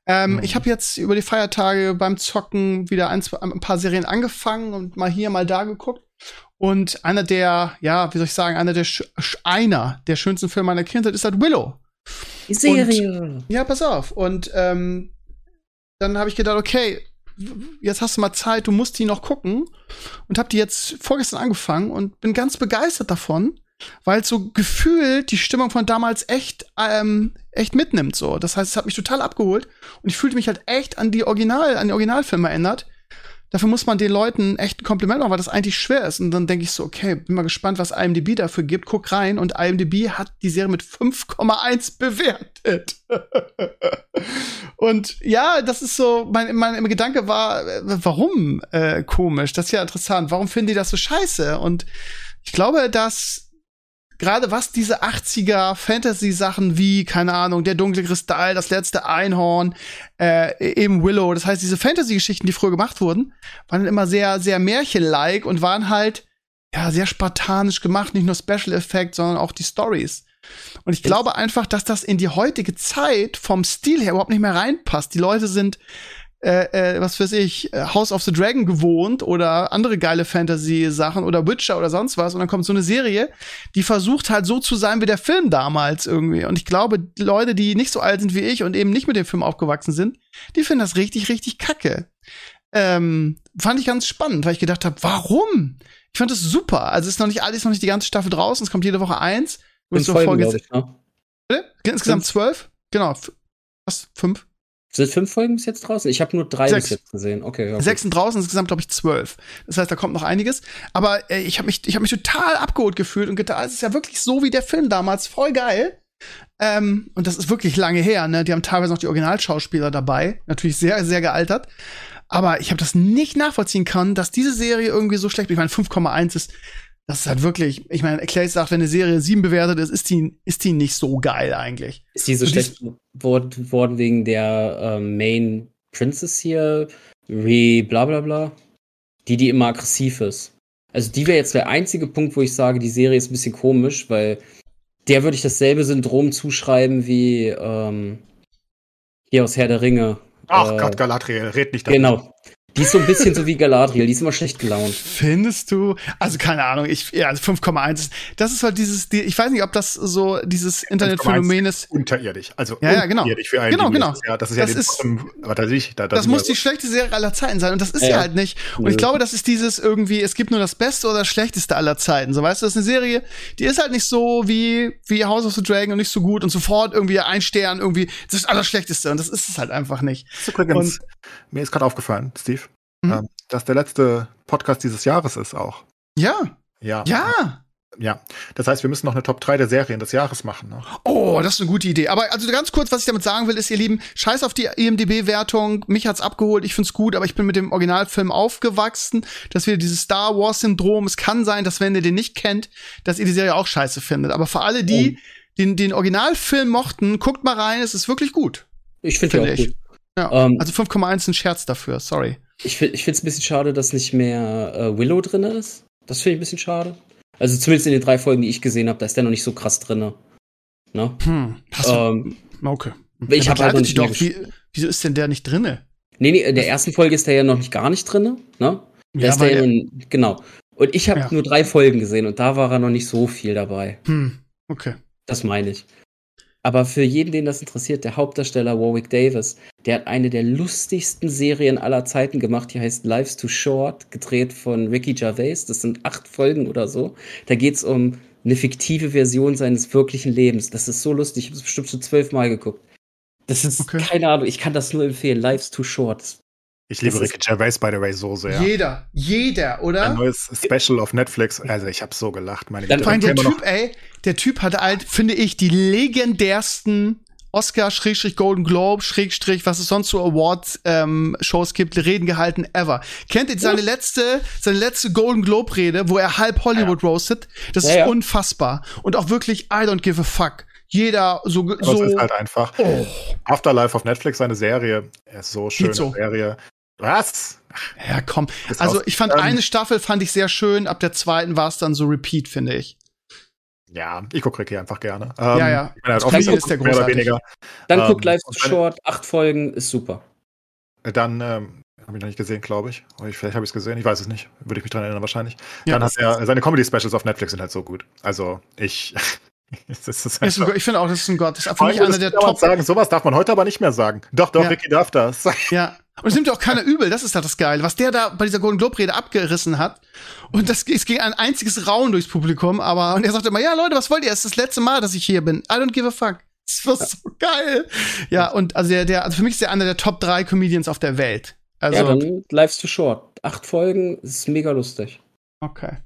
B: Ähm, mhm. Ich habe jetzt über die Feiertage beim Zocken wieder ein, zwei, ein paar Serien angefangen und mal hier, mal da geguckt. Und einer der, ja, wie soll ich sagen, einer der, einer der schönsten Filme meiner Kindheit ist halt Willow.
C: Die Serie.
B: Und, ja, pass auf. Und ähm, dann habe ich gedacht, okay, jetzt hast du mal Zeit, du musst die noch gucken und habe die jetzt vorgestern angefangen und bin ganz begeistert davon, weil so gefühlt die Stimmung von damals echt ähm, echt mitnimmt so. Das heißt, es hat mich total abgeholt und ich fühlte mich halt echt an die Original an die Originalfilme erinnert dafür muss man den Leuten echt ein Kompliment machen, weil das eigentlich schwer ist. Und dann denke ich so, okay, bin mal gespannt, was IMDb dafür gibt. Guck rein und IMDb hat die Serie mit 5,1 bewertet. und ja, das ist so, mein, mein Gedanke war, äh, warum äh, komisch? Das ist ja interessant. Warum finden die das so scheiße? Und ich glaube, dass gerade was diese 80er Fantasy-Sachen wie, keine Ahnung, der dunkle Kristall, das letzte Einhorn, äh, eben Willow, das heißt, diese Fantasy-Geschichten, die früher gemacht wurden, waren immer sehr, sehr märchenlike und waren halt, ja, sehr spartanisch gemacht, nicht nur Special Effects, sondern auch die Stories. Und ich glaube einfach, dass das in die heutige Zeit vom Stil her überhaupt nicht mehr reinpasst. Die Leute sind äh, äh, was weiß ich, äh, House of the Dragon gewohnt oder andere geile Fantasy-Sachen oder Witcher oder sonst was. Und dann kommt so eine Serie, die versucht halt so zu sein wie der Film damals irgendwie. Und ich glaube, die Leute, die nicht so alt sind wie ich und eben nicht mit dem Film aufgewachsen sind, die finden das richtig, richtig kacke. Ähm, fand ich ganz spannend, weil ich gedacht habe, warum? Ich fand das super. Also ist noch nicht alles, noch nicht die ganze Staffel draußen. Es kommt jede Woche eins.
C: Fünf Folgen, ich, ne?
B: Insgesamt zwölf? Genau. Was? Fünf?
C: Sind fünf Folgen bis jetzt draußen? Ich habe nur drei Sechs. bis jetzt gesehen. Okay, okay.
B: Sechs sind draußen, insgesamt glaube ich zwölf. Das heißt, da kommt noch einiges. Aber äh, ich habe mich, ich habe mich total abgeholt gefühlt und gedacht, es ist ja wirklich so wie der Film damals, voll geil. Ähm, und das ist wirklich lange her. Ne? Die haben teilweise noch die Originalschauspieler dabei, natürlich sehr, sehr gealtert. Aber ich habe das nicht nachvollziehen können, dass diese Serie irgendwie so schlecht. Ich meine, 5,1 ist das ist halt wirklich, ich meine, Clay sagt, wenn eine Serie 7 bewertet ist, ist die, ist die nicht so geil eigentlich.
C: Ist die so schlecht geworden wegen der ähm, Main Princess hier, Re bla bla bla? Die, die immer aggressiv ist. Also die wäre jetzt der einzige Punkt, wo ich sage, die Serie ist ein bisschen komisch, weil der würde ich dasselbe Syndrom zuschreiben wie ähm, hier aus Herr der Ringe.
D: Ach äh, Gott, Galadriel, red nicht
C: damit. Genau. Die ist so ein bisschen so wie Galadriel, die ist immer schlecht gelaunt.
B: Findest du? Also keine Ahnung, ich ja, also 5,1 das ist halt dieses die, ich weiß nicht, ob das so dieses Internetphänomen ist
D: unterirdisch. Also
B: ja, ja, genau.
D: für einen
B: genau, genau.
D: Das ist ja, das ist ja das ist,
B: was ich, da, das, das muss die schlechte Serie aller Zeiten sein und das ist ja, ja halt nicht. Und ich glaube, das ist dieses irgendwie, es gibt nur das Beste oder das Schlechteste aller Zeiten. So weißt du, das ist eine Serie, die ist halt nicht so wie wie House of the Dragon und nicht so gut und sofort irgendwie ein Stern irgendwie das ist das Allerschlechteste und das ist es halt einfach nicht.
D: Übrigens, und, mir ist gerade aufgefallen, Steve, mhm. ähm, dass der letzte Podcast dieses Jahres ist auch.
B: Ja.
D: Ja.
B: Ja.
D: Ja, das heißt, wir müssen noch eine Top 3 der Serien des Jahres machen. Ne?
B: Oh, das ist eine gute Idee. Aber also ganz kurz, was ich damit sagen will, ist, ihr Lieben, scheiß auf die IMDb-Wertung. Mich hat's abgeholt, ich find's gut, aber ich bin mit dem Originalfilm aufgewachsen. Dass wir dieses Star Wars-Syndrom, es kann sein, dass wenn ihr den nicht kennt, dass ihr die Serie auch scheiße findet. Aber für alle, die oh. den, den Originalfilm mochten, guckt mal rein, es ist wirklich gut.
C: Ich finde find
B: ich. Gut. Ja, ähm, also 5,1 ein Scherz dafür, sorry.
C: Ich, ich finde es ein bisschen schade, dass nicht mehr äh, Willow drin ist. Das finde ich ein bisschen schade. Also zumindest in den drei Folgen, die ich gesehen habe, da ist der noch nicht so krass drin. Ne? Hm,
B: ähm, okay.
C: Ich habe halt nicht
B: doch, wie, wieso ist denn der nicht drinne?
C: Nee, nee, in der ersten Folge ist der ja noch nicht gar nicht drinne, ne? Der ja, ist der ja nun, genau. Und ich habe ja. nur drei Folgen gesehen und da war er noch nicht so viel dabei.
B: Hm, okay.
C: Das meine ich. Aber für jeden, den das interessiert, der Hauptdarsteller Warwick Davis, der hat eine der lustigsten Serien aller Zeiten gemacht, die heißt Life's Too Short, gedreht von Ricky Gervais. Das sind acht Folgen oder so. Da geht's um eine fiktive Version seines wirklichen Lebens. Das ist so lustig. Ich habe es bestimmt schon zwölfmal geguckt. Das ist okay. keine Ahnung. Ich kann das nur empfehlen. Life's Too Short.
D: Ich liebe Ricky Gervais, by the way, so sehr.
B: Jeder, jeder, oder?
D: Ein neues Special auf Netflix. Also, ich habe so gelacht. Meine
B: Dann Güte. der Typ, ey, der Typ hat halt, finde ich, die legendärsten Oscar, Schrägstrich, Golden Globe, Schrägstrich, was es sonst so Awards-Shows ähm, gibt, Reden gehalten ever. Kennt ihr seine letzte, seine letzte Golden Globe-Rede, wo er halb Hollywood ja. roastet? Das ja, ist unfassbar. Und auch wirklich, I don't give a fuck. Jeder so.
D: Das so ist halt einfach. Oh. Afterlife auf Netflix, seine Serie. Er ist so schöne so. Serie. Was?
B: Ja, komm. Also ich fand ähm, eine Staffel fand ich sehr schön, ab der zweiten war es dann so Repeat, finde ich.
D: Ja, ich gucke Ricky einfach gerne.
B: Ähm, ja, ja.
D: Ich halt Ricky ist der mehr oder weniger.
C: Dann ähm, guck Live Short, acht Folgen, ist super.
D: Dann ähm, habe ich noch nicht gesehen, glaube ich. Vielleicht habe ich es gesehen, ich weiß es nicht. Würde ich mich dran erinnern, wahrscheinlich. Ja, Dann hat er, seine Comedy-Specials auf Netflix sind halt so gut. Also ich.
B: ich finde auch, das ist ein Gott. Das ist für mich einer der Top.
D: Sagen, sowas darf man heute aber nicht mehr sagen. Doch, doch, ja. Ricky darf das.
B: Ja, und es nimmt ja auch keiner übel, das ist halt das Geile. Was der da bei dieser Golden Globe-Rede abgerissen hat. Und das, es ging ein einziges Rauen durchs Publikum, aber, und er sagte immer, ja, Leute, was wollt ihr? Es ist das letzte Mal, dass ich hier bin. I don't give a fuck. Das war so geil. Ja, und also der, der, also für mich ist er einer der Top 3 Comedians auf der Welt. Also,
C: ja, dann Life's Too Short. Acht Folgen, ist mega lustig.
B: Okay.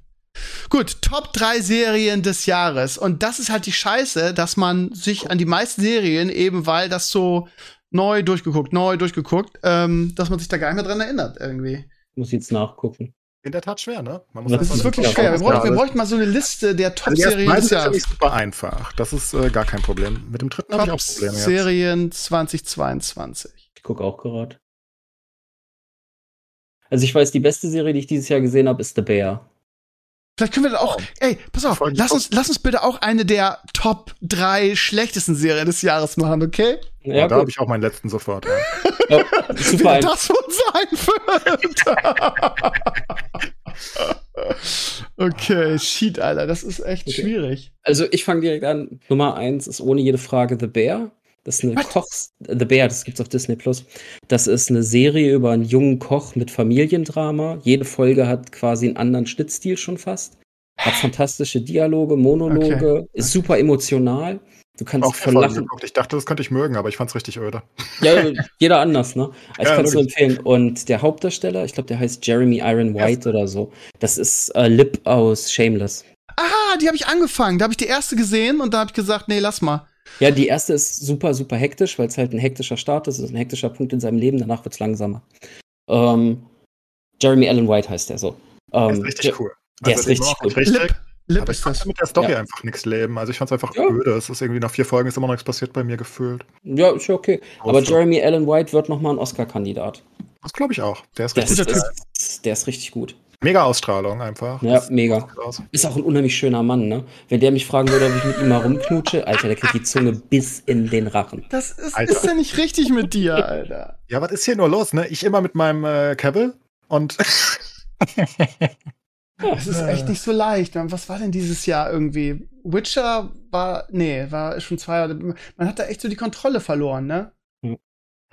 B: Gut, Top 3 Serien des Jahres. Und das ist halt die Scheiße, dass man sich an die meisten Serien, eben weil das so neu durchgeguckt, neu durchgeguckt, ähm, dass man sich da gar nicht mehr dran erinnert irgendwie.
C: Muss jetzt nachgucken.
D: In der Tat schwer, ne?
B: das ist wirklich schwer. Wir bräuchten, wir bräuchten, mal so eine Liste der Top-Serien also
D: des Jahres. Das ist super einfach. Das ist äh, gar kein Problem. Mit dem dritten habe ich auch Probleme.
B: Serien 2022.
C: Ich gucke auch gerade. Also ich weiß, die beste Serie, die ich dieses Jahr gesehen habe, ist The Bear.
B: Vielleicht können wir dann auch, ey, pass auf, lass uns, lass uns bitte auch eine der Top 3 schlechtesten Serien des Jahres machen, okay?
D: Ja, ja da habe ich auch meinen letzten sofort. Ja.
B: ja, super Wie das uns einführt. okay, shit, Alter, das ist echt okay. schwierig.
C: Also ich fange direkt an. Nummer 1 ist ohne jede Frage The Bear. Das ist eine What? Kochs The Bear, das gibt's auf Disney Plus. Das ist eine Serie über einen jungen Koch mit Familiendrama. Jede Folge hat quasi einen anderen Schnittstil schon fast. Hat fantastische Dialoge, Monologe, okay. ist super emotional. Du kannst
D: auch von lachen. Ich dachte, das könnte ich mögen, aber ich fand's richtig öde.
C: Ja, jeder anders, ne? Ich ja, kann es nur empfehlen. Und der Hauptdarsteller, ich glaube, der heißt Jeremy Iron White ja. oder so. Das ist äh, Lip aus Shameless.
B: Ah, die habe ich angefangen. Da habe ich die erste gesehen und da habe ich gesagt, nee, lass mal.
C: Ja, die erste ist super, super hektisch, weil es halt ein hektischer Start ist. Es ist ein hektischer Punkt in seinem Leben. Danach wird es langsamer. Ähm, Jeremy Allen White heißt der so.
D: Ähm, der ist richtig cool.
C: Der also, ist richtig cool.
D: Richtig, Lip, Lip aber ich kann mit der Story ja. einfach nichts leben. Also ich fand es einfach ja. öde. Es ist irgendwie nach vier Folgen ist immer noch nichts passiert bei mir gefühlt.
C: Ja, ist ja okay. Aber Jeremy Allen White wird noch mal ein Oscar-Kandidat.
D: Das glaube ich auch. Der ist
C: richtig gut. Der ist richtig gut.
D: Mega Ausstrahlung einfach.
C: Ja, das mega. Ist auch ein unheimlich schöner Mann, ne? Wenn der mich fragen würde, ob ich mit ihm mal rumknutsche, Alter, der kriegt die Zunge bis in den Rachen.
B: Das ist, ist ja nicht richtig mit dir, Alter.
D: Ja, was ist hier nur los, ne? Ich immer mit meinem äh, Cavill und.
B: Es ist echt nicht so leicht. Was war denn dieses Jahr irgendwie? Witcher war, nee, war schon zwei Jahre. Man hat da echt so die Kontrolle verloren, ne?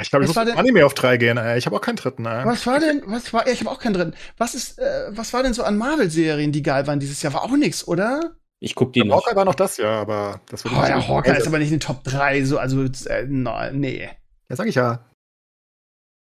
D: Ich glaube, ich was muss Anime auf drei gehen. Ey. Ich habe auch keinen dritten. Ey.
B: Was war denn? Was war? Ja, ich habe auch keinen dritten. Was ist? Äh, was war denn so an Marvel-Serien, die geil waren dieses Jahr? War auch nichts, oder?
C: Ich guck die
D: ja, noch. Hawkeye war noch das Jahr, aber das
B: wird. Oh ja, Hawkeye ist aber nicht in den Top 3, so also äh, no, nee.
D: Ja, sag ich ja.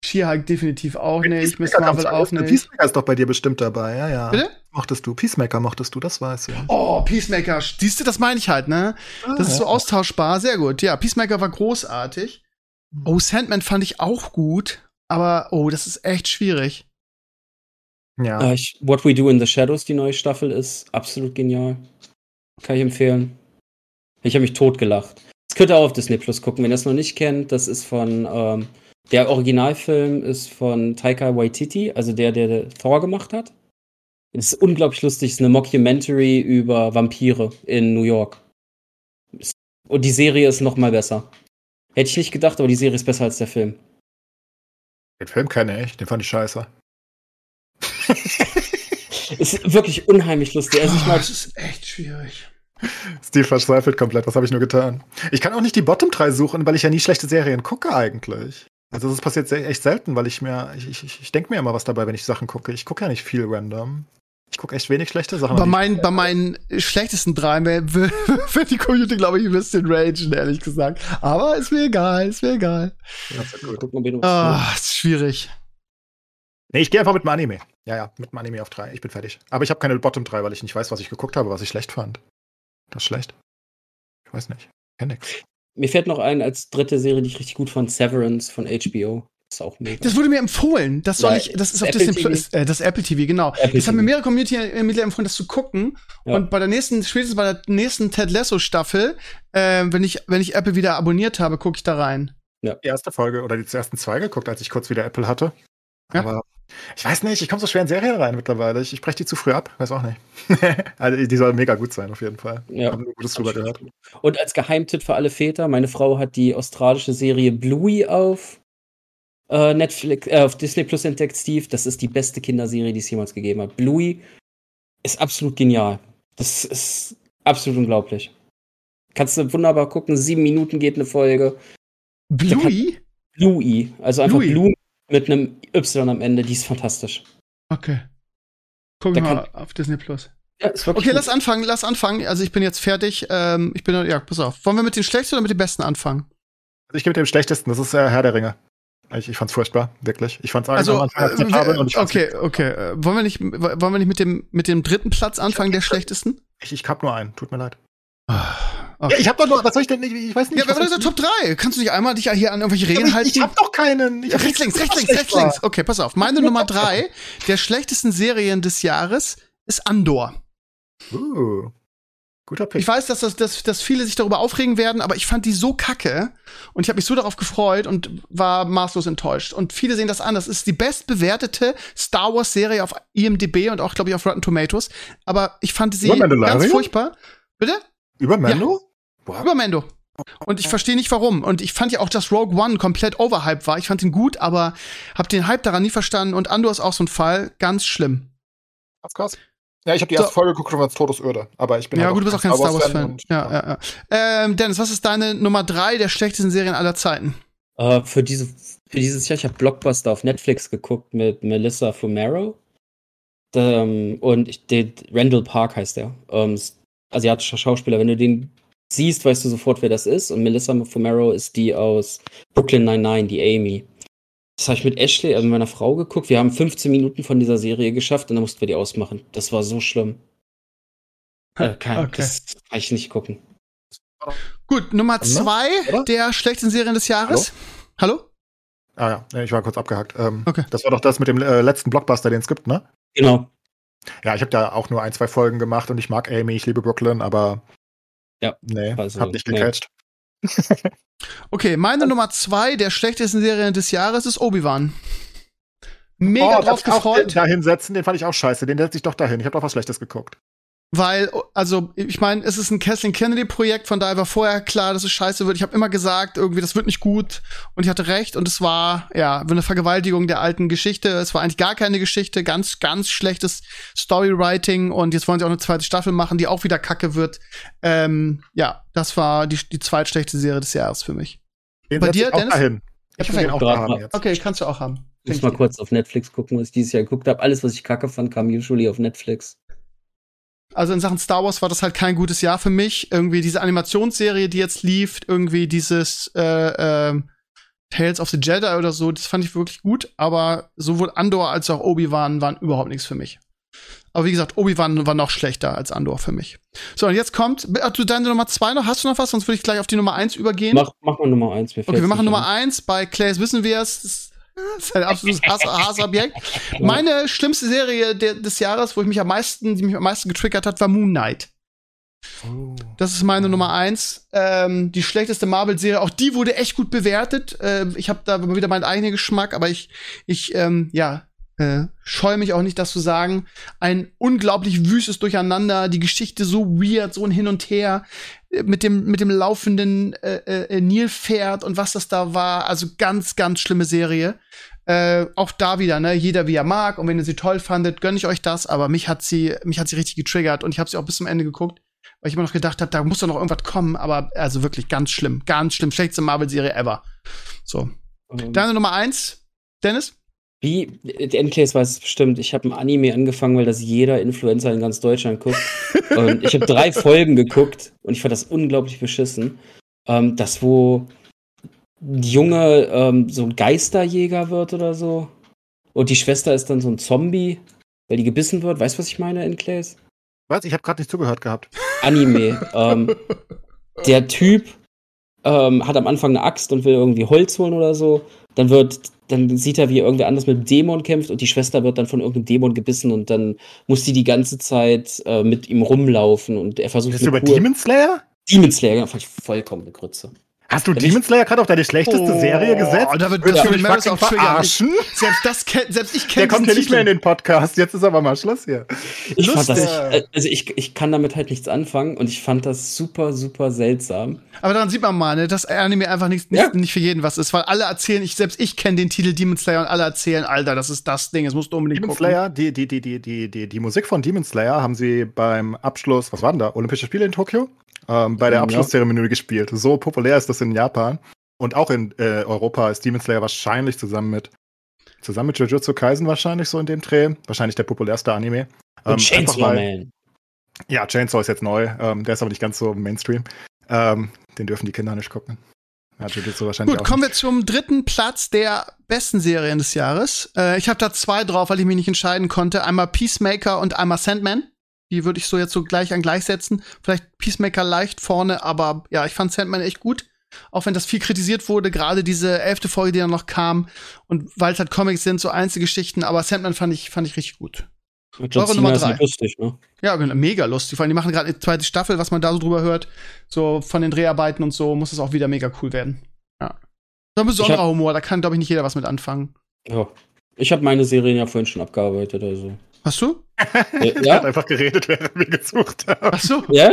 B: She-Hulk definitiv auch nicht. Miss Marvel auch nicht.
D: Peacemaker ist doch bei dir bestimmt dabei, ja, ja.
B: Bitte?
D: mochtest du? Peacemaker mochtest du, das weiß ich.
B: Oh, Peacemaker. Siehst du, das meine ich halt, ne? Ah, das ist so austauschbar. Sehr gut. Ja, Peacemaker war großartig. Hm. Oh, Sandman fand ich auch gut. Aber, oh, das ist echt schwierig.
C: Ja. Uh, ich, What We Do in the Shadows, die neue Staffel, ist absolut genial. Kann ich empfehlen. Ich habe mich totgelacht. Das könnt ihr auch auf Disney Plus gucken, wenn ihr es noch nicht kennt. Das ist von, ähm, der Originalfilm ist von Taika Waititi, also der, der Thor gemacht hat. Es ist unglaublich lustig. Es ist eine Mockumentary über Vampire in New York. Und die Serie ist noch mal besser. Hätte ich nicht gedacht, aber die Serie ist besser als der Film.
D: Den Film kenne ich, den fand ich scheiße.
C: ist wirklich unheimlich lustig. Also ich
B: mag, oh, das ist echt schwierig.
D: Steve verzweifelt komplett. Was habe ich nur getan? Ich kann auch nicht die Bottom 3 suchen, weil ich ja nie schlechte Serien gucke eigentlich. Also das passiert echt selten, weil ich mir, ich, ich, ich denke mir immer was dabei, wenn ich Sachen gucke. Ich gucke ja nicht viel random. Ich gucke echt wenig schlechte Sachen.
B: Bei, mein, bei meinen schlechtesten drei wird die Community, glaube ich, ein bisschen ragen, ehrlich gesagt. Aber ist mir egal, ist mir egal. Ja, ist, gut. Ah, ist schwierig.
D: Nee, ich gehe einfach mit dem Anime. Ja, ja, mit dem Anime auf drei. Ich bin fertig. Aber ich habe keine Bottom 3, weil ich nicht weiß, was ich geguckt habe, was ich schlecht fand. Das ist schlecht. Ich weiß nicht. Kenn nix.
C: Mir fällt noch ein als dritte Serie, die ich richtig gut fand, Severance von HBO. Das ist auch mega.
B: Das wurde mir empfohlen. Das soll ja, ich, das ist auf Disney Plus, äh, das Apple TV, genau. Apple das haben mir mehrere Community-Mitglieder empfohlen, das zu gucken. Ja. Und bei der nächsten, spätestens bei der nächsten Ted Lasso Staffel, äh, wenn ich, wenn ich Apple wieder abonniert habe, gucke ich da rein.
D: Ja. Die erste Folge oder die ersten zwei geguckt, als ich kurz wieder Apple hatte. Ja. Aber ich weiß nicht, ich komme so schwer in Serien rein mittlerweile. Ich, ich breche die zu früh ab, weiß auch nicht. also, die soll mega gut sein, auf jeden Fall. Ja. Haben nur Gutes drüber gehört.
C: Und als Geheimtipp für alle Väter, meine Frau hat die australische Serie Bluey auf äh, Netflix, äh, auf Disney Plus entdeckt, Steve. Das ist die beste Kinderserie, die es jemals gegeben hat. Bluey ist absolut genial. Das ist absolut unglaublich. Kannst du wunderbar gucken. Sieben Minuten geht eine Folge.
B: Bluey?
C: Bluey. Also einfach Bluey. Blue mit einem Y am Ende. Die ist fantastisch.
B: Okay. Gucken wir mal auf Disney Plus. Ja, okay, gut. lass anfangen, lass anfangen. Also ich bin jetzt fertig. Ähm, ich bin, ja, pass auf. Wollen wir mit den schlechtesten oder mit den besten anfangen?
D: Also ich gehe mit dem schlechtesten. Das ist äh, Herr der Ringe. Ich, ich fand's furchtbar, wirklich. Ich fand's
B: also, äh, und ich Okay, okay. Äh, wollen wir nicht, wollen wir nicht mit dem, mit dem dritten Platz anfangen, der schlechtesten?
D: Ich, ich hab nur einen, tut mir leid. Ah, okay. Ja, ich hab doch nur, was soll ich denn, ich, ich weiß nicht.
B: Ja, wer war der Top 3? Kannst du nicht einmal dich hier an irgendwelche Regeln halten?
D: Ich hab doch keinen.
B: Ich rechts, links, rechts, links, rechts, links. Okay, pass auf. Meine Nummer 3 der schlechtesten Serien des Jahres ist Andor. Uh. Guter Pick. Ich weiß, dass, das, dass, dass viele sich darüber aufregen werden, aber ich fand die so kacke und ich habe mich so darauf gefreut und war maßlos enttäuscht. Und viele sehen das an. Das ist die bestbewertete Star Wars Serie auf IMDb und auch, glaube ich, auf Rotten Tomatoes. Aber ich fand sie ganz furchtbar. Bitte?
D: Über Mando?
B: Ja. Über Mando. Und ich verstehe nicht warum. Und ich fand ja auch, dass Rogue One komplett overhyped war. Ich fand ihn gut, aber habe den Hype daran nie verstanden. Und Andor ist auch so ein Fall. Ganz schlimm.
D: Krass, krass. Ja, ich habe die erste so. Folge geguckt und war Todesöde. Aber ich bin
B: Ja, halt gut, du bist auch kein Star Wars-Fan. Wars ja, ja, ja. Ähm, Dennis, was ist deine Nummer drei der schlechtesten Serien aller Zeiten?
C: Uh, für, diese, für dieses Jahr, ich habe Blockbuster auf Netflix geguckt mit Melissa Fumero. Ähm, und ich, der, Randall Park heißt der. Ähm, asiatischer Schauspieler. Wenn du den siehst, weißt du sofort, wer das ist. Und Melissa Fumero ist die aus Brooklyn 99, die Amy. Das habe ich mit Ashley, also meiner Frau, geguckt. Wir haben 15 Minuten von dieser Serie geschafft und dann mussten wir die ausmachen. Das war so schlimm. Äh, kann, okay. Das kann ich nicht gucken.
B: Gut, Nummer zwei Oder? der schlechtesten Serien des Jahres. Hallo? Hallo?
D: Ah ja, ich war kurz abgehakt. Ähm, okay. Das war doch das mit dem äh, letzten Blockbuster, den es gibt, ne?
C: Genau.
D: Ja, ich habe da auch nur ein, zwei Folgen gemacht und ich mag Amy, ich liebe Brooklyn, aber
C: ja,
D: nee, also, hab nicht gecatcht.
B: okay, meine Nummer zwei der schlechtesten Serien des Jahres ist Obi-Wan. Mega oh, drauf gefreut.
D: Den da hinsetzen, den fand ich auch scheiße. Den setze ich doch dahin. Ich habe doch was Schlechtes geguckt.
B: Weil, also, ich meine, es ist ein Kathleen Kennedy-Projekt, von daher war vorher klar, dass es scheiße wird. Ich habe immer gesagt, irgendwie, das wird nicht gut. Und ich hatte recht. Und es war, ja, eine Vergewaltigung der alten Geschichte. Es war eigentlich gar keine Geschichte. Ganz, ganz schlechtes Storywriting. Und jetzt wollen sie auch eine zweite Staffel machen, die auch wieder kacke wird. Ähm, ja, das war die, die zweitschlechte Serie des Jahres für mich.
D: Den Bei dir, Dennis? Dahin.
B: Ich will auch da haben jetzt. Okay, kannst du auch haben.
C: Ich muss mal kurz auf Netflix gucken, was ich dieses Jahr geguckt habe. Alles, was ich kacke fand, kam usually auf Netflix.
B: Also in Sachen Star Wars war das halt kein gutes Jahr für mich. Irgendwie diese Animationsserie, die jetzt lief, irgendwie dieses äh, äh, Tales of the Jedi oder so, das fand ich wirklich gut. Aber sowohl Andor als auch Obi-Wan waren überhaupt nichts für mich. Aber wie gesagt, Obi-Wan war noch schlechter als Andor für mich. So, und jetzt kommt, du deine Nummer zwei noch, hast du noch was? Sonst würde ich gleich auf die Nummer eins übergehen.
C: Mach, mach mal Nummer eins.
B: Okay, wir machen Nummer eins. Bei Clays wissen wir es. Das ist ein absolutes Hass Hassobjekt. Meine schlimmste Serie de des Jahres, wo ich mich am meisten, die mich am meisten getriggert hat, war Moon Knight. Oh. Das ist meine Nummer eins. Ähm, die schlechteste Marvel-Serie, auch die wurde echt gut bewertet. Ähm, ich habe da wieder meinen eigenen Geschmack, aber ich, ich, ähm, ja, äh, scheue mich auch nicht, das zu sagen. Ein unglaublich wüstes Durcheinander, die Geschichte so weird, so ein Hin und Her äh, mit dem mit dem laufenden äh, äh, Nilpferd und was das da war. Also ganz, ganz schlimme Serie. Äh, auch da wieder, ne, jeder wie er mag und wenn ihr sie toll fandet, gönne ich euch das, aber mich hat sie, mich hat sie richtig getriggert und ich habe sie auch bis zum Ende geguckt, weil ich immer noch gedacht habe, da muss doch noch irgendwas kommen, aber also wirklich ganz schlimm, ganz schlimm, schlechteste Marvel-Serie ever. So. Um. Deine Nummer eins, Dennis?
C: Wie, Endcase weiß es bestimmt. Ich habe ein Anime angefangen, weil das jeder Influencer in ganz Deutschland guckt. und ich habe drei Folgen geguckt und ich fand das unglaublich beschissen. Ähm, das, wo ein Junge ähm, so ein Geisterjäger wird oder so. Und die Schwester ist dann so ein Zombie, weil die gebissen wird. Weißt du, was ich meine, Endcase?
D: Was? Ich habe gerade nicht zugehört gehabt.
C: Anime. ähm, der Typ ähm, hat am Anfang eine Axt und will irgendwie Holz holen oder so. Dann wird dann sieht er, wie irgendwer anders mit dem Dämon kämpft und die Schwester wird dann von irgendeinem Dämon gebissen und dann muss die die ganze Zeit äh, mit ihm rumlaufen und er versucht.
D: Ist über Demon Slayer?
C: Demon Slayer, genau, fand ich vollkommen eine Grütze.
D: Hast du Demon Slayer gerade auf deine schlechteste oh, Serie gesetzt?
B: Da wird Willst ja. du mich auch verarschen? Selbst, das, selbst ich kenne
D: Der kommt ja nicht mehr in den Podcast. Jetzt ist aber mal Schluss hier.
C: Ich Lustig. fand das, äh, also ich, ich kann damit halt nichts anfangen und ich fand das super, super seltsam.
B: Aber daran sieht man mal, ne, dass Anime einfach nicht, nicht, ja. nicht für jeden was ist, weil alle erzählen, ich selbst ich kenne den Titel Demon Slayer und alle erzählen, Alter, das ist das Ding, es musst du unbedingt
D: Demon gucken. Slayer, die, die, die, die, die, die, die Musik von Demon Slayer haben sie beim Abschluss, was waren da, Olympische Spiele in Tokio? Ähm, bei der Abschlusszeremonie gespielt. So populär ist das in Japan. Und auch in äh, Europa ist Demon Slayer wahrscheinlich zusammen mit zusammen mit Jujutsu Kaisen wahrscheinlich so in dem Dreh. Wahrscheinlich der populärste Anime.
C: Ähm, Und Chainsaw weil, Man.
D: Ja, Chainsaw ist jetzt neu. Ähm, der ist aber nicht ganz so Mainstream. Ähm, den dürfen die Kinder nicht gucken.
B: Ja, Jujutsu wahrscheinlich Gut, kommen nicht. wir zum dritten Platz der besten Serien des Jahres. Äh, ich habe da zwei drauf, weil ich mich nicht entscheiden konnte. Einmal Peacemaker und einmal Sandman. Die würde ich so jetzt so gleich an gleich setzen. Vielleicht Peacemaker leicht vorne, aber ja, ich fand Sandman echt gut. Auch wenn das viel kritisiert wurde, gerade diese elfte Folge, die dann noch kam. Und weil es halt Comics sind, so Einzelgeschichten, aber Sandman fand ich, fand ich richtig gut.
C: Eure Nummer drei. Lustig, ne?
B: Ja, genau, mega lustig. Vor allem, die machen gerade eine zweite Staffel, was man da so drüber hört. So von den Dreharbeiten und so, muss es auch wieder mega cool werden. Ja. So ein besonderer hab, Humor, da kann, glaube ich, nicht jeder was mit anfangen.
C: Ja. Ich habe meine Serien ja vorhin schon abgearbeitet, also.
B: Hast du?
D: Ja. ja. hat einfach geredet, während wir gesucht haben.
B: Ach so.
C: Ja,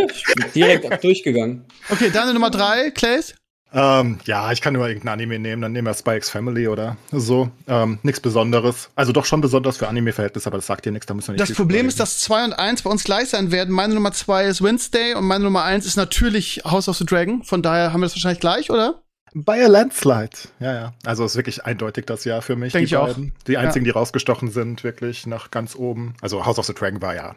C: direkt durchgegangen.
B: Okay, deine Nummer drei, Clays?
D: Ähm, ja, ich kann nur irgendein Anime nehmen, dann nehmen wir Spikes Family oder so. Ähm, nichts Besonderes. Also doch schon besonders für Anime-Verhältnisse, aber das sagt dir nichts, da müssen wir nicht
B: Das Problem ist, dass 2 und 1 bei uns gleich sein werden. Meine Nummer 2 ist Wednesday und meine Nummer 1 ist natürlich House of the Dragon. Von daher haben wir das wahrscheinlich gleich, oder?
D: By a Landslide. Ja, ja. Also ist wirklich eindeutig das Jahr für mich.
B: Denke ich beiden.
D: auch. Die einzigen, ja. die rausgestochen sind, wirklich nach ganz oben. Also House of the Dragon war ja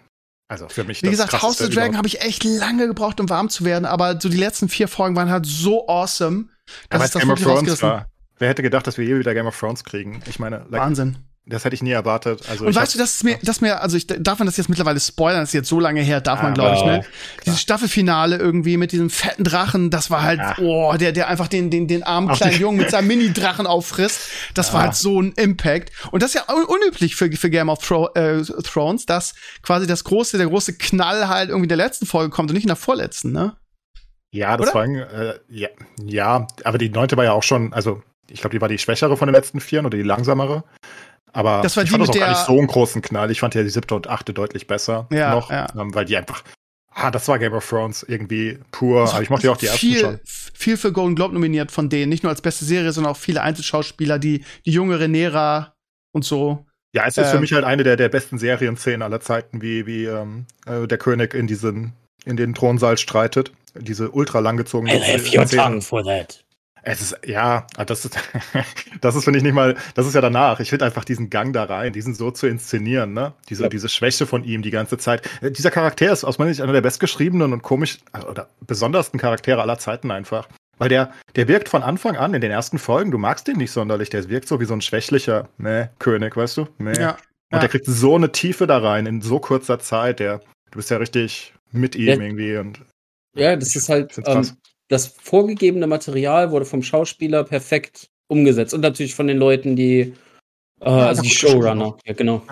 D: also für mich.
B: Wie gesagt, House of the Dragon habe ich echt lange gebraucht, um warm zu werden, aber so die letzten vier Folgen waren halt so awesome.
D: Dass aber Game of Thrones war. Wer hätte gedacht, dass wir je wieder Game of Thrones kriegen? Ich meine,
B: like, Wahnsinn.
D: Das hätte ich nie erwartet. Also
B: und weißt du, das ist mir, das mir, also ich darf man das jetzt mittlerweile spoilern, das ist jetzt so lange her, darf man, glaube ich, ne? Klar. Dieses Staffelfinale irgendwie mit diesem fetten Drachen, das war halt, Ach. oh, der, der einfach den, den, den armen kleinen Jungen mit seinem Mini-Drachen auffrisst. Das ja. war halt so ein Impact. Und das ist ja unüblich für, für Game of Thro äh, Thrones, dass quasi das große, der große Knall halt irgendwie in der letzten Folge kommt und nicht in der vorletzten, ne?
D: Ja, das Oder? war, äh, ja, ja, aber die neunte war ja auch schon, also ich glaube, die war die schwächere von den letzten vieren oder die langsamere. Aber
B: das war
D: ich
B: die
D: fand das
B: auch gar
D: nicht so einen großen Knall. Ich fand ja die siebte und achte deutlich besser
B: ja,
D: noch,
B: ja.
D: Ähm, weil die einfach, ah, das war Game of Thrones irgendwie pur. Aber ich mochte ja auch die ersten
B: viel,
D: schon.
B: Viel für Golden Globe nominiert von denen, nicht nur als beste Serie, sondern auch viele Einzelschauspieler, die, die junge Renera und so.
D: Ja, es ist ähm, für mich halt eine der, der besten Serienszenen aller Zeiten, wie, wie ähm, äh, der König in diesen, in den Thronsaal streitet. Diese ultra langgezogene.
C: I have your tongue for that.
D: Es ist, ja, ah, das ist, das ist, finde ich, nicht mal, das ist ja danach. Ich finde einfach diesen Gang da rein, diesen so zu inszenieren, ne? Diese, ja. diese Schwäche von ihm die ganze Zeit. Äh, dieser Charakter ist aus meiner Sicht einer der bestgeschriebenen und komisch, äh, oder besondersten Charaktere aller Zeiten einfach. Weil der, der wirkt von Anfang an in den ersten Folgen, du magst den nicht sonderlich, der wirkt so wie so ein schwächlicher, ne, König, weißt du? Nee.
B: Ja.
D: Und ja. der kriegt so eine Tiefe da rein in so kurzer Zeit. Der, du bist ja richtig mit ihm ja. irgendwie. Und
C: ja, das ist halt ähm, das vorgegebene Material wurde vom Schauspieler perfekt umgesetzt und natürlich von den Leuten, die äh, ja, also die Showrunner. Ja, genau.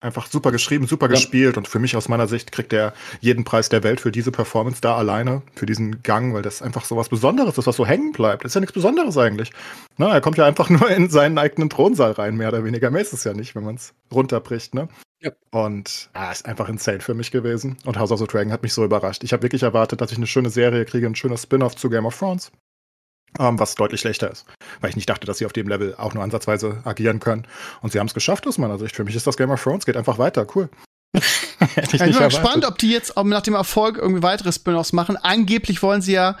D: Einfach super geschrieben, super ja. gespielt und für mich aus meiner Sicht kriegt er jeden Preis der Welt für diese Performance da alleine, für diesen Gang, weil das einfach so was Besonderes ist, was so hängen bleibt. Das ist ja nichts Besonderes eigentlich. Na, er kommt ja einfach nur in seinen eigenen Thronsaal rein, mehr oder weniger. Mehr ist es ja nicht, wenn man es runterbricht, ne? Ja. Und ah, ist einfach insane für mich gewesen. Und House of the Dragon hat mich so überrascht. Ich habe wirklich erwartet, dass ich eine schöne Serie kriege, ein schöner Spin-off zu Game of Thrones ähm, was deutlich schlechter ist. Weil ich nicht dachte, dass sie auf dem Level auch nur ansatzweise agieren können. Und sie haben es geschafft aus meiner Sicht. Für mich ist das Game of Thrones, geht einfach weiter. Cool.
B: ich, ich bin mal gespannt, ob die jetzt nach dem Erfolg irgendwie weitere Spin-offs machen. Angeblich wollen sie ja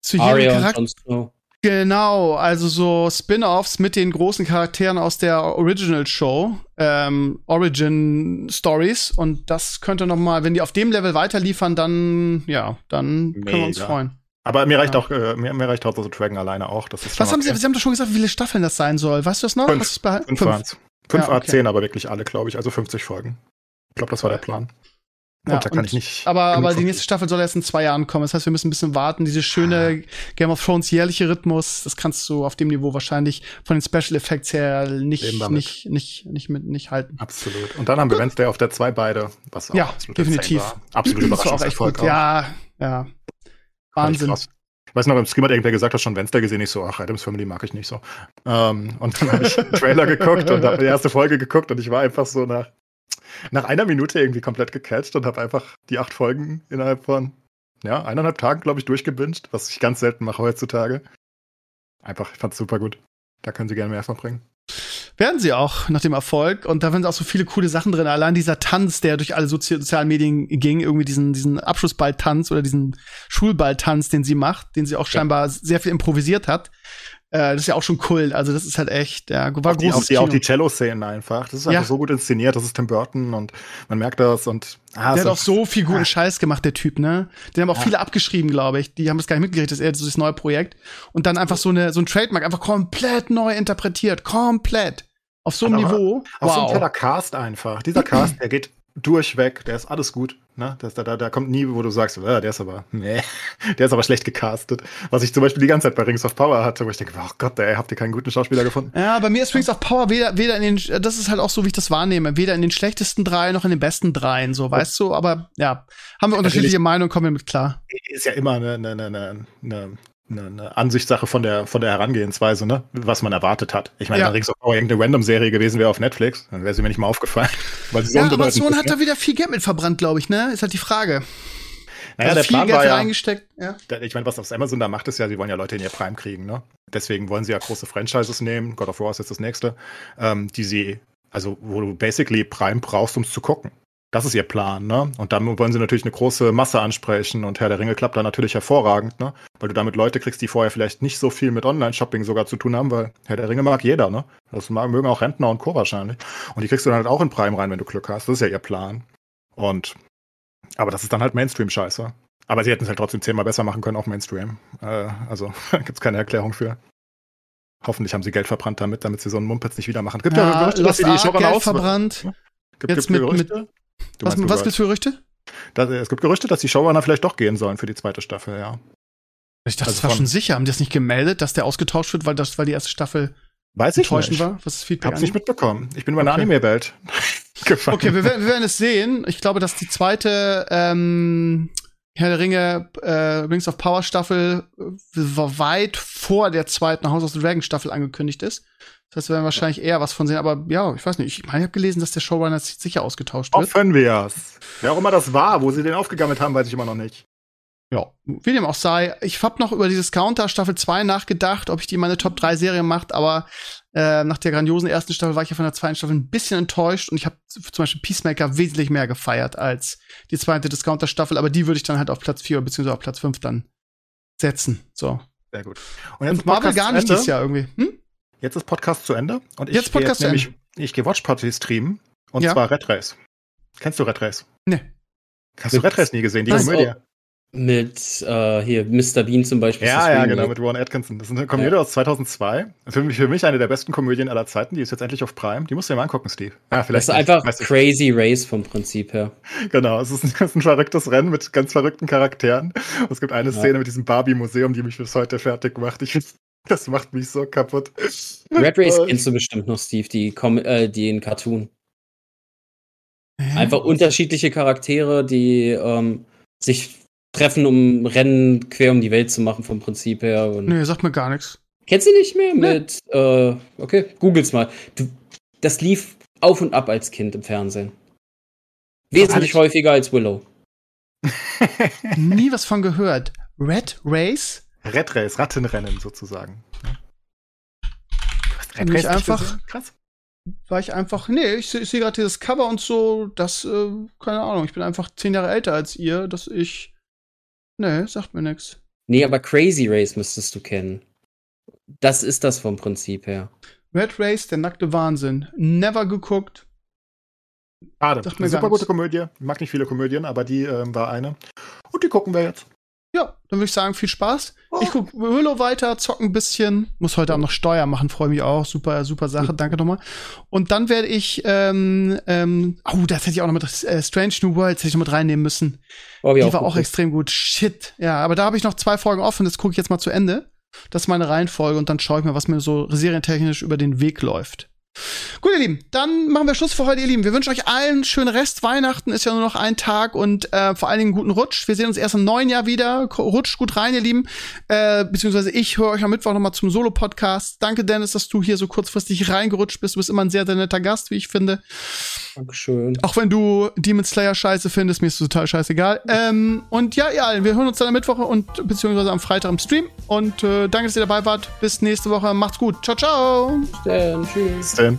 B: zu jedem Charakter. Genau, also so Spin-offs mit den großen Charakteren aus der Original Show, ähm, Origin Stories. Und das könnte noch mal, wenn die auf dem Level weiterliefern, dann ja, dann können wir uns freuen.
D: Aber mir reicht ja. auch, äh, mir, mir reicht of the Dragon alleine auch. Das ist
B: Was haben okay. Sie, Sie haben doch schon gesagt, wie viele Staffeln das sein soll. Weißt du das noch?
D: Fünf, fünf, fünf. Fünf ja, okay. A10, aber wirklich alle, glaube ich. Also 50 Folgen. Ich glaube, das war der Plan.
B: Ja, und da kann und, ich nicht. Aber, aber die nächste Staffel soll erst in zwei Jahren kommen. Das heißt, wir müssen ein bisschen warten. Diese schöne ah. Game of Thrones jährliche Rhythmus, das kannst du auf dem Niveau wahrscheinlich von den Special Effects her nicht, nicht, nicht, nicht, mit, nicht halten.
D: Absolut. Und dann haben wir Wednesday auf der 2 beide, was
B: auch ja, absolut definitiv. War.
D: Absolut Überraschungserfolg.
B: Ja, ja. Wahnsinn.
D: Ich weiß noch, im Stream hat irgendwer gesagt, hast schon Wednesday gesehen. Ich so, ach, Adams Family mag ich nicht so. Ähm, und dann habe ich einen Trailer geguckt und habe die erste Folge geguckt und ich war einfach so nach, nach einer Minute irgendwie komplett gecatcht und habe einfach die acht Folgen innerhalb von, ja, eineinhalb Tagen, glaube ich, durchgebinged, was ich ganz selten mache heutzutage. Einfach, ich fand's super gut. Da können Sie gerne mehr von bringen.
B: Werden sie auch nach dem Erfolg. Und da sind auch so viele coole Sachen drin. Allein dieser Tanz, der durch alle Sozi sozialen Medien ging, irgendwie diesen, diesen Abschlussballtanz oder diesen Schulballtanz, den sie macht, den sie auch scheinbar ja. sehr viel improvisiert hat. Äh, das ist ja auch schon Kult. Also das ist halt echt, ja,
D: war auch die, auch die, auch die Cello-Szenen einfach. Das ist einfach ja. so gut inszeniert. Das ist Tim Burton und man merkt das und
B: ah, Der hat auch so viel guten ah. Scheiß gemacht, der Typ, ne? Den haben auch ja. viele abgeschrieben, glaube ich. Die haben das gar nicht mitgekriegt, das ist eher so das neue Projekt. Und dann einfach so eine, so ein Trademark einfach komplett neu interpretiert. Komplett. Auf so einem Niveau.
D: Auf wow. so ein toller Cast einfach. Dieser Cast, der geht durchweg, der ist alles gut. Ne? Das, da, da kommt nie, wo du sagst, äh, der ist aber, nee, der ist aber schlecht gecastet. Was ich zum Beispiel die ganze Zeit bei Rings of Power hatte, wo ich denke, oh Gott, ey, habt ihr keinen guten Schauspieler gefunden?
B: Ja, bei mir ist Rings of Power weder, weder in den, das ist halt auch so, wie ich das wahrnehme, weder in den schlechtesten drei noch in den besten dreien, so, weißt du, aber ja, haben wir unterschiedliche Meinungen, kommen wir mit klar.
D: Ist ja immer eine, eine, eine, eine eine, eine Ansichtssache von der, von der Herangehensweise, ne? was man erwartet hat. Ich meine, ja. wenn Rings of Power irgendeine Random-Serie gewesen wäre auf Netflix, dann wäre sie mir nicht mal aufgefallen.
B: Weil sie ja, Amazon hat ne? da wieder viel Geld mit verbrannt, glaube ich, ne? Ist halt die Frage.
D: Naja, also der viel Plan Geld war ja, reingesteckt. Ja. Ich meine, was auf Amazon da macht, ist ja, sie wollen ja Leute in ihr Prime kriegen, ne? Deswegen wollen sie ja große Franchises nehmen. God of War ist jetzt das nächste, ähm, die sie, also wo du basically Prime brauchst, um es zu gucken. Das ist ihr Plan, ne? Und dann wollen sie natürlich eine große Masse ansprechen und Herr der Ringe klappt da natürlich hervorragend, ne? Weil du damit Leute kriegst, die vorher vielleicht nicht so viel mit Online-Shopping sogar zu tun haben, weil Herr der Ringe mag jeder, ne? Das mögen auch Rentner und Co. wahrscheinlich. Und die kriegst du dann halt auch in Prime rein, wenn du Glück hast. Das ist ja ihr Plan. Und, aber das ist dann halt Mainstream-Scheiße. Aber sie hätten es halt trotzdem zehnmal besser machen können, auch Mainstream. Äh, also, gibt's keine Erklärung für. Hoffentlich haben sie Geld verbrannt damit, damit sie so einen Mumpitz nicht wieder machen.
B: Gibt ja, ja Gerüchte, dass sie die Geld verbrannt. Gibt, Jetzt gibt mit, mit Du was, was gibt's für Gerüchte?
D: Das, es gibt Gerüchte, dass die Showrunner vielleicht doch gehen sollen für die zweite Staffel, ja.
B: Ich dachte, also das war schon sicher. Haben die das nicht gemeldet, dass der ausgetauscht wird, weil das, weil die erste Staffel
D: Weiß ich nicht.
B: war? Was ist
D: Feedback? Hab's nicht mitbekommen. Ich bin in meiner okay. Anime-Welt
B: gefangen. Okay, wir werden, wir werden es sehen. Ich glaube, dass die zweite ähm, Herr der Ringe äh, Rings of Power Staffel äh, weit vor der zweiten House of the Dragon Staffel angekündigt ist. Das heißt, wir werden wahrscheinlich eher was von sehen, aber ja, ich weiß nicht. Ich meine, ich habe gelesen, dass der Showrunner sicher ausgetauscht wird.
D: Hoffen wir es. Wer auch immer das war, wo sie den aufgegammelt haben, weiß ich immer noch nicht.
B: Ja, wie dem auch sei. Ich habe noch über dieses Counter Staffel 2 nachgedacht, ob ich die meine Top 3 Serie macht, aber äh, nach der grandiosen ersten Staffel war ich ja von der zweiten Staffel ein bisschen enttäuscht und ich habe zum Beispiel Peacemaker wesentlich mehr gefeiert als die zweite Discounter Staffel, aber die würde ich dann halt auf Platz 4 beziehungsweise auf Platz 5 dann setzen. So.
D: Sehr gut.
B: Und, jetzt und Marvel gar nicht dieses Jahr irgendwie. Hm?
D: Jetzt ist Podcast zu Ende und ich
B: jetzt Podcast
D: jetzt nämlich, ich gehe Watch Party streamen und ja. zwar Red Race. Kennst du Red Race?
B: Nee.
D: Hast du Red Race nie gesehen? Die Komödie?
C: Mit äh, hier Mr. Bean zum Beispiel.
D: Ja, ja, genau, mit Ron Atkinson. Das ist eine Komödie ja. aus 2002. Für mich, für mich eine der besten Komödien aller Zeiten. Die ist jetzt endlich auf Prime. Die musst du dir mal angucken, Steve.
C: Ja, vielleicht das ist nicht. einfach Crazy Race vom Prinzip her.
D: Genau, es ist, ein, ist, ein, verrücktes Rennen mit ganz verrückten Charakteren. Es gibt eine ja. Szene mit diesem Barbie-Museum, die mich bis heute fertig macht. Ich, das macht mich so kaputt.
C: Red Race kennst du bestimmt noch, Steve, die, äh, den Cartoon. Einfach unterschiedliche Charaktere, die ähm, sich treffen, um Rennen quer um die Welt zu machen, vom Prinzip her. Und
B: nee, sagt mir gar nichts.
C: Kennst du nicht mehr nee. mit, äh, okay, googles mal. Du, das lief auf und ab als Kind im Fernsehen. Wesentlich häufiger als Willow.
B: Nie was von gehört. Red Race?
D: Red Race, Rattenrennen sozusagen.
B: Red Race einfach. Krass war ich einfach, nee, ich, ich sehe gerade dieses Cover und so, das, äh, keine Ahnung, ich bin einfach zehn Jahre älter als ihr, dass ich, nee, sagt mir nichts.
C: Nee, aber Crazy Race müsstest du kennen. Das ist das vom Prinzip her.
B: Red Race, der nackte Wahnsinn. Never geguckt.
D: Schade. Eine super gute Komödie. Ich mag nicht viele Komödien, aber die ähm, war eine. Und die gucken wir jetzt.
B: Dann würde ich sagen, viel Spaß. Oh. Ich gucke Willow weiter, zocken ein bisschen. Muss heute Abend noch Steuer machen, freue mich auch. Super, super Sache, danke nochmal. Und dann werde ich, ähm, ähm, oh, das hätte ich auch noch mit äh, Strange New Worlds hätte ich noch mit reinnehmen müssen. Oh, Die auch war auch extrem gut. Shit. Ja, aber da habe ich noch zwei Folgen offen, das gucke ich jetzt mal zu Ende. Das ist meine Reihenfolge und dann schaue ich mir, was mir so serientechnisch über den Weg läuft. Gut, ihr Lieben, dann machen wir Schluss für heute, ihr Lieben. Wir wünschen euch allen schönen Rest. Weihnachten ist ja nur noch ein Tag und äh, vor allen Dingen einen guten Rutsch. Wir sehen uns erst im neuen Jahr wieder. Rutscht gut rein, ihr Lieben. Äh, beziehungsweise ich höre euch am Mittwoch nochmal zum Solo-Podcast. Danke, Dennis, dass du hier so kurzfristig reingerutscht bist. Du bist immer ein sehr, sehr netter Gast, wie ich finde.
C: Dankeschön.
B: Auch wenn du Demon Slayer scheiße findest, mir ist es total scheißegal. Ähm, und ja, ihr allen, wir hören uns dann am Mittwoch und beziehungsweise am Freitag im Stream. Und äh, danke, dass ihr dabei wart. Bis nächste Woche. Macht's gut. Ciao, ciao.
C: Bis dann. Tschüss. Bis dann.